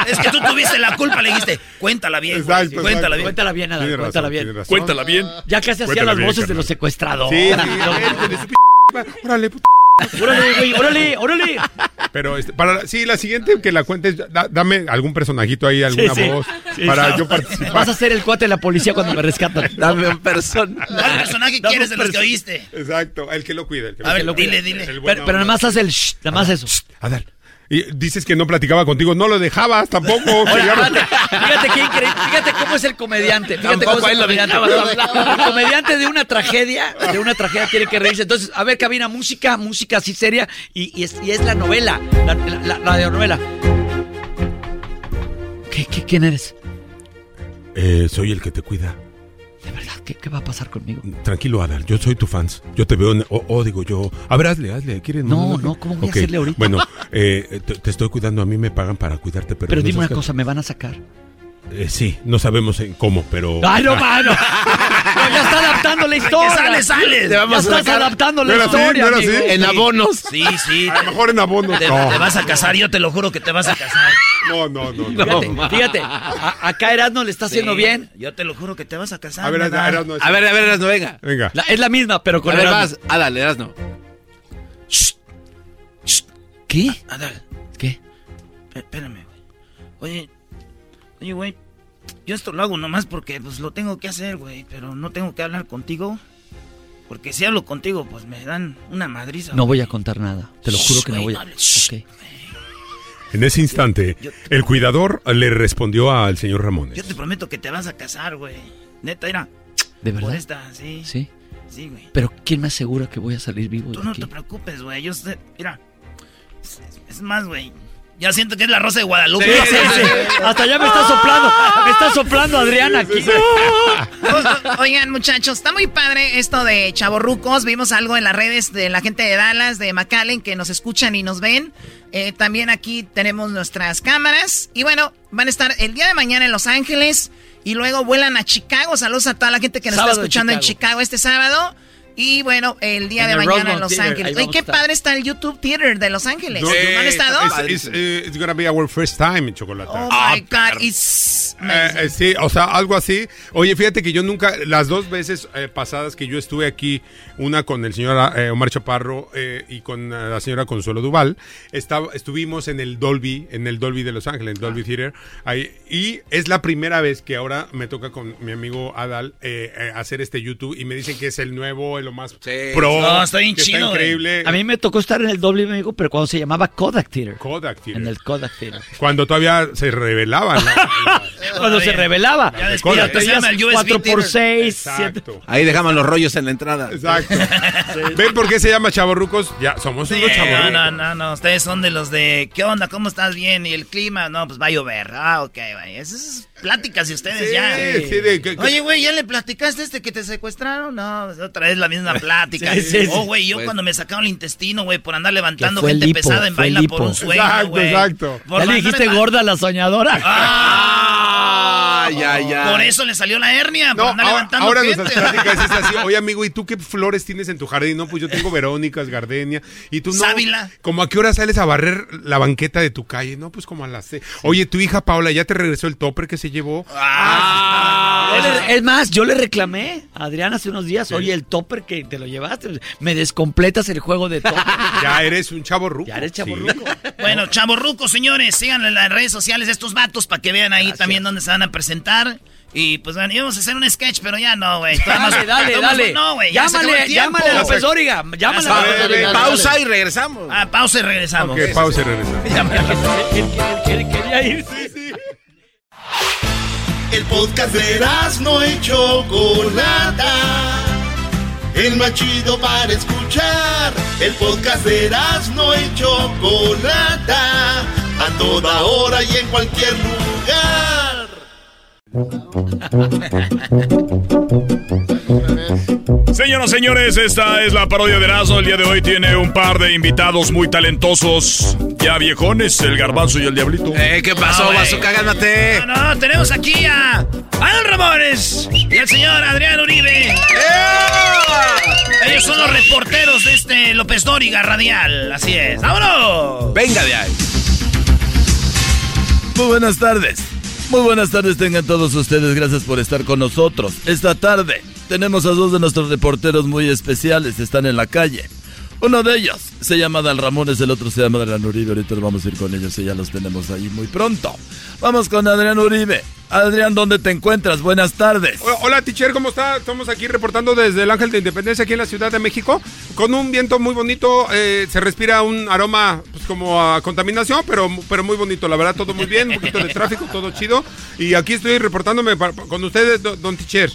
Es que tú tuviste la culpa, le dijiste, cuéntala bien, güey, Exacto, cuéntala bien. Cuéntala bien, razón, cuéntala bien. Cuéntala bien. Ya casi hacía las voces de los secuestradores. Sí, Lo- sí, sí, [laughs] Órale, puta. Órale, güey, órale, órale. Pero este, para la- sí, la siguiente que la cuentes, da- dame algún personajito ahí, alguna Sí, sí. voz Sí. para yo participar. Vas a ser el cuate de la policía cuando me rescatan. Dame un persona. ¿Cuál personaje quieres de los que oíste? Exacto, el que lo cuida. El que A ver, dile, dile. El Pero, pero nada más hace el shh, nada más eso. Adal. Y dices que no platicaba contigo, no lo dejabas tampoco. Fíjate, fíjate qué increíble, fíjate cómo es el comediante. Fíjate Tampoco cómo es a el comediante. El de una tragedia, de una tragedia tiene que reírse. Entonces, a ver, cabina, música, música así seria y, y es, y es la novela, la, la, la, la radionovela. ¿Qué, qué, quién eres? Eh, soy el que te cuida. De verdad, ¿qué, qué va a pasar conmigo? Tranquilo, Adal, yo soy tu fans. Yo te veo, o o digo yo. A ver, hazle, hazle. ¿Quieres? No, no, ¿cómo voy a hacerle ahorita? Bueno, eh, te, te estoy cuidando, a mí me pagan para cuidarte, pero. Pero no dime una cosa, ¿me van a sacar? Eh, sí, no sabemos en cómo, pero. ¡Ay, no, mano! [laughs] No, ya está adaptando la historia. Sale, sale. Te vamos Ya a estás adaptando la ¿No era así? historia. ¿No era amigo. así? en abonos. Sí, sí. A lo mejor en abono. Te, no. te vas a casar, yo te lo juro que te vas a casar. no, no, no. no. Fíjate, fíjate, a- acá Erasmo le está haciendo Sí, bien. Yo te lo juro que te vas a casar. A ver. Adal, no, A ver, a ver, Erasno, venga. Venga. La- es la misma, pero con A ver, Erasmo. Adal, Erasno. ¿Qué? Adal, ¿Qué? espé- espérame, güey. Oye, oye, güey. Yo esto lo hago nomás porque pues lo tengo que hacer, güey. Pero no tengo que hablar contigo. Porque si hablo contigo, pues me dan una madriza. No voy a contar nada. Te lo juro que no voy a. no. En ese instante, el cuidador le respondió al señor Ramones. Yo te prometo que te vas a casar, güey. Neta, mira. ¿De Por verdad? esta, sí. Sí. Sí, güey. Pero ¿quién me asegura que voy a salir vivo Tú de no aquí? te preocupes, güey. Yo sé. Mira. Es, es más, güey. Ya siento que es la rosa de Guadalupe. Sí, sí, sí. Hasta ya me está soplando. Me está soplando Adriana aquí. Oigan, muchachos, está muy padre esto de chavorrucos. Vimos algo en las redes de la gente de Dallas, de McAllen, que nos escuchan y nos ven. Eh, también aquí tenemos nuestras cámaras. Y bueno, van a estar el día de mañana en Los Ángeles y luego vuelan a Chicago. Saludos a toda la gente que nos Sábado está escuchando en Chicago. Chicago este sábado. Y bueno, el día En de el mañana Rosemont en Los Ángeles. Oye, qué estar. padre está el YouTube Theater de Los Ángeles. No, ¿No han estado? It's, it's, it's gonna be our first time en Chocolate. Oh my God, it's Eh, eh, sí, o sea, algo así. Oye, fíjate que yo nunca, las dos veces eh, pasadas que yo estuve aquí, una con el señor eh, Omar Chaparro eh, y con eh, la señora Consuelo Duval, estaba, estuvimos en el Dolby, en el Dolby de Los Ángeles, en Dolby Theater, ahí, y es la primera vez que ahora me toca con mi amigo Adal eh, eh, hacer este YouTube y me dicen que es el nuevo, lo más pro, No, está bien chido, increíble. A mí me tocó estar en el doble, amigo, pero cuando se llamaba Kodak Theater. Kodak Theater. En el Kodak Theater. Cuando todavía se revelaban. la- [laughs] la- cuando se revelaba. Ya después Ya te tenías llama el USB 4 por tiene- 6 Exacto. Ahí dejamos los rollos en la entrada. Exacto. [laughs] ¿Ven por qué se llama chavorrucos? Ya, somos Sí, unos no, chavorrucos. no, no, no, ustedes son de los de, ¿qué onda? ¿Cómo estás? Bien, ¿y el clima? No, pues va a llover. Ah, ok, güey. Esas es pláticas de ustedes Sí, ya. sí, de que- que- Oye, güey, ¿ya le platicaste este que te secuestraron? No, es otra vez la misma plática. Sí, sí, sí. Oh, güey, yo Pues- cuando me sacaron el intestino, güey, por andar levantando gente lipo, pesada en baila lipo. por un sueño, Exacto, güey. exacto. Por ¿Ya le dijiste gorda a la soñadora? Ah, ya, ya. Por eso le salió la hernia, por andar ahora, levantando ahora gente. nuestras pláticas es así. [laughs] Oye, amigo, ¿y tú qué flores tienes en tu jardín? No, pues yo tengo verónicas, gardenia. ¿Y tú no? Sábila. ¿Cómo a qué hora sales a barrer la banqueta de tu calle? No, pues como a las seis. Oye, tu hija Paula, ¿ya te regresó el topper que se llevó? Ah, es más, yo le reclamé a Adrián hace unos días, oye, el topper que te lo llevaste, me descompletas el juego de topper. [laughs] Ya eres un chavo ruco. Ya eres chavorruco. Bueno, chavorruco, señores, síganle en las redes sociales de estos vatos para que vean ahí también dónde se van a presentar. Y pues bueno, íbamos a hacer un sketch, pero ya no, güey. [laughs] Dale, más- dale, dale. No, güey. Llámale, llámale a López Dóriga. Llámale a López Dóriga. Pausa y regresamos. Ah, pausa y regresamos. Ok, pausa y regresamos. Quería ir. El podcast de no y Chocolata. El más chido para escuchar. El podcast de no y Chocolata. A toda hora y en cualquier lugar. Señoras y señores, esta es la parodia de Erasmo. El día de hoy tiene un par de invitados muy talentosos, ya viejones, el garbanzo y el diablito. Eh, ¿Qué pasó, No, güey. Bazooka? Gánate. No, no, tenemos aquí a Adal Ramones y el señor Adrián Uribe. Ellos son los reporteros de este López Dóriga Radial. Así es. ¡Vámonos! Venga de ahí. Muy buenas tardes. Muy buenas tardes tengan todos ustedes. Gracias por estar con nosotros. Esta tarde tenemos a dos de nuestros reporteros muy especiales. Están en la calle. Uno de ellos se llama Dal Ramones, el otro se llama Adrián Uribe. Ahorita vamos a ir con ellos y ya los tenemos ahí muy pronto. Vamos con Adrián Uribe. Adrián, ¿dónde te encuentras? Buenas tardes. Hola, teacher, ¿cómo está? Estamos aquí reportando desde el Ángel de Independencia aquí en la Ciudad de México. Con un viento muy bonito, eh, se respira un aroma pues, como a contaminación, pero, pero muy bonito. La verdad, todo muy bien, un poquito de tráfico, todo chido. Y aquí estoy reportándome con ustedes, do- don teacher.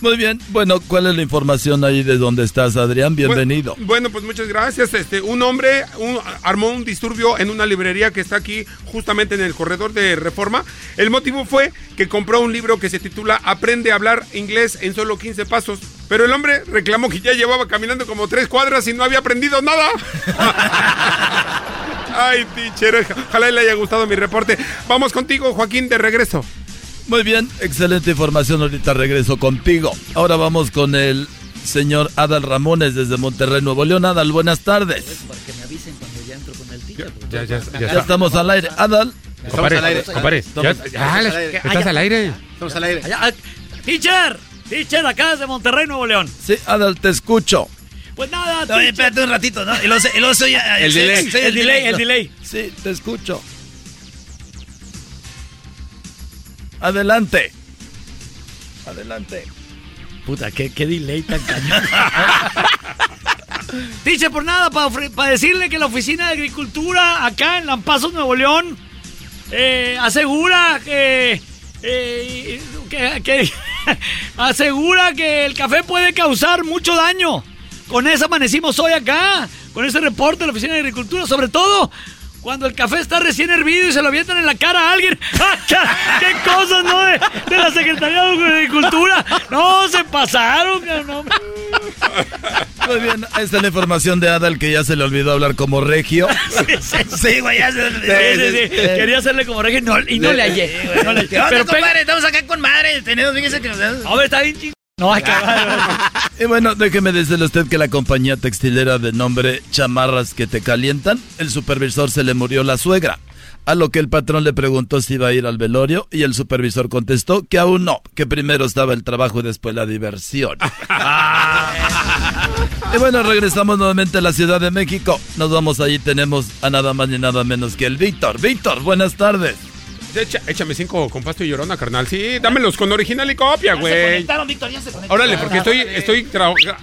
Muy bien. Bueno, ¿cuál es la información ahí de dónde estás, Adrián? Bienvenido. Bueno, bueno, pues muchas gracias. Este, un hombre un- armó un disturbio en una librería que está aquí justamente en el corredor de Reforma. El motivo fue que compró un libro que se titula Aprende a hablar inglés en solo 15 pasos. Pero el hombre reclamó que ya llevaba caminando como tres cuadras y no había aprendido nada. [laughs] Ay, teacher, ojalá le haya gustado mi reporte. Vamos contigo, Joaquín, de regreso. Muy bien, excelente información. Ahorita regreso contigo. Ahora vamos con el señor Adal Ramones desde Monterrey, Nuevo León. Adal, buenas tardes. Para que me avisen cuando ya entro con el. Ya, ya, Ya, estamos al aire. Adal. Estamos al aire. ¿estás al aire? Estamos al aire. Allá, ah, teacher, teacher, acá desde Monterrey, Nuevo León. Sí, Adal, te escucho. Pues nada, Oye, espérate un ratito, ¿no? El delay. el delay, el delay. Sí, te escucho. Adelante. Adelante. Puta, qué, qué delay tan cañón. [laughs] Dice por nada, para decirle que la Oficina de Agricultura acá en Lampazos, Nuevo León, eh, asegura que, eh, que- que- [laughs] asegura que el café puede causar mucho daño. Con eso amanecimos hoy acá, con ese reporte de la Oficina de Agricultura, sobre todo cuando el café está recién hervido y se lo avientan en la cara a alguien. [laughs] ¡Qué cosas, no! De, de la Secretaría de Agricultura. No, se pasaron. no. [laughs] Muy bien, ahí está la información de Adal que ya se le olvidó hablar como regio. [laughs] Sí, güey, ya se... Sí, sí, sí. Quería hacerle como reggae no- y no le hallé. No le- ¿Qué onda, Pero compadre? Estamos acá con madre. Tenemos, fíjese que nos... A ver, está bien No, hay que [laughs] Y bueno, déjeme decirle a usted que la compañía textilera de nombre Chamarras que te calientan, el supervisor se le murió la suegra. A lo que el patrón le preguntó si iba a ir al velorio y el supervisor contestó que aún no, que primero estaba el trabajo y después la diversión. [laughs] y bueno, regresamos nuevamente a la Ciudad de México. Nos vamos allí, tenemos a nada más ni nada menos que el Víctor. Víctor, buenas tardes. Echa- échame cinco con pasto y llorona, carnal. Sí, dámelos con original y copia, Se güey. conectaron, Víctor, ya se conectaron. Órale, porque estoy, estoy.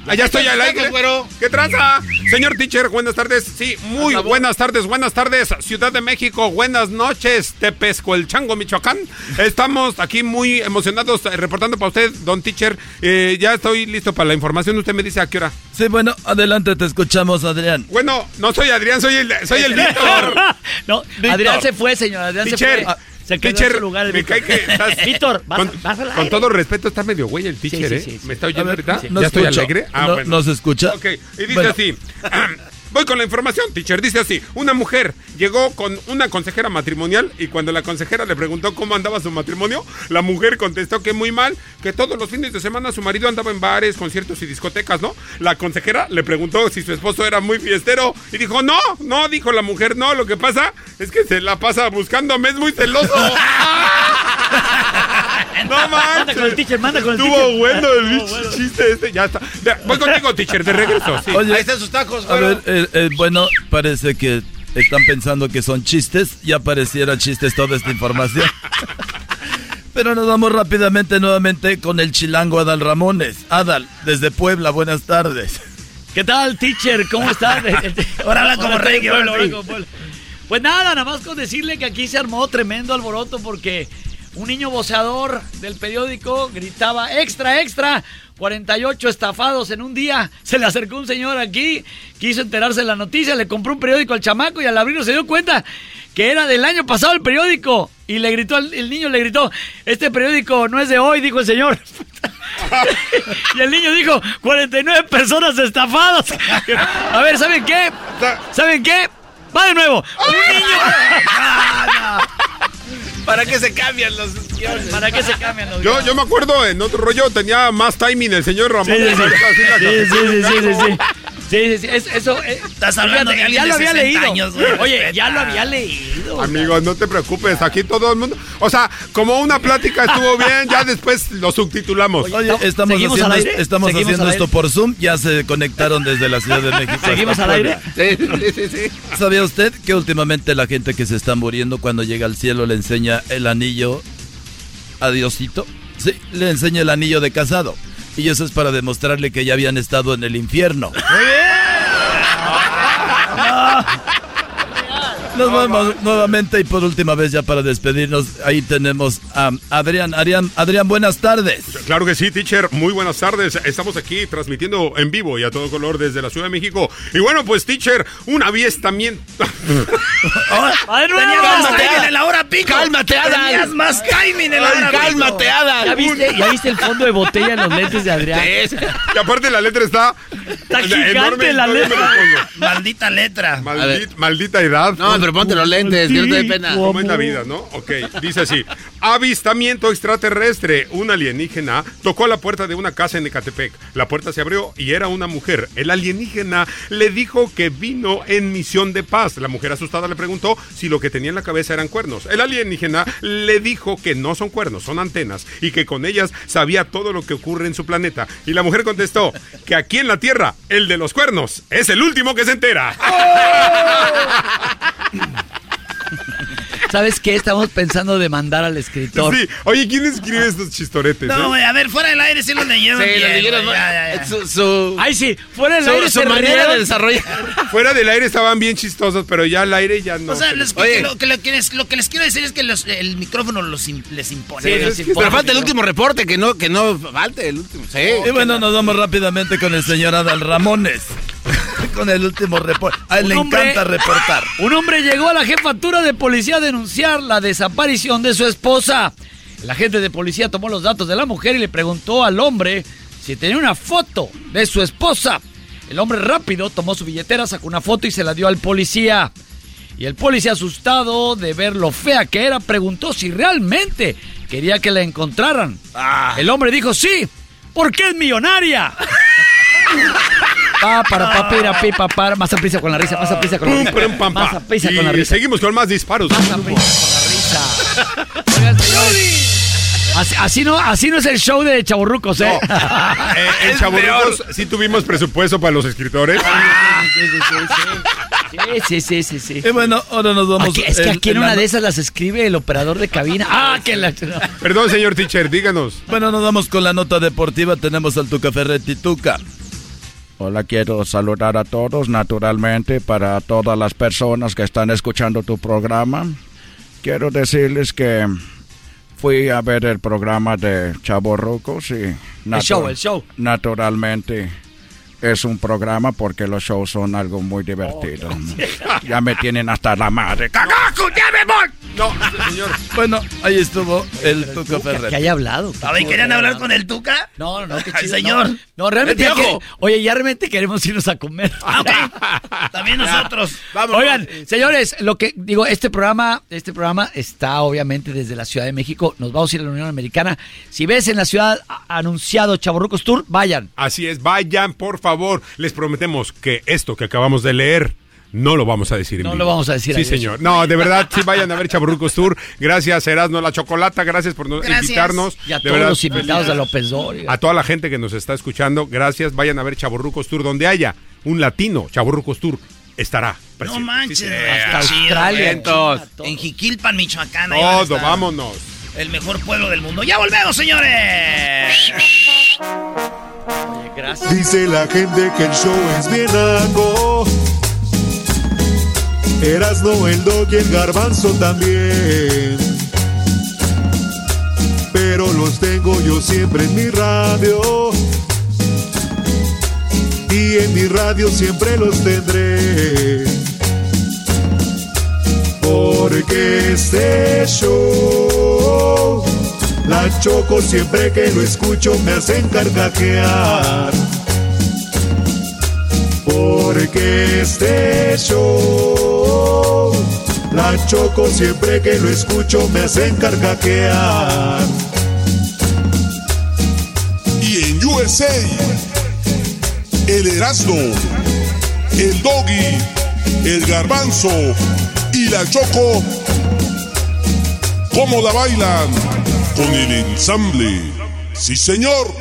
Allá estoy al aire. ¿Qué tranza? Señor teacher, buenas tardes. Sí, muy buenas tardes, buenas tardes. Ciudad de México, buenas noches. Tepesco, el Chango, Michoacán. Estamos aquí muy emocionados eh, reportando para usted, don teacher. Eh, ya estoy listo para la información. Usted me dice a qué hora. Sí, bueno, adelante, te escuchamos, Adrián. Bueno, no soy Adrián, soy el, soy el Víctor. [laughs] no, Adrián se fue, señor. Adrián Teacher, se fue. Se quedó teacher, en su lugar. el me Víctor. cae que estás- [laughs] Víctor, vas, con, vas al con aire. todo respeto, está medio güey el teacher, Sí, ¿eh? sí, sí, sí. ¿Me está oyendo ahorita? ¿Ya estoy alegre? Ah, No- bueno. ¿Nos escucha? Ok, y dice Bueno. así. [clears throat] Voy con la información, teacher. Dice así: Una mujer llegó con una consejera matrimonial y cuando la consejera le preguntó cómo andaba su matrimonio, la mujer contestó que muy mal, que todos los fines de semana su marido andaba en bares, conciertos y discotecas, ¿no? La consejera le preguntó si su esposo era muy fiestero y dijo: No, no, dijo la mujer, no. Lo que pasa es que se la pasa buscándome, es muy celoso. [laughs] [laughs] No Manda con el manches. teacher, manda con el Estuvo teacher. bueno el [laughs] bicho chiste este, ya está. Ya, voy contigo, teacher, de regreso. Sí. Oye, Ahí están sus tacos, A güero. ver, eh, eh, bueno, parece que están pensando que son chistes. Ya pareciera chistes toda esta información. [laughs] Pero nos vamos rápidamente nuevamente con el chilango Adal Ramones. Adal, desde Puebla, buenas tardes. ¿Qué tal, teacher? ¿Cómo estás? Ahora habla como rey. Pues nada, nada más con decirle que aquí se armó tremendo alboroto porque un niño voceador del periódico gritaba extra, extra, 48 estafados en un día. Se le acercó un señor aquí, quiso enterarse de la noticia, le compró un periódico al chamaco y al abrirlo se dio cuenta que era del año pasado el periódico. Y le gritó, el niño le gritó, este periódico no es de hoy, dijo el señor. [laughs] y el niño dijo, 49 personas estafadas. [laughs] A ver, ¿saben qué? ¿Saben qué? Va de nuevo. Un niño. [laughs] ¿Para qué se cambian los guiones? ¿Para qué se cambian los Yo, yo me acuerdo en otro rollo tenía más timing el señor Ramón. Sí, sí, sí. Así la Sí, sí, sí, sí, sí, sí. Sí. Es- eso. eh, Estás hablando de alguien ya de lo había 60 leído. años, güey, Oye, ya lo había leído. Amigo, no te preocupes, aquí todo el mundo. O sea, como una plática estuvo bien, ya después lo subtitulamos. Oye, estamos ¿seguimos haciendo, al aire? estamos ¿Seguimos haciendo al esto aire? por Zoom. Ya se conectaron desde la Ciudad de México. ¿Seguimos al aire? Sí, sí, sí, sí. ¿Sabía usted que últimamente la gente que se está muriendo cuando llega al cielo le enseña el anillo a Diosito? Sí, le enseña el anillo de casado. Y eso es para demostrarle que ya habían estado en el infierno. [laughs] Nos vemos nuevamente y por última vez ya para despedirnos. Ahí tenemos a Adrián. Adrián, Adrián, buenas tardes. Claro que sí, teacher. Muy buenas tardes. Estamos aquí transmitiendo en vivo y a todo color desde la Ciudad de México. Y bueno, pues, teacher, un aviestamiento. [laughs] Tenías más Cálmate, timing en la hora pico. Cálmate. Tenías más timing en la hora cálmate, Adal. ¿Ya viste, ¿Ya viste el fondo de botella en los lentes de Adrián? Sí, Y aparte la letra está... Está gigante la letra. Maldita letra. Maldita, maldita edad. No, pero ponte los lentes, que no te dé pena. ¿Cómo es la vida, no? Ok, dice así. Avistamiento extraterrestre. Un alienígena tocó a la puerta de una casa en Ecatepec. La puerta se abrió y era una mujer. El alienígena le dijo que vino en misión de paz. La mujer asustada le preguntó si lo que tenía en la cabeza eran cuernos. El alienígena le dijo que no son cuernos, son antenas y que con ellas sabía todo lo que ocurre en su planeta. Y la mujer contestó que aquí en la Tierra, el de los cuernos es el último que se entera. [laughs] [laughs] ¿Sabes qué? Estamos pensando de mandar al escritor. Sí. Oye, ¿quién escribe estos chistoretes? No, eh? güey, a ver, fuera del aire sí lo leyeron Sí, bien, lo leyeron, güey, ya, ya, ya. Su, su, Ay, sí, fuera del su- aire su se manera rieron. de desarrollar. Fuera del aire estaban bien chistosos, pero ya al aire ya no. O sea, que lo, que lo que les, lo que les quiero decir es que los- el micrófono los les impone. Sí, Les sí, impone. Pero falta el último reporte, que no, que no falte el último. Sí. Y bueno, nos vamos rápidamente con el señor Adal Ramones. Con el último reporte. A él Un le hombre- encanta reportar. Un hombre llegó a la jefatura de policía a denunciar la desaparición de su esposa. El agente de policía tomó los datos de la mujer y le preguntó al hombre si tenía una foto de su esposa. El hombre rápido tomó su billetera, sacó una foto y se la dio al policía. Y el policía, asustado de ver lo fea que era, preguntó si realmente quería que la encontraran. El hombre dijo sí, porque es millonaria. [laughs] Pa, para, pa, pira, pi, pa, para. Más a prisa con la risa, más a prisa con la Pum, risa. pum, pam, Más a prisa con la risa. seguimos con más disparos. Más a prisa con la risa. Oigan, señores, Así, así no, así no es el show de chaburrucos, ¿eh? Eh, en [laughs] Chaburrucos sí tuvimos presupuesto para los escritores. Sí, sí, sí, sí. Sí, sí, sí, sí. Y bueno, ahora nos vamos. Aquí- es que aquí en en una la- de esas las escribe el operador de cabina. Ah, que la... Perdón, señor teacher, díganos. Bueno, nos vamos con la nota deportiva. Tenemos al Tuca Ferretti. Tuca. Hola, quiero saludar a todos, naturalmente, para todas las personas que están escuchando tu programa. Quiero decirles que fui a ver el programa de Chavo Rucos y... natu- show, el show. Naturalmente es un programa porque los shows son algo muy divertido. ya me tienen hasta la madre. ¡Cagaco, ya me voy! No, señor. Bueno, ahí estuvo el Tuca Ferretti. Que haya hablado. A ver, ¿querían hablar con el Tuca? No, no, no, qué chido. señor. No, no, realmente. Ya que- oye, ya realmente queremos irnos a comer. [laughs] También nosotros. Oigan, señores, lo que digo, este programa, este programa está obviamente desde la Ciudad de México. Nos vamos a ir a la Unión Americana. Si ves en la ciudad anunciado Chaborrucos Tour, vayan. Así es, vayan, por favor. Les prometemos que esto que acabamos de leer no lo vamos a decir en No vivo. lo vamos a decir Sí, señor. No, de verdad, sí vayan a ver Chaburrucos Tour. Gracias, Erasmo La Chocolata. Gracias por no- Gracias. invitarnos. Y a De todos verdad, los invitados de. López Dóriga. A toda la gente que nos está escuchando, gracias. Vayan a ver Chaburrucos Tour. Donde haya un latino, Chaburrucos Tour estará. No presente. manches, Sí, señor. está Hasta chido, Australia. güey. En Jiquilpan, Michoacán. Todo, vámonos. El mejor pueblo del mundo. ¡Ya volvemos, señores! Gracias. Dice la gente que el show es bien hago. Erasno, el dog y el garbanzo también. Pero los tengo yo siempre en mi radio. Y en mi radio siempre los tendré. Porque este show, la choco siempre que lo escucho me hacen carcajear. Porque este show, la choco siempre que lo escucho me hacen carcajear. Y en USA, el Erasmo, el Doggy, el Garbanzo y la Choco, ¿cómo la bailan? Con el ensamble. Sí, señor.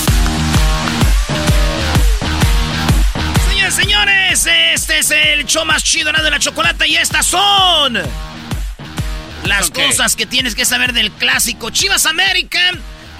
Señores, señores, este es el show más chido de la chocolata y estas son las cosas que tienes que saber del clásico Chivas América.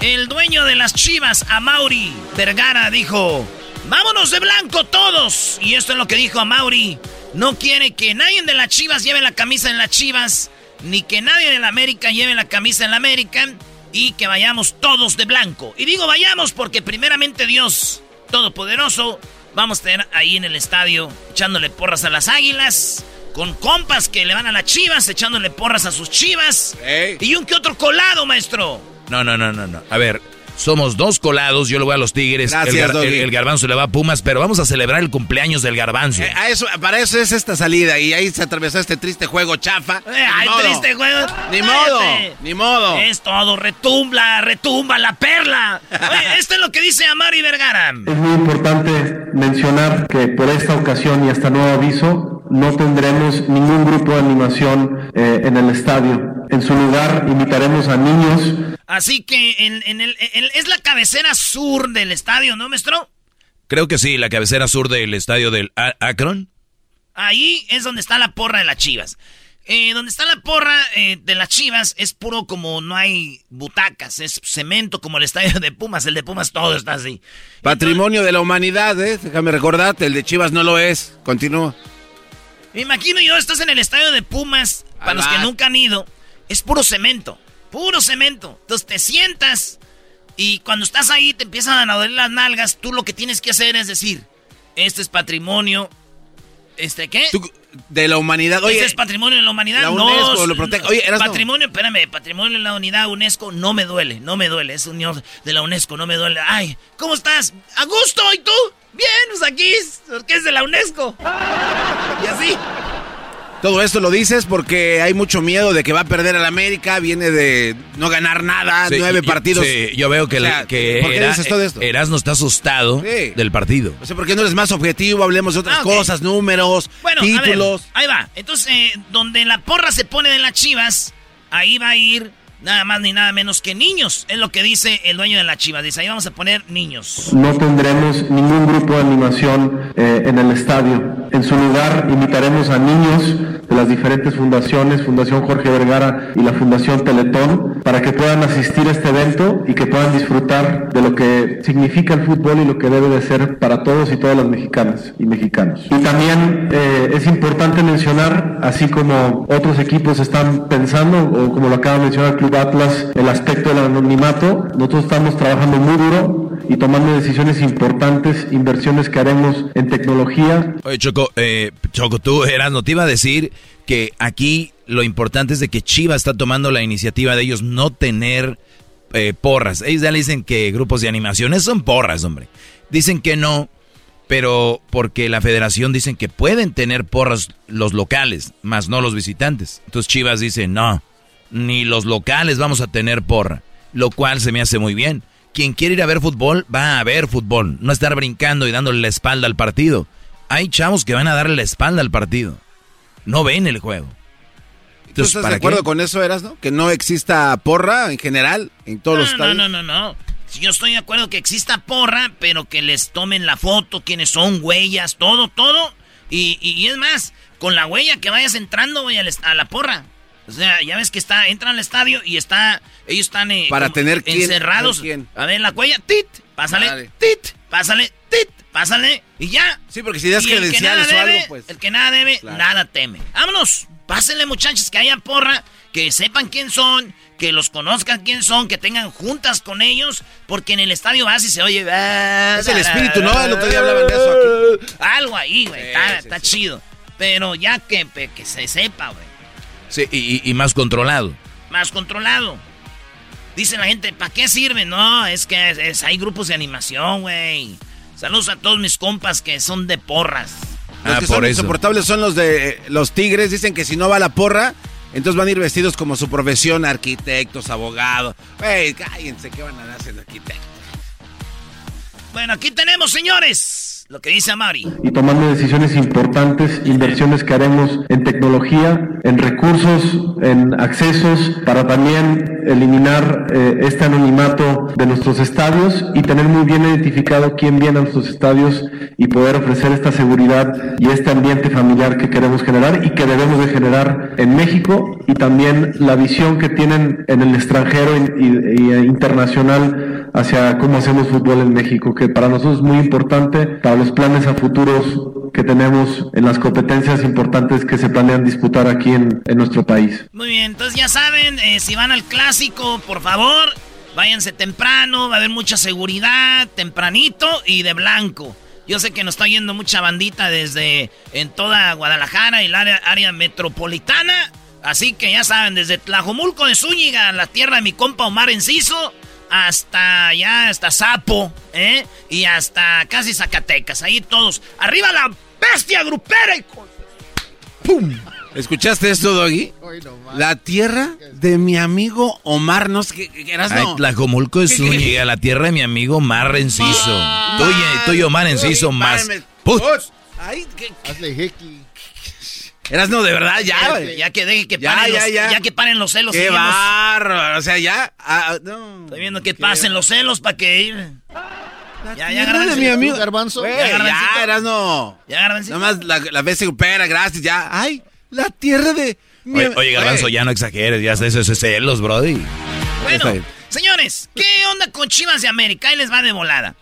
El dueño de las Chivas, Amauri Vergara, dijo: Vámonos de blanco todos. Y esto es lo que dijo Amauri. No quiere que nadie de las Chivas lleve la camisa en las Chivas, ni que nadie de la América lleve la camisa en la América, y que vayamos todos de blanco. Y digo vayamos porque primeramente Dios Todopoderoso, vamos a tener ahí en el estadio echándole porras a las águilas, con compas que le van a las Chivas, echándole porras a sus Chivas, y un que otro colado, maestro. No, no, no, no, no. A ver, somos dos colados. Yo le voy a los Tigres. Gracias, el, gar- el- el garbanzo le va a Pumas, pero vamos a celebrar el cumpleaños del garbanzo. Eh, a eso, para eso es esta salida y ahí se atravesó este triste juego chafa. Eh, ay, triste juego. Ni Cállate. modo, ni modo. Es todo, retumba, retumba la perla. Oye, [laughs] esto es lo que dice Amari Vergara. Es muy importante mencionar que por esta ocasión y hasta nuevo aviso no tendremos ningún grupo de animación eh, en el estadio. En su lugar invitaremos a niños Así que en, en el, en- es la cabecera sur del estadio, ¿no, maestro? Creo que sí, la cabecera sur del estadio del A- Akron. Ahí es donde está la porra de las chivas. Eh, donde está la porra eh, de las chivas es puro como no hay butacas, es cemento como el estadio de Pumas. El de Pumas todo está así. Patrimonio de la humanidad, ¿eh? Déjame recordarte, el de Chivas no lo es. Continúa. Me imagino yo, estás en el estadio de Pumas, para los que nunca han ido, es puro cemento, puro cemento. Entonces te sientas y cuando estás ahí te empiezan a doler las nalgas, tú lo que tienes que hacer es decir, este es patrimonio, ¿este qué? De la humanidad. Oye, ¿Este es patrimonio de la humanidad? la no. UNESCO lo protege. Oye, Erasmo. patrimonio, espérame, patrimonio de la unidad UNESCO no me duele, no me duele, es unión de la UNESCO, no me duele. Ay, ¿cómo estás? ¿A gusto? ¿Y tú? Bien, pues aquí, porque es de la UNESCO. [laughs] Y así. Todo esto lo dices porque hay mucho miedo de que va a perder al América, viene de no ganar nada, Sí, nueve yo- partidos. sí, yo veo que, O sea, la- que ¿por qué Era- dices todo esto? Erasmo está asustado Sí. del partido. O sea, ¿por qué no eres más objetivo? Hablemos de otras Ah, cosas, números, Bueno, a títulos. ver, ahí va. Entonces, eh, donde la porra se pone de las chivas, ahí va a ir nada más ni nada menos que niños. Es lo que dice el dueño de la chivas. Dice, ahí vamos a poner niños. No tendremos ningún grupo de animación eh, en el estadio. En su lugar, invitaremos a niños de las diferentes fundaciones, Fundación Jorge Vergara y la Fundación Teletón, para que puedan asistir a este evento y que puedan disfrutar de lo que significa el fútbol y lo que debe de ser para todos y todas las mexicanas y mexicanos. Y también eh, es importante mencionar, así como otros equipos están pensando, o como lo acaba de mencionar el Club Atlas, el aspecto del anonimato, nosotros estamos trabajando muy duro y tomando decisiones importantes, inversiones que haremos en tecnología. Oye, Choco, eh, Choco, tú, Erasmo, te iba a decir que aquí lo importante es de que Chivas está tomando la iniciativa de ellos no tener eh, porras. Ellos ya le dicen que grupos de animaciones son porras, hombre. Dicen que no, pero porque la federación dicen que pueden tener porras los locales, más no los visitantes. Entonces Chivas dice, no, ni los locales vamos a tener porra, lo cual se me hace muy bien. Quien quiere ir a ver fútbol, va a ver fútbol, no estar brincando y dándole la espalda al partido. Hay chavos que van a darle la espalda al partido. No ven el juego. ¿Tú Entonces, estás de ¿para acuerdo qué? con eso, Eras, no? Que no exista porra en general en todos los No, no, estadios. no, no, no. Yo estoy de acuerdo que exista porra, pero que les tomen la foto, quiénes son, huellas, todo, todo. Y, y- y es más, con la huella que vayas entrando, güey, a la porra. O sea, ya ves que está, entran al estadio y está, ellos están eh, Para tener quién- encerrados. quién. A ver, la huella, tit, pásale, tit, pásale, tit, pásale, y ya. Sí, porque si das credenciales o algo, pues. El que nada debe, Claro. nada teme. Vámonos, pásenle muchachos que haya porra, que sepan quién son, que los conozcan quién son, que tengan juntas con ellos, porque en el estadio vas y se oye... Es el espíritu, ¿no? El otro día hablaban de eso aquí. Algo ahí, güey, Sí, está, sí, está sí. chido. Pero ya que, que se sepa, güey, Sí, y, más controlado. más controlado. Dice la gente, ¿para qué sirve? No, es que es- es- hay grupos de animación, güey. Saludos a todos mis compas que son de porras. Los Ah, que por son eso. insoportables son los de eh, los tigres. Dicen que si no va la porra, entonces van a ir vestidos como su profesión, arquitectos, abogados. Güey, cállense, ¿qué van a hacer de arquitectos? Bueno, aquí tenemos, señores, lo que dice Amari. y tomando decisiones importantes, inversiones que haremos en tecnología, en recursos, en accesos, para también eliminar eh, este anonimato de nuestros estadios y tener muy bien identificado quién viene a nuestros estadios y poder ofrecer esta seguridad y este ambiente familiar que queremos generar y que debemos de generar en México y también la visión que tienen en el extranjero y, y- y, internacional hacia cómo hacemos fútbol en México, que para nosotros es muy importante para los planes a futuros que tenemos en las competencias importantes que se planean disputar aquí en, en nuestro país. Muy bien, entonces ya saben, eh, si van al clásico, por favor, váyanse temprano, va a haber mucha seguridad, tempranito y de blanco. Yo sé que nos está yendo mucha bandita desde en toda Guadalajara y el área, área metropolitana. Así que ya saben, desde Tlajomulco de Zúñiga, la tierra de mi compa Omar Enciso, hasta allá, hasta Sapo, ¿eh? Y hasta casi Zacatecas. Ahí todos. ¡Arriba la bestia grupera! hijo! ¡Pum! ¿Escuchaste esto, Doggy? La tierra de mi amigo Omar, no sé qué, eras, no. Tlajomulco de ¿Qué- qué- Zúñiga, la tierra de mi amigo Mar Enciso. Tú y, tú y Omar Enciso más. Put. Ay, ¿qué- Hazle jequi. Eras no, de verdad, ya, Ya, güey. ya que deje que Ya, paren ya, los, ya. ya que paren los celos. Qué bárbaro. O sea, ya. ah, no. Estoy viendo que pasen los celos para que ir. Ya, ya, de garbanzo. mi amigo. Garbanzo. Ya, ya, eras no. Ya, garbancito. Nomás la, la ves supera, gracias, ya. Ay, la tierra de. Oye, oye, Garbanzo, ya no exageres, ya eso es celos, brody. Bueno, señores, ¿qué onda con Chivas de América? Ahí les va de volada.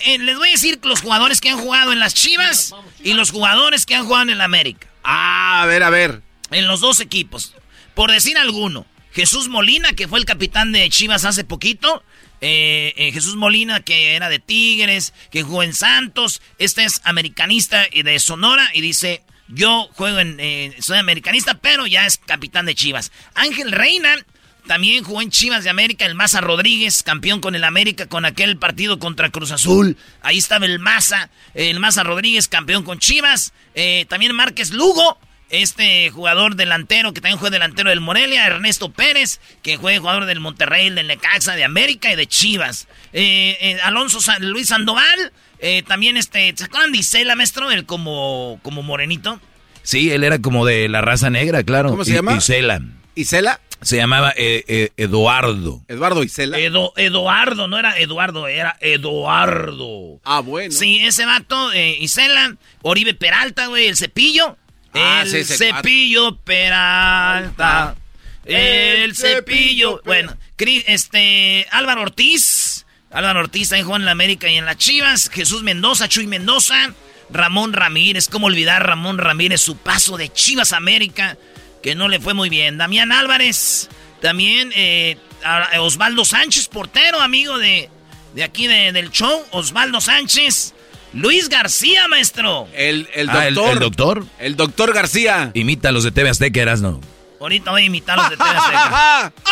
Eh, les voy a decir los jugadores que han jugado en las Chivas y los jugadores que han jugado en el América. Ah, a ver, a ver. En los dos equipos. Por decir alguno, Jesús Molina, que fue el capitán de Chivas hace poquito. eh, eh, Jesús Molina, que era de Tigres, que jugó en Santos. Este es americanista de Sonora y dice, yo juego en, eh, soy americanista, pero ya es capitán de Chivas. Ángel Reina también jugó en Chivas de América, el Maza Rodríguez, campeón con el América con aquel partido contra Cruz Azul. Ahí estaba el Maza, el Maza Rodríguez, campeón con Chivas. Eh, también Márquez Lugo, este jugador delantero que también juega delantero del Morelia, Ernesto Pérez, que juega jugador del Monterrey, del Necaxa, de América y de Chivas. Eh, eh, Alonso Luis Sandoval, eh, también este, ¿se acuerdan de Isela, maestro? El como, como morenito. Sí, él era como de la raza negra, claro. ¿Cómo se llama? Isela. ¿Isela? Se llamaba Eduardo. Eduardo Isela. Eduardo, no era Eduardo, era Eduardo. Ah, bueno. Sí, ese vato, Isela, Oribe Peralta, güey, el cepillo. Ah, el cepillo Peralta. El cepillo. Bueno, este, Álvaro Ortiz. Álvaro Ortiz jugó en la América y en las Chivas. Jesús Mendoza, Chuy Mendoza. Ramón Ramírez. ¿Cómo olvidar Ramón Ramírez su paso de Chivas América? Que no le fue muy bien. Damián Álvarez. También eh, Osvaldo Sánchez, portero, amigo de, de aquí del show. Osvaldo Sánchez. Luis García, maestro. El, el ah, doctor. el, doctor? El doctor García. Imita a los de TV Azteca, eras, ¿no? Ahorita voy a imitar a los de TV Azteca. [laughs]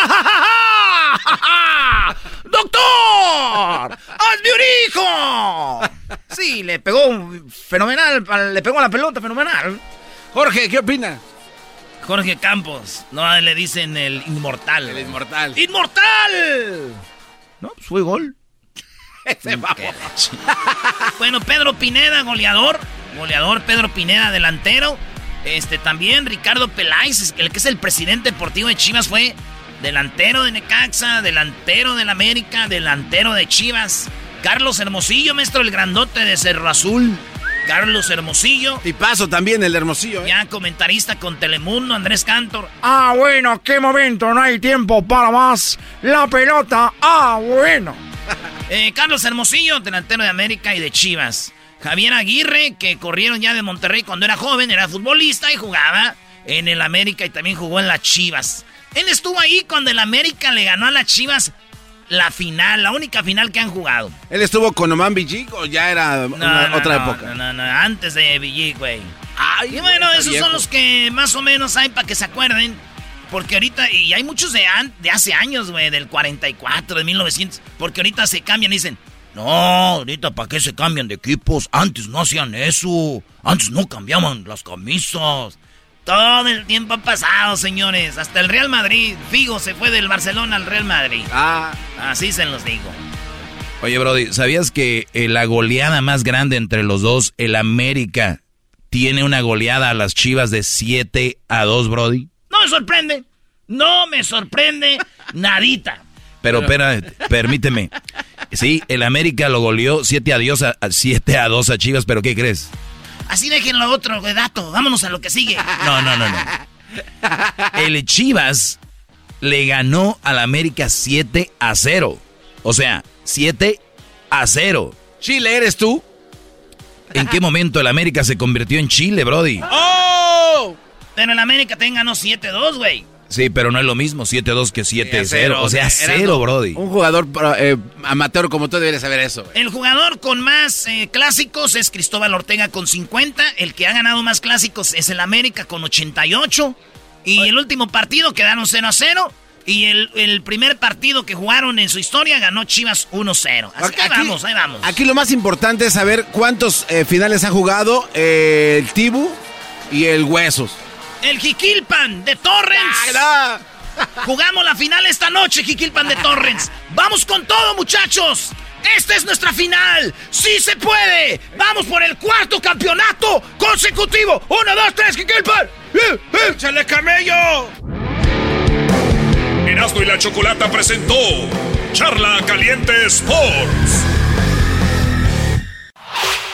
¡Doctor! ¡Hazme un hijo! Sí, le pegó fenomenal, le pegó a la pelota fenomenal. Jorge, ¿qué opina? Jorge Campos. No, le dicen el inmortal. El inmortal. ¡Inmortal! No, pues fue gol. [laughs] Ese bueno, Pedro Pineda, goleador. Goleador, Pedro Pineda, delantero. Este también, Ricardo Peláez, el que es el presidente deportivo de Chivas, fue delantero de Necaxa, delantero del América, delantero de Chivas. Carlos Hermosillo, maestro, el grandote de Cerro Azul. Carlos Hermosillo. Y paso también el Hermosillo. ¿eh? Ya comentarista con Telemundo, Andrés Cantor. Ah, bueno, qué momento, no hay tiempo para más. La pelota, ah, bueno. [laughs] Eh, Carlos Hermosillo, delantero de América y de Chivas. Javier Aguirre, que corrieron ya de Monterrey cuando era joven, era futbolista y jugaba en el América y también jugó en las Chivas. Él estuvo ahí cuando el América le ganó a las Chivas la final, la única final que han jugado. ¿Él estuvo con Oman Villig o ya era otra época? No, no, no, antes de Villig, güey. y bueno, esos son los que más o menos hay para que se acuerden. Porque ahorita, y hay muchos de, de hace años, güey, del 44, de 1900. Porque ahorita se cambian y dicen, no, ahorita para qué se cambian de equipos. Antes no hacían eso. Antes no cambiaban las camisas. Todo el tiempo ha pasado, señores. Hasta el Real Madrid. Figo se fue del Barcelona al Real Madrid. Ah. Así se los digo. Oye, Brody, ¿sabías que eh, la goleada más grande entre los dos, el América, tiene una goleada a las Chivas de 7 a 2, Brody? No me sorprende. No me sorprende [laughs] nadita. Pero, espera, permíteme. Sí, el América lo goleó 7 a, Dios a, 7 a 2 a Chivas, pero ¿qué crees? Así déjenlo otro dato. Vámonos a lo que sigue. No, no, no, no. El Chivas le ganó al América 7 a 0. O sea, 7 a 0. ¿Chile eres tú? ¿En qué momento el América se convirtió en Chile, Brody? ¡Oh! Pero el América te ganó 7-2, güey. Sí, pero no es lo mismo 7-2 que 7-0. O sea, 0, Brody. Un jugador eh, amateur como tú deberías saber eso. El jugador con más eh, clásicos es Cristóbal Ortega con 50. El que ha ganado más clásicos es el América con 88. Y el último partido quedaron 0-0. Y el, primer partido que jugaron en su historia ganó Chivas 1-0. Así que ahí vamos, ahí vamos. Aquí lo más importante es saber cuántos eh, finales ha jugado el Tibu y el Huesos. El Jiquilpan de Torrens. [laughs] Jugamos la final esta noche, Jiquilpan de Torrens. Vamos con todo, muchachos. Esta es nuestra final. ¡Sí se puede! ¡Vamos por el cuarto campeonato consecutivo! ¡Uno, dos, tres, Jiquilpan! ¡Eh, eh! ¡Échale camello! Erasmo y la Chocolata presentó Charla Caliente Sports.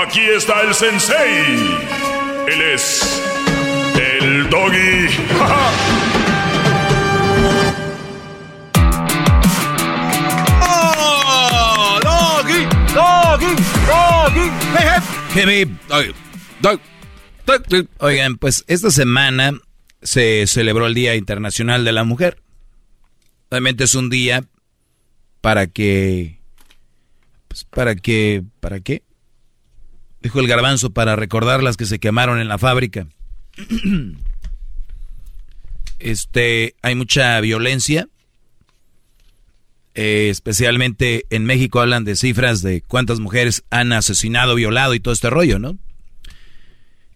Aquí está el sensei. Él es el doggy. [laughs] ¡Oh! ¡Doggy! ¡Doggy! ¡Doggy! Oigan, pues esta semana se celebró el Día Internacional de la Mujer. Obviamente es un día para que, pues para que, ¿para qué? Dijo el garbanzo, para recordar las que se quemaron en la fábrica. [clears throat] Este, hay mucha violencia, eh, especialmente en México hablan de cifras de cuántas mujeres han asesinado, violado y todo este rollo, ¿no?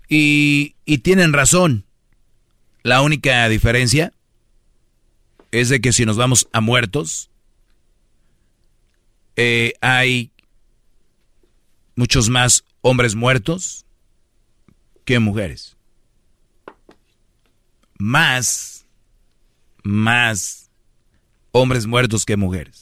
Y, y tienen razón. La única diferencia es de que si nos vamos a muertos, eh, hay muchos más hombres muertos que mujeres. Más, más hombres muertos que mujeres.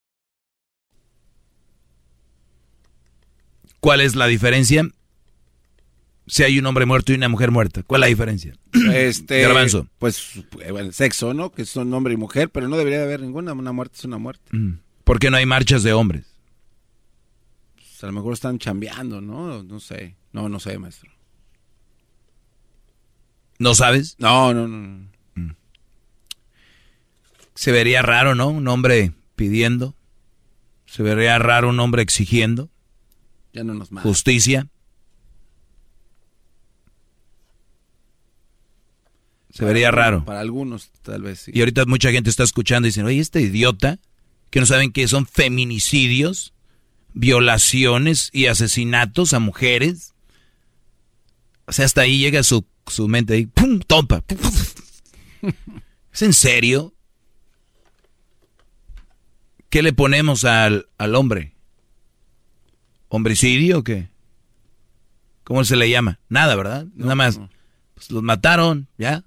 ¿Cuál es la diferencia? Si hay un hombre muerto y una mujer muerta. ¿Cuál es la diferencia? Este, [clears throat] Garbanzo. Pues el sexo, ¿no? Que son hombre y mujer, pero no debería de haber ninguna. Una muerte es una muerte. Mm. ¿Por qué no hay marchas de hombres? Pues a lo mejor están chambeando, ¿no? No sé. No, no sé, maestro. ¿No sabes? No, no, no. Se vería raro, ¿no? Un hombre pidiendo. Se vería raro un hombre exigiendo. Ya no nos mata. Justicia. Se vería raro. Para algunos, tal vez sí. Y ahorita mucha gente está escuchando y dicen, oye, este idiota, que no saben que son feminicidios, violaciones y asesinatos a mujeres. O sea, hasta ahí llega su, su mente ahí, ¡pum! ¡Tompa! ¿Es en serio? ¿Qué le ponemos al, al hombre? ¿Homicidio o qué? ¿Cómo se le llama? Nada, ¿verdad? Nada más. Pues los mataron, ¿ya?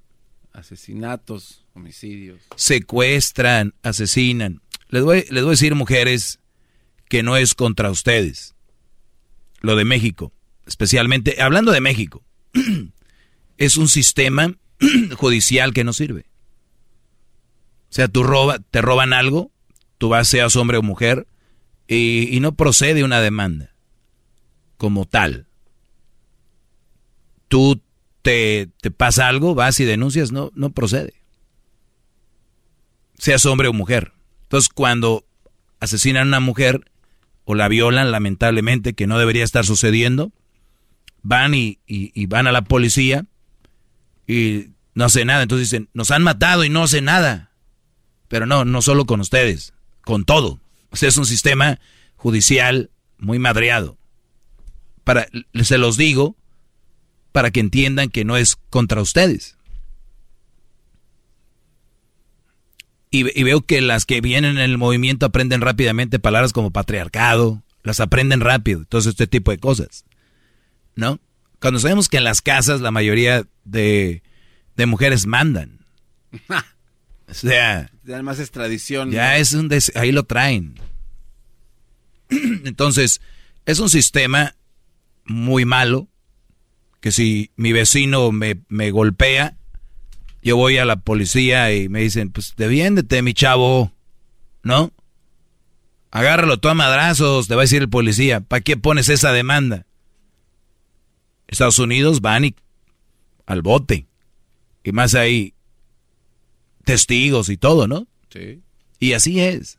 Asesinatos, homicidios. Secuestran, asesinan. Les voy, les voy a decir, mujeres, que no es contra ustedes. Lo de México. Especialmente, hablando de México, [clears throat] es un sistema [clears throat] judicial que no sirve. O sea, tú roba, te roban algo, tú vas, seas hombre o mujer, y, y no procede una demanda como tal. Tú te, te, pasa algo, vas y denuncias, no, no procede. Seas hombre o mujer. Entonces, cuando asesinan a una mujer o la violan, lamentablemente, que no debería estar sucediendo, van y, y, van a la policía y no hace nada. Entonces dicen, nos han matado y no hace nada. Pero no, no solo con ustedes, con todo. O sea, es un sistema judicial muy madreado. Para, se los digo para que entiendan que no es contra ustedes. Y, y, veo que las que vienen en el movimiento aprenden rápidamente palabras como patriarcado, las aprenden rápido, todo este tipo de cosas. ¿No? Cuando sabemos que en las casas la mayoría de, de mujeres mandan. [laughs] o sea... Además es tradición. Ya ¿no? es un... Des ahí lo traen. [clears throat] Entonces, es un sistema muy malo, que si mi vecino me, me, golpea, yo voy a la policía y me dicen, pues defiéndete, mi chavo, ¿no? Agárralo tú a madrazos, te va a decir el policía, ¿para qué pones esa demanda? Estados Unidos van y al bote, y más ahí testigos y todo, ¿no? Sí. Y así es.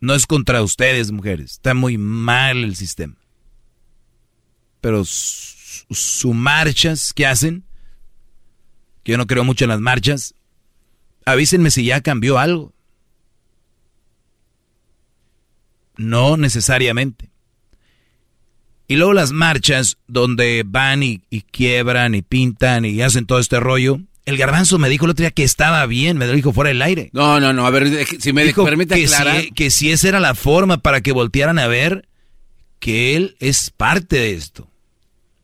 No es contra ustedes, mujeres. Está muy mal el sistema. Pero sus marchas que hacen, que yo no creo mucho en las marchas, avísenme si ya cambió algo. No necesariamente. Y luego las marchas donde van y, y, quiebran y pintan y hacen todo este rollo. El garbanzo me dijo el otro día que estaba bien, me lo dijo fuera del aire. No, no, no, a ver, si me dijo permite que aclarar. Si, que si esa era la forma para que voltearan a ver que él es parte de esto.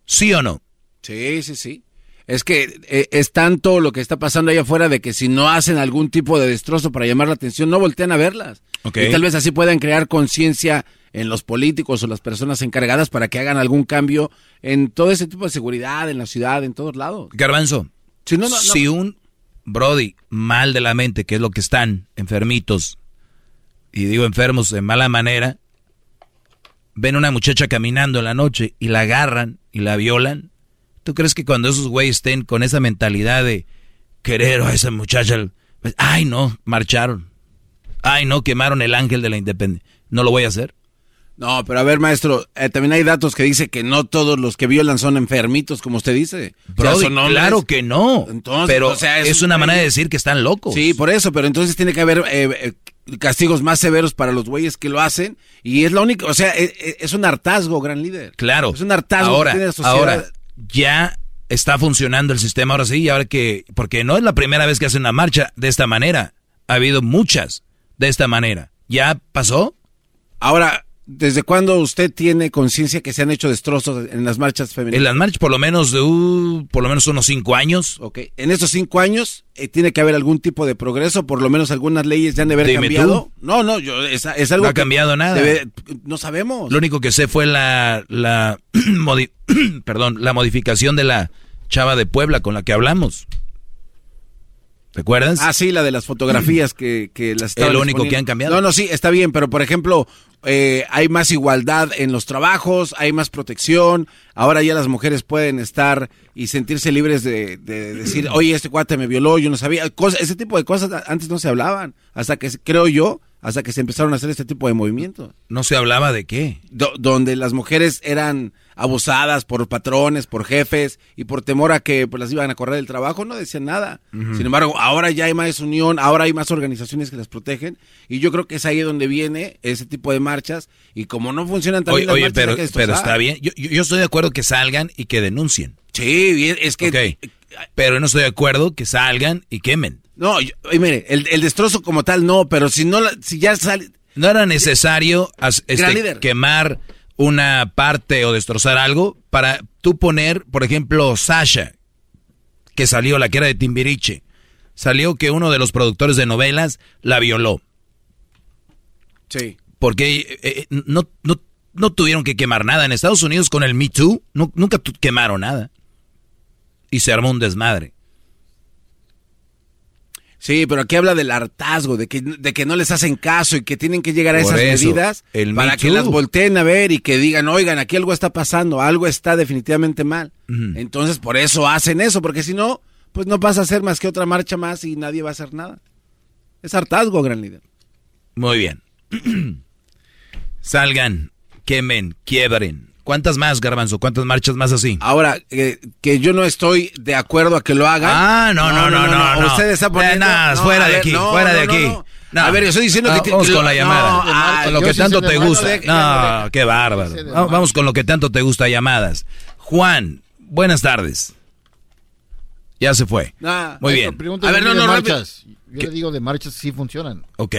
¿Sí o no? Sí, sí, sí. Es que eh, es tanto lo que está pasando allá afuera de que si no hacen algún tipo de destrozo para llamar la atención, no voltean a verlas. Okay. Y tal vez así puedan crear conciencia en los políticos o las personas encargadas para que hagan algún cambio en todo ese tipo de seguridad, en la ciudad, en todos lados. Garbanzo, si, no, no, si un Brody mal de la mente, que es lo que están, enfermitos, y digo enfermos de mala manera, ven una muchacha caminando en la noche y la agarran y la violan, ¿tú crees que cuando esos güeyes estén con esa mentalidad de querer a esa muchacha, pues, ay no, marcharon, ay no, quemaron el ángel de la independencia, no lo voy a hacer? No, pero a ver, maestro, eh, también hay datos que dice que no todos los que violan son enfermitos, como usted dice. Brody, o sea, son claro que no. Entonces, pero o sea, es, es, una manera de decir que están locos. Sí, por eso, pero entonces tiene que haber eh, eh, castigos más severos para los güeyes que lo hacen. Y es lo único, o sea, es, es un hartazgo, gran líder. Claro. Es un hartazgo ahora, que tiene la sociedad. Ahora, ya está funcionando el sistema ahora sí, y ahora que, porque no es la primera vez que hacen una marcha de esta manera. Ha habido muchas de esta manera. ¿Ya pasó? Ahora, ¿Desde cuándo usted tiene conciencia que se han hecho destrozos en las marchas femeninas? En las marchas por lo menos de uh, por lo menos unos cinco años. Ok, en esos cinco años eh, tiene que haber algún tipo de progreso, por lo menos algunas leyes ya han de haber Dime cambiado. tú. No, no, yo es, es algo No ha que cambiado nada. debe- no sabemos. Lo único que sé fue la la [clears throat] modi- [clears throat] perdón, la modificación de la chava de Puebla con la que hablamos. ¿Recuerdas? Ah, sí, la de las fotografías que, que las estaban El único que han cambiado. No, no, sí, está bien, pero por ejemplo, eh, hay más igualdad en los trabajos, hay más protección, ahora ya las mujeres pueden estar y sentirse libres de, de decir, oye, este cuate me violó, yo no sabía, Cosa- ese tipo de cosas antes no se hablaban, hasta que, creo yo, hasta que se empezaron a hacer este tipo de movimientos. No se hablaba de qué. Do- donde las mujeres eran abusadas por patrones, por jefes y por temor a que pues, las iban a correr del trabajo, no decían nada. Sin embargo, ahora ya hay más unión, ahora hay más organizaciones que las protegen y yo creo que es ahí donde viene ese tipo de marchas y como no funcionan también Oye, las oye, marchas, pero, hay que pero está bien. Yo, yo- estoy de acuerdo que salgan y que denuncien. Sí, bien, es que... Pero no estoy de acuerdo que salgan y quemen. No, yo- mire, el, el destrozo como tal no, pero si no, si ya sale... ¿No era necesario este, quemar una parte o destrozar algo para tú poner, por ejemplo, Sasha, que salió, la que era de Timbiriche, salió que uno de los productores de novelas la violó? Sí. Porque eh, eh, no, no, no tuvieron que quemar nada. En Estados Unidos con el Me Too nu- nunca quemaron nada. Y se armó un desmadre. Sí, pero aquí habla del hartazgo, de que, de que no les hacen caso y que tienen que llegar a Por esas eso, medidas el para que las volteen a ver y que digan, oigan, aquí algo está pasando, algo está definitivamente mal. Entonces, por eso hacen eso, porque si no, pues no pasa a ser más que otra marcha más y nadie va a hacer nada. Es hartazgo, gran líder. Muy bien. [clears throat] Salgan, quemen, quiebren. ¿Cuántas más, Garbanzo? ¿Cuántas marchas más así? Ahora, eh, que yo no estoy de acuerdo a que lo hagan. Ah, no, no, no, no. no. Usted está poniendo... Eh, nada, no, fuera de aquí, no, fuera no, de no, aquí. no. No. A ver, yo estoy diciendo Ah, que... Vamos con la llamada. no, ah, con lo que tanto te gusta. de- de- No, qué bárbaro. Vamos con lo que tanto te gusta, llamadas. Juan, buenas tardes. Ya se fue. Ah, Muy bien. A ver, no, no, marchas. Yo le digo de marchas sí funcionan. Ok.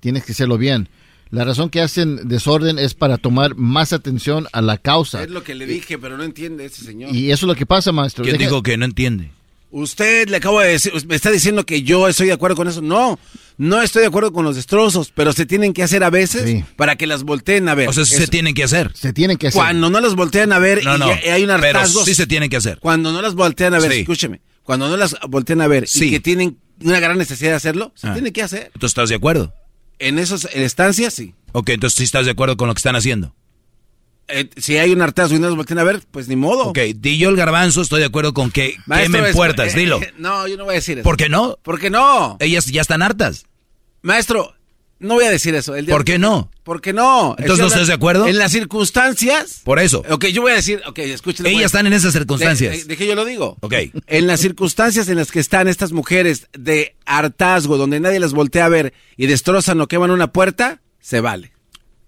Tienes que hacerlo bien. La razón que hacen desorden es para tomar más atención a la causa. Es lo que le dije, pero no entiende ese señor. Y eso es lo que pasa, maestro. ¿Quién Deja- dijo que no entiende? Usted le acabo de decir, me está diciendo que yo estoy de acuerdo con eso. No, no estoy de acuerdo con los destrozos, pero se tienen que hacer a veces Sí. para que las volteen a ver. O sea, sí Eso. se tienen que hacer. Se tienen que hacer. Cuando no las voltean a ver No, y no. ya hay un Pero hartazgo. sí se tienen que hacer. Cuando no las voltean a ver, Sí. escúcheme, cuando no las voltean a ver Sí. y que tienen una gran necesidad de hacerlo, se Ah. tiene que hacer. ¿Tú estás de acuerdo? En esas estancias, sí. Ok, entonces sí estás de acuerdo con lo que están haciendo. Eh, si hay un hartazgo y no las voltean a ver, pues ni modo. Ok, di yo el garbanzo, estoy de acuerdo con que Maestro, quemen es- puertas, eh, dilo. [laughs] no, yo no voy a decir eso. ¿Por qué no? ¿Por qué no? Ellas ya están hartas. Maestro, No voy a decir eso. El día- ¿Por qué no? ¿Por qué no? Entonces, ¿no estás de acuerdo? En las circunstancias. Por eso. Ok, yo voy a decir, ok, escuchen. Ellas están en esas circunstancias. De, de- de que yo lo digo. Ok. En las circunstancias en las que están estas mujeres de hartazgo, donde nadie las voltea a ver y destrozan o queman una puerta, se vale.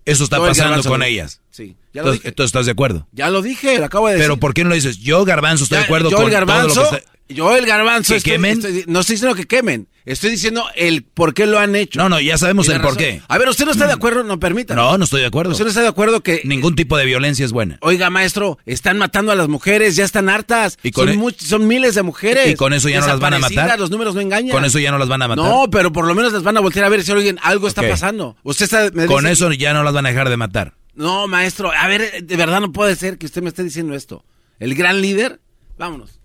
Eso está pasando con ellas. Sí, ya lo Entonces, dije. ¿estás de acuerdo? Ya lo dije, lo acabo de decir. Pero ¿por qué no lo dices? Yo, Garbanzo, estoy Ya, de acuerdo yo con el garbanzo, todo lo que está... Yo el garbanzo. ¿Que estoy- quemen? estoy- no estoy diciendo que quemen. Estoy diciendo el por qué lo han hecho. No, no, ya sabemos el por razón. qué. A ver, ¿usted no está de acuerdo? No permita. No, no estoy de acuerdo. ¿Usted no está de acuerdo que... Ningún tipo de violencia es buena. Oiga, maestro, están matando a las mujeres, ya están hartas. Y con son, e- much- son miles de mujeres. ¿Y con eso ya no las van a matar? Los números no engañan. Con eso ya no las van a matar. No, pero por lo menos las van a voltear a ver si oigan, algo está pasando. Usted está... me Con dice- eso ya no las van a dejar de matar. No, maestro, a ver, de verdad no puede ser que usted me esté diciendo esto. El gran líder, vámonos.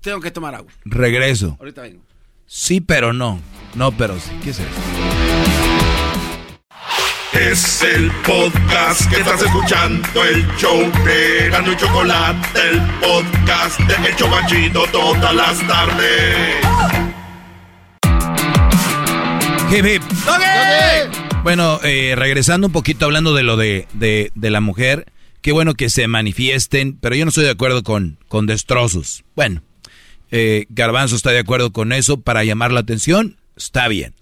Tengo que tomar agua. Regreso. Ahorita vengo. Sí, pero no. No, pero sí. ¿Qué es eso? Es el podcast que estás escuchando, el show de Gano y Chocolate, el podcast de El Chocachito todas las tardes. Hip, hip. Bueno, eh, regresando un poquito hablando de lo de, de, de la mujer, qué bueno que se manifiesten, pero yo no estoy de acuerdo con, con destrozos. Bueno, eh, Garbanzo está de acuerdo con eso para llamar la atención, está bien.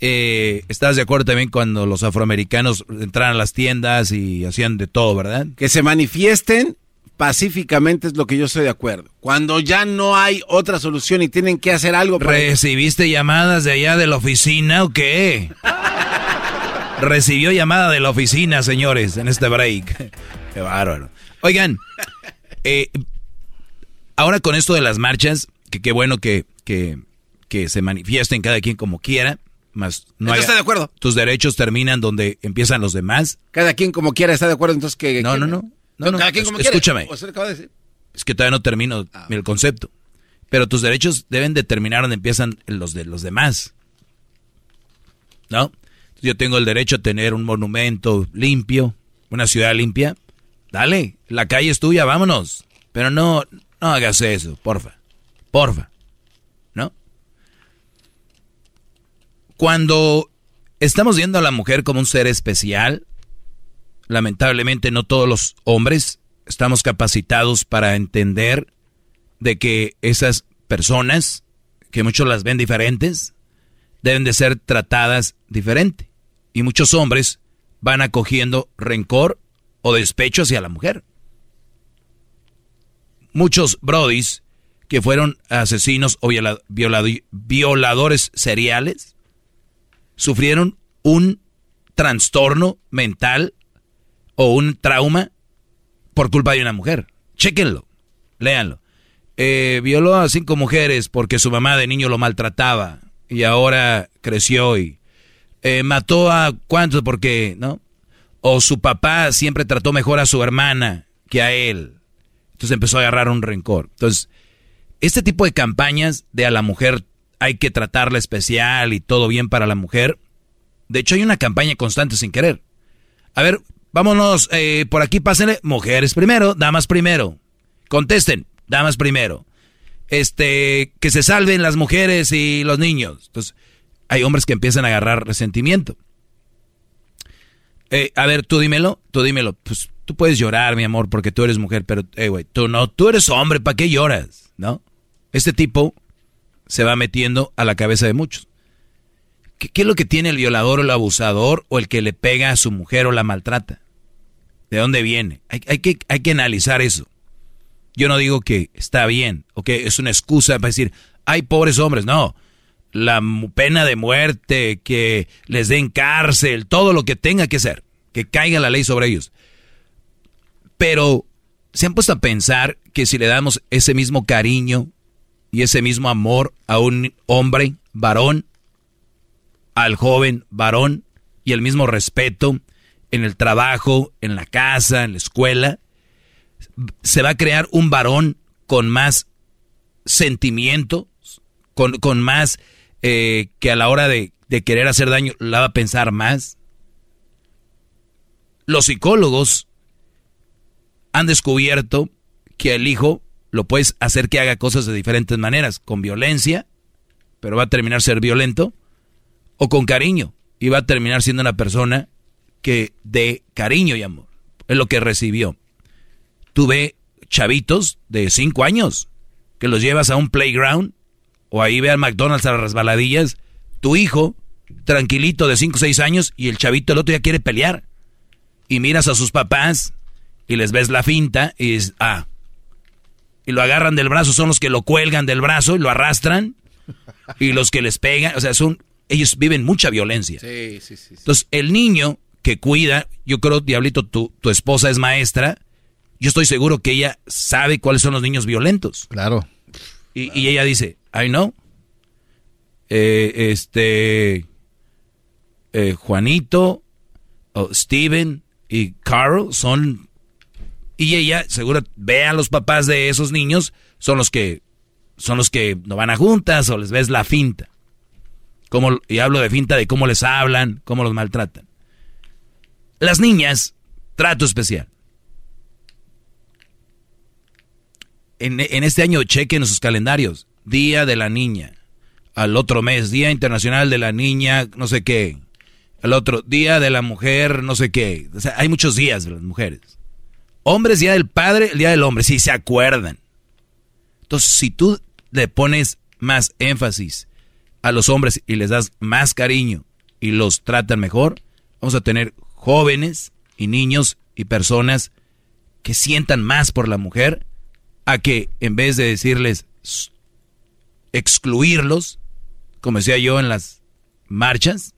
Eh, ¿Estás de acuerdo también cuando los afroamericanos entraran a las tiendas y hacían de todo, verdad? Que se manifiesten pacíficamente es lo que yo estoy de acuerdo. Cuando ya no hay otra solución y tienen que hacer algo para... ¿Recibiste llamadas de allá de la oficina o qué? Recibió llamada de la oficina, señores, en este break. Qué bárbaro. Oigan, eh, ahora con esto de las marchas, que qué bueno que, que, que se manifiesten cada quien como quiera, más no haya- estoy de acuerdo. Tus derechos terminan donde empiezan los demás. Cada quien como quiera está de acuerdo, entonces que... No, no, no. No, no, Cada quien como escúchame. De decir. Es que todavía no termino el concepto. Pero tus derechos deben determinar donde empiezan los de los demás. ¿No? Yo tengo el derecho a tener un monumento limpio, una ciudad limpia. Dale, la calle es tuya, vámonos. Pero no, no hagas eso, porfa. Porfa. ¿No? Cuando estamos viendo a la mujer como un ser especial, lamentablemente no todos los hombres estamos capacitados para entender de que esas personas, que muchos las ven diferentes, deben de ser tratadas diferente. Y muchos hombres van acogiendo rencor o despecho hacia la mujer. Muchos brodis que fueron asesinos o viola- violado- violadores seriales sufrieron un trastorno mental o un trauma por culpa de una mujer. Chéquenlo, léanlo. Eh, violó a cinco mujeres porque su mamá de niño lo maltrataba y ahora creció y eh, mató a cuántos porque, ¿no? O su papá siempre trató mejor a su hermana que a él. Entonces empezó a agarrar un rencor. Entonces, este tipo de campañas de a la mujer hay que tratarla especial y todo bien para la mujer. De hecho, hay una campaña constante sin querer. A ver, vámonos eh, por aquí, pásenle. Mujeres primero, damas primero. Contesten, damas primero. Este, que se salven las mujeres y los niños. Entonces, hay hombres que empiezan a agarrar resentimiento. Eh, a ver, tú dímelo, tú dímelo. Pues tú puedes llorar, mi amor, porque tú eres mujer, pero, eh, güey, tú no, tú eres hombre, ¿para qué lloras? ¿No? Este tipo se va metiendo a la cabeza de muchos. ¿Qué, es lo que tiene el violador o el abusador o el que le pega a su mujer o la maltrata? ¿De dónde viene? Hay, hay que, hay que analizar eso. Yo no digo que está bien o que es una excusa para decir, hay pobres hombres. No, la pena de muerte, que les den cárcel, todo lo que tenga que ser, que caiga la ley sobre ellos. Pero se han puesto a pensar que si le damos ese mismo cariño y ese mismo amor a un hombre, varón, al joven varón y el mismo respeto en el trabajo, en la casa, en la escuela, se va a crear un varón con más sentimientos, con, con más eh, que a la hora de, de querer hacer daño la va a pensar más. Los psicólogos han descubierto que el hijo lo puedes hacer que haga cosas de diferentes maneras, con violencia, pero va a terminar ser violento, o con cariño, y va a terminar siendo una persona que de cariño y amor. Es lo que recibió. Tuve chavitos de 5 años que los llevas a un playground o ahí ve al McDonald's a las resbaladillas. Tu hijo, tranquilito de 5 o 6 años y el chavito el otro ya quiere pelear. Y miras a sus papás y les ves la finta y dices, ah. Y lo agarran del brazo, son los que lo cuelgan del brazo y lo arrastran. Y los que les pegan, o sea, son, ellos viven mucha violencia. Sí, sí, sí. Entonces, el niño que cuida, yo creo, Diablito, tu, tu esposa es maestra, yo estoy seguro que ella sabe cuáles son los niños violentos. Claro. Y, y ella dice, I know. Eh, este, eh, Juanito, Steven y Carl son... Y ella seguro ve a los papás de esos niños, son los que son los que no van a juntas o les ves la finta. Como, y hablo de finta de cómo les hablan, cómo los maltratan. Las niñas, trato especial. En, en este año chequen sus calendarios. Día de la niña. Al otro mes, Día Internacional de la Niña, no sé qué. Al otro, Día de la Mujer, no sé qué. O sea, hay muchos días de las mujeres. Hombres, Día del Padre, el Día del Hombre, si se acuerdan. Entonces, si tú le pones más énfasis a los hombres y les das más cariño y los tratan mejor, vamos a tener jóvenes y niños y personas que sientan más por la mujer a que en vez de decirles excluirlos, como decía yo en las marchas,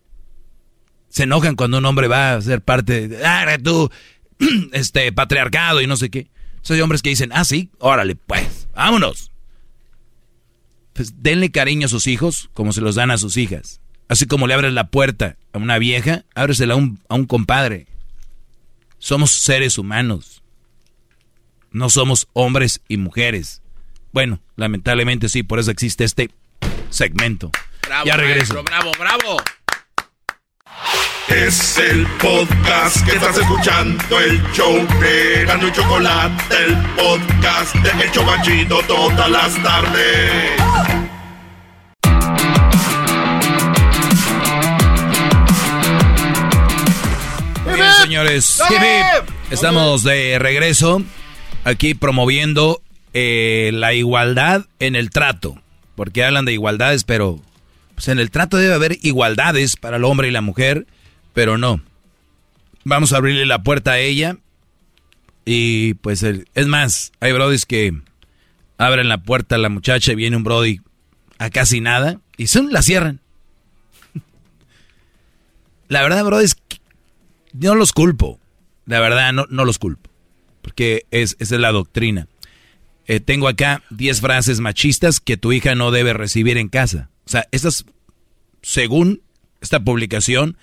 se enojan cuando un hombre va a ser parte de ah, tú, [clears throat] este patriarcado y no sé qué. Soy hombres que dicen, ah, sí, órale, pues, vámonos. Pues denle cariño a sus hijos como se los dan a sus hijas. Así como le abres la puerta a una vieja, ábresela a un, a un compadre. Somos seres humanos. No somos hombres y mujeres. Bueno, lamentablemente sí, por eso existe este segmento. Bravo, ya regreso. maestro, bravo, bravo. Es el podcast que estás escuchando, el show de Gano y Chocolate, el podcast de El Chocachito todas las tardes. Muy bien, señores. Hip, hip. Estamos de regreso aquí promoviendo eh, la igualdad en el trato. Porque hablan de igualdades, pero pues en el trato debe haber igualdades para el hombre y la mujer, pero no. Vamos a abrirle la puerta a ella. Y pues es más, hay brodis que abren la puerta a la muchacha y viene un brody a casi nada y son la cierran. [laughs] La verdad, brodis, no los culpo. La verdad, no, no los culpo. Porque es, esa es la doctrina. Eh, tengo acá 10 frases machistas que tu hija no debe recibir en casa. O sea, estas, según esta publicación,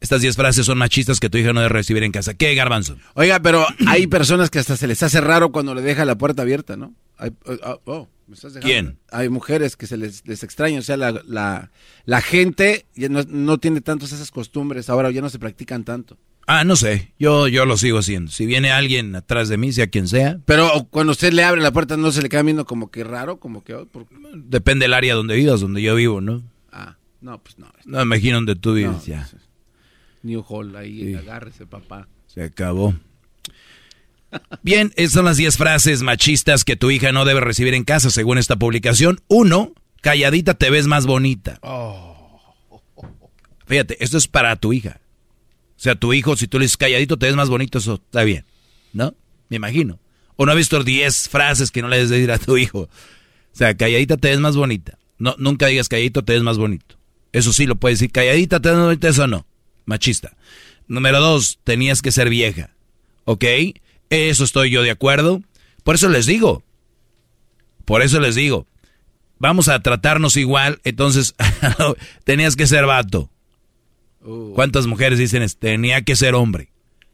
estas 10 frases son machistas que tu hija no debe recibir en casa. ¿Qué, Garbanzo? Oiga, pero hay personas que hasta se les hace raro cuando le deja la puerta abierta, ¿no? Hay- oh, oh, ¿me estás dejando? ¿Quién? Hay mujeres que se les, les extraña, o sea, la, la, la gente ya no, no tiene tantas esas costumbres, ahora ya no se practican tanto. Ah, no sé. Yo, yo lo sigo haciendo. Si viene alguien atrás de mí, sea quien sea, Pero cuando usted le abre la puerta, ¿no se le queda viendo como que raro? Como que... oh, por- depende del área donde vivas, donde yo vivo, ¿no? Ah, no, pues no. No me imagino donde tú vives, No, ya. New Hall, ahí, agárrese, papá. Se acabó. Bien, esas son las 10 frases machistas que tu hija no debe recibir en casa, según esta publicación. Uno, calladita te ves más bonita. Fíjate, esto es para tu hija. O sea, tu hijo, si tú le dices calladito te ves más bonito, eso está bien. ¿No? Me imagino. O no ha visto 10 frases que no le debes decir a tu hijo. O sea, calladita te ves más bonita. No, nunca digas calladito te ves más bonito. Eso sí lo puedes decir. Calladita te ves más bonita, eso no. Machista. Número dos, tenías que ser vieja. ¿Ok? Eso estoy yo de acuerdo. Por eso les digo. Por eso les digo. Vamos a tratarnos igual. Entonces, [laughs] tenías que ser vato. Uh. ¿Cuántas mujeres dicen es, tenía que ser hombre?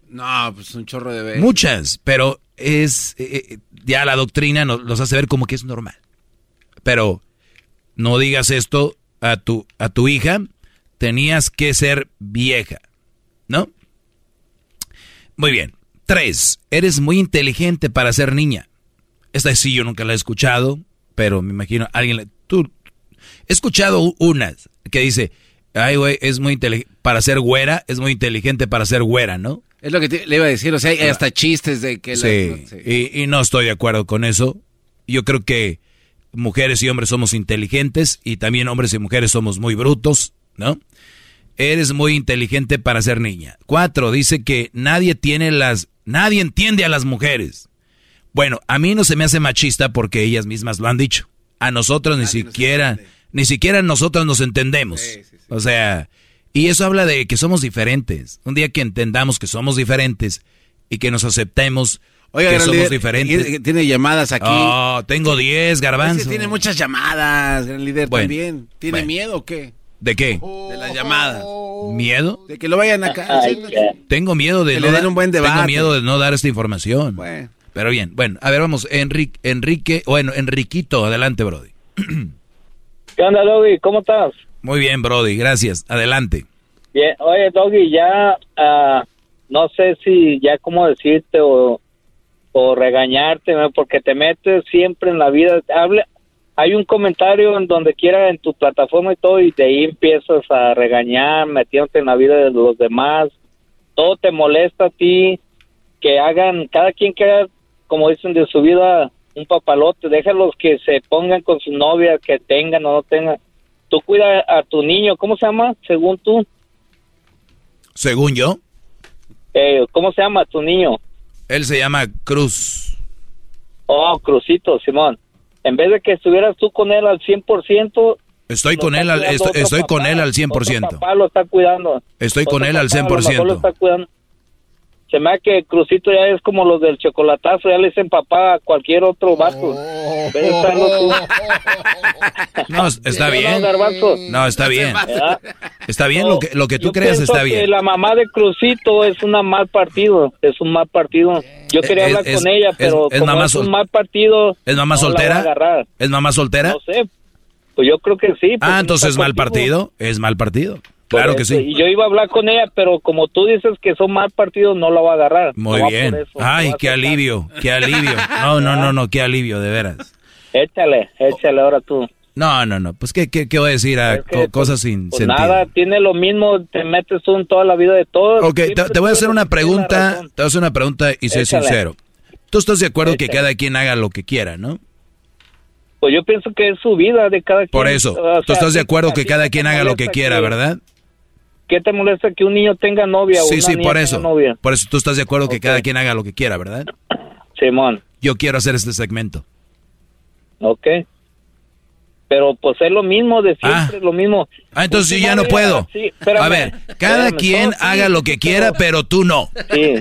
No, pues un chorro de veces. Muchas, pero es eh, eh, ya la doctrina nos los hace ver como que es normal. Pero no digas esto a tu a tu hija, tenías que ser vieja, ¿no? Muy bien. Tres, eres muy inteligente para ser niña. Esta sí yo nunca la he escuchado, pero me imagino alguien la- tú he escuchado unas que dice, Ay, güey, es muy inteligente. Para ser güera, es muy inteligente para ser güera, ¿no? Es lo que te- le iba a decir, o sea, hay hasta chistes de que... la- sí. Y, y no estoy de acuerdo con eso. Yo creo que mujeres y hombres somos inteligentes y también hombres y mujeres somos muy brutos, ¿no? Eres muy inteligente para ser niña. Cuatro, dice que nadie tiene las... Nadie entiende a las mujeres. Bueno, a mí no se me hace machista porque ellas mismas lo han dicho. A nosotros ni siquiera, ni siquiera nosotros nos entendemos. O sea, y eso habla de que somos diferentes. Un día que entendamos que somos diferentes y que nos aceptemos Oiga, que somos líder, diferentes. Tiene llamadas aquí. Oh, tengo 10, Es garbanzo. que tiene muchas llamadas, gran líder, Bueno, también. ¿Tiene bueno. miedo o qué? ¿De qué? De las llamadas. ¿Miedo? De que lo vayan acá. haciendo- Tengo miedo de Que no le den dar- un buen Tengo debate. miedo de no dar esta información. Bueno. Pero bien, bueno, a ver, vamos, Enrique, Enrique, bueno, Enriquito, adelante, Brody. [clears throat] ¿Qué onda, Doggy? ¿Cómo estás? Muy bien, Brody, gracias. Adelante. Bien. Oye, Doggy, ya ah, no sé si ya cómo decirte o, o regañarte, ¿no? porque te metes siempre en la vida. Habla, hay un comentario en donde quiera en tu plataforma y todo, y de ahí empiezas a regañar, metiéndote en la vida de los demás. Todo te molesta a ti, que hagan, cada quien que haga, como dicen, de su vida un papalote. Déjalos que se pongan con su novia, que tengan o no tengan. Tú cuida a tu niño, ¿cómo se llama? Según tú. Según yo, Eh, ¿Cómo se llama tu niño? él se llama Cruz. Oh, Crucito, Simón. En vez de que estuvieras tú con él al 100%, Estoy con él al, estoy, estoy con papá, él al otro 100%. papá lo está cuidando. Estoy con él al papá a lo mejor lo 100%. está cuidando. Se me da que Crucito ya es como los del chocolatazo, ya le dicen papá a cualquier otro estarlo tú. No, está ¿Sí o no, bien. No, está bien. ¿Verdad? Está bien lo que, lo que tú Yo creas, está que bien. la mamá de Crucito es una mal partido, es un mal partido. Yo quería Es- hablar es- con ella, es- pero es como mamá es un mal partido, ¿Es mamá no soltera? ¿Es mamá soltera? No sé. Pues yo creo que sí. pues Ah, es entonces mal mal partido. Es mal partido. Por Claro que sí. Y yo iba a hablar con ella, pero como tú dices que son mal partidos, no la va a agarrar. Muy No bien. por eso. Ay, No qué alivio, qué alivio. No, no, no, no, qué alivio, de veras. Échale, échale ahora tú. No, no, no. Pues, ¿qué, qué, qué voy a decir a co- cosas sin Pues sentido? nada, tiene lo mismo, te metes tú en toda la vida de todos. Ok, te, te voy a hacer una pregunta, te voy a hacer una pregunta y sé Échale. sincero. Tú estás de acuerdo que cada quien haga lo que quiera, ¿no? Pues yo pienso que es su vida de cada quien. Por eso, O sea, tú estás de ¿a ti- acuerdo que cada quien haga lo que quiera, ¿verdad? ¿Qué te molesta que un niño tenga novia o Sí, una sí, niña por tenga eso. novia? Por eso tú estás de acuerdo que cada quien haga lo que quiera, ¿verdad? [clears throat] Simón. Yo quiero hacer este segmento. Ok. Pero pues es lo mismo de siempre, lo mismo. Ah, entonces Pues, yo ya no puedo. sí, espérame, A ver, cada espérame, quien no, sí, haga lo que quiera, pero tú no. Sí.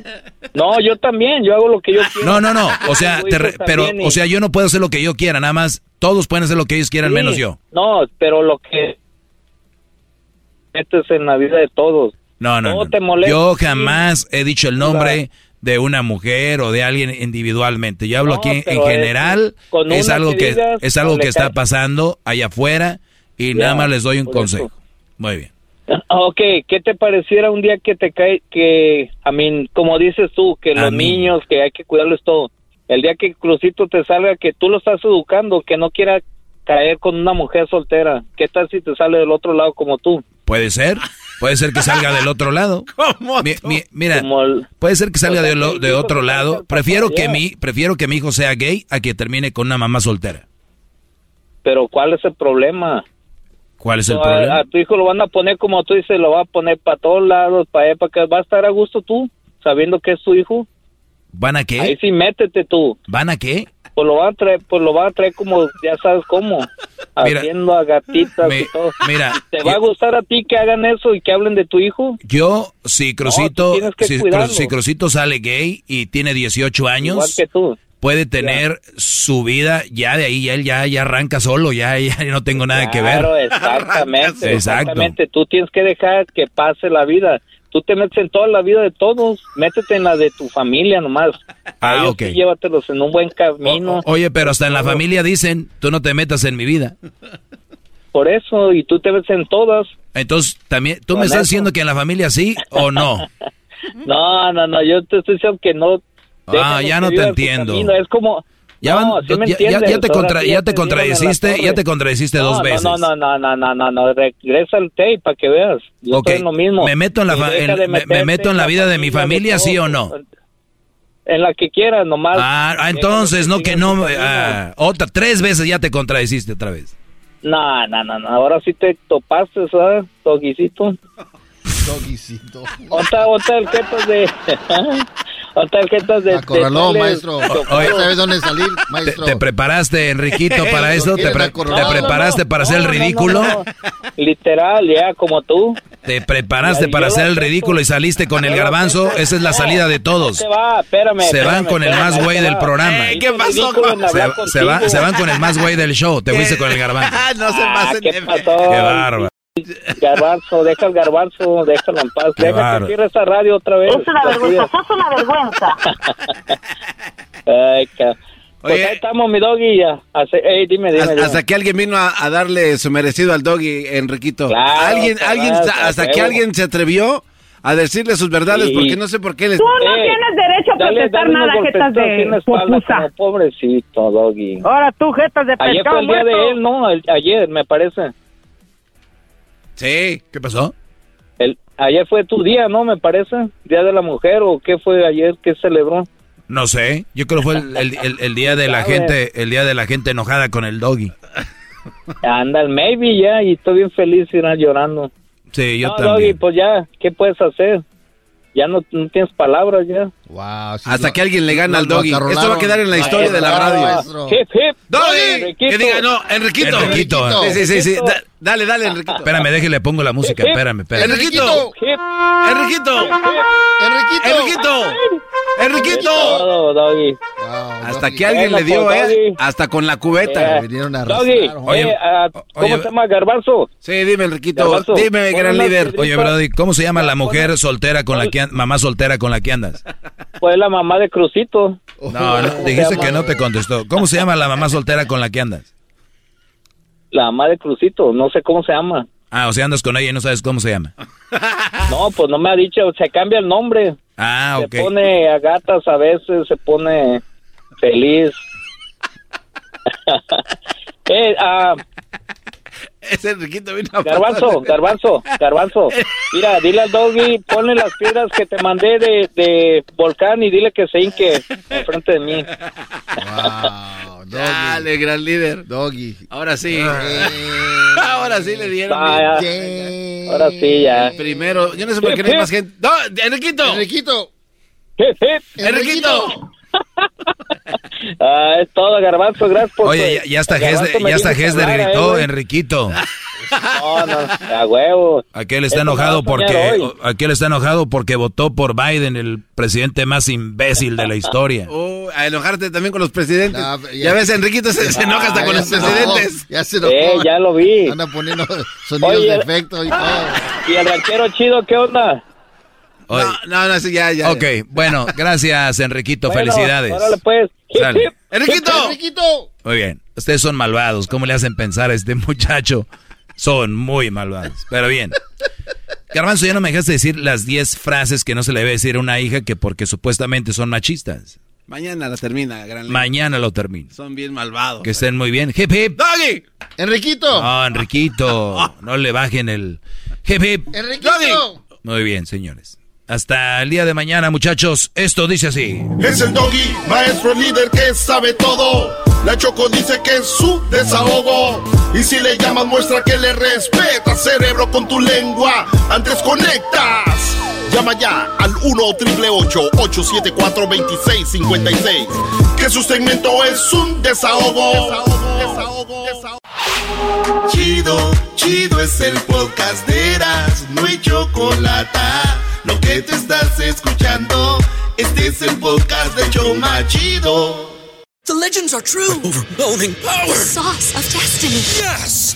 No, yo también, yo hago lo que yo quiero. No, no, no. O sea, te re- pero, y- o sea, yo no puedo hacer lo que yo quiera, nada más. Todos pueden hacer lo que ellos quieran, menos yo. No, pero lo que metes en la vida de todos. No, no, No no. te molesta, Yo jamás he dicho el nombre de una mujer o de alguien individualmente. Yo hablo No, aquí en pero es- general. con Es algo que digas, es algo que está pasando allá afuera y nada más les doy un eso. consejo. Muy bien. Ok, ¿qué te pareciera un día que te cae, que, a mí, como dices tú, que A los mí. niños, que hay que cuidarles todo? El día que Crucito te salga, que tú lo estás educando, que no quiera caer con una mujer soltera. ¿Qué tal si te sale del otro lado como tú? Puede ser. Puede ser que salga del otro lado. [laughs] Mi- mi- mira, puede ser que salga de, lo- de otro lado. Prefiero que mi prefiero que mi hijo sea gay a que termine con una mamá soltera. Pero ¿cuál es el problema? ¿Cuál es el No, problema? A, tu hijo lo van a poner como tú dices, lo va a poner para todos lados, para allá, para acá. ¿Va a estar a gusto tú, sabiendo que es tu hijo? ¿Van a Ahí qué? sí, métete tú. ¿Van a qué? Pues lo va a traer, pues lo va a traer como, ya sabes cómo, [laughs] Mira, haciendo a gatitas me- y todo. mira, ¿Te va a gustar a ti que hagan eso y que hablen de tu hijo? Yo, si tienes que si, si Crucito sale gay y tiene 18 años, Igual que tú. puede tener su vida ya de ahí, ya él ya, ya arranca solo, ya, [laughs] ya no tengo nada que ver. Claro, exactamente, [laughs] exactamente. Tú tienes que dejar que pase la vida. Tú te metes en toda la vida de todos. Métete en la de tu familia nomás. Ah, ok. sí llévatelos en un buen camino. Oye, pero hasta en la familia dicen, tú no te metas en mi vida. Por eso, y tú te metes en todas. Entonces, también, ¿tú me estás eso. diciendo que en la familia sí o no? [laughs] No, no, no, yo te estoy diciendo que no. Ah, ya no te entiendo. camino. Es como, Ya, van- No, sí me ya- ya- te contra- ya te contradeciste, ya te contradeciste No, dos no, veces. No, no, no, no, no, no, no, regresa el tape para que veas. Yo Ok, estoy en lo mismo. ¿Me meto en la, en- me- meto en la vida de mi familia, sí o no? En la que quieras, nomás. Ah, ah, entonces, no que no... ah, otra, tres veces ya te contradeciste otra vez. No, no, no, no, ahora sí te topaste, ¿sabes? Toguicito. [laughs] Toguicito. Otra, otra el de... [laughs] otra el jetas de... Acorraló, maestro. Oye. ¿No sabes dónde salir, ¿Te, maestro? te preparaste, Enriquito, para esto? ¿Te, quieren pre- acorralar. te No, no, preparaste no. para hacer el No, no, no, ridículo? no. Literal, ya, como tú. ¿Te preparaste para hacer el ridículo y saliste con el garbanzo? Esa es la salida de todos. Se va, espérame. Se van espérame, con el más güey del programa. ¿Qué pasó? Se, se va- se van con el más güey del show. Te fuiste con el garbanzo. [laughs] no se Ah, pasen ¿Qué de- pasó? Qué bárbaro. Garbanzo, deja el garbanzo, déjalo en paz. Qué Deja que cierre esta radio otra vez. Es una vergüenza, sos una vergüenza. [laughs] Ay, ca- Pues Oye. ahí estamos, mi doggy. Ya. Hace- ey, dime, dime. Hasta, dime. hasta que alguien vino a, a darle su merecido al doggy, Enriquito. Claro, alguien, claro, alguien, claro, hasta que alguien se atrevió a decirle sus verdades, Sí. porque no sé por qué les... Tú no Eh, tienes derecho a Dale, protestar dale nada, jetas de popusa. pobrecito, doggy. Ahora tú, jetas de Ayer pescado fue el día muerto. de él, ¿no? El- ayer, me parece. Sí. ¿Qué pasó? El, ayer fue tu día, ¿no? Me parece. Día de la mujer, ¿o qué fue ayer? ¿Qué celebró? No sé. Yo creo que fue el, el- el- el día de la [laughs] ¿Sabe? gente, el día de la gente enojada con el doggy. Anda, el maybe ya, y estoy bien feliz ir llorando. Sí, yo no, también. Doggy, pues ya, ¿qué puedes hacer? Ya no, no tienes palabras ya. Wow, sí, Hasta lo- que alguien le gana lo- al doggy. Esto va a quedar en la historia de la radio. Hip, hip. ¡Doggy! Enriquito. Que diga, no, Enriquito. Enriquito. Sí, sí, sí. sí. Da- dale, dale, Enriquito. Espérame, déjale, pongo la música. Espérame, espérame. Enriquito. Enriquito. Enriquito. Enriquito. Hasta que alguien le dio, pues, ¿eh? Hasta con la cubeta. Eh, Vinieron a Doggy, arrastrar. Oye, eh, ah, ¿cómo oye, se llama? Garbanzo. Sí, dime, Enriquito. Dime, gran líder. Oye, Brody, ¿cómo se llama la mujer soltera con la que mamá soltera con la que andas? Fue la mamá de Crucito. No, no, dijiste que no te contestó. ¿Cómo se llama la mamá soltera con la que andas? La mamá de Crucito, no sé cómo se llama. Ah, o sea, andas con ella y no sabes cómo se llama. No, pues no me ha dicho, se cambia el nombre. Ah, ok. Se pone a gatas a veces, se pone feliz. [laughs] eh, ah, Ese Enriquito vino a garbanzo, garbanzo, garbanzo. Mira, dile al doggy, ponle las piedras que te mandé de, de volcán y dile que se hinque enfrente de mí. Wow, doggy. Dale, gran líder. Doggy. Ahora sí. Eh, [laughs] Ahora sí le dieron. Ah, yeah. Ahora sí, ya. Primero, yo no sé por qué no hay más gente. ¡No! ¡Enriquito! Enriquito. ¡Enriquito! [laughs] Ah, es todo, garbanzo, gracias por Oye, ya, ya de hablara, gritó, eh. Enriquito. [laughs] No, no, a huevo. Aquel está enojado porque aquel está enojado porque votó por Biden, el presidente más imbécil de la historia. [laughs] Oh, a enojarte también con los presidentes. No, ya, ya- ves, Enriquito se, se enoja hasta Ah, con los se enojó, presidentes. Ya se enojó. Eh, ya lo vi. Anda poniendo sonidos Oye, de efecto y todo. ¿Y el ranchero chido qué onda? Oye, No, no, no, sí, ya, ya. ok, bueno, [laughs] gracias Enriquito, Bueno, felicidades. Órale, pues. Hip. ¡Enriquito! Enriquito. Muy bien, ustedes son malvados, ¿cómo le hacen pensar a este [laughs] muchacho? Son muy malvados, pero bien. Garbanzo, ya no me dejaste decir las 10 frases que no se le debe decir a una hija que porque supuestamente son machistas. Mañana la termina, gran. Mañana lo termino. Son bien malvados. Que estén muy bien. Hip hip. ¡Doggy! Enriquito. No, Enriquito, no le bajen el hip hip. Enriquito. Muy bien, señores. Hasta el día de mañana, muchachos. Esto dice así. Es el doggy, maestro líder que sabe todo. La Choco dice que es su desahogo. Y si le llamas, muestra que le respeta, cerebro, con tu lengua. Antes conectas. Llama ya al 1-888-874-2656. Que su segmento es un desahogo. Desahogo, desahogo, desahogo. Chido, chido es el podcast de Eras, no hay chocolate. Lo que te estás escuchando, este es el podcast de Choma Chido. The legends are true. overwhelming power! Sauce of destiny. Yes!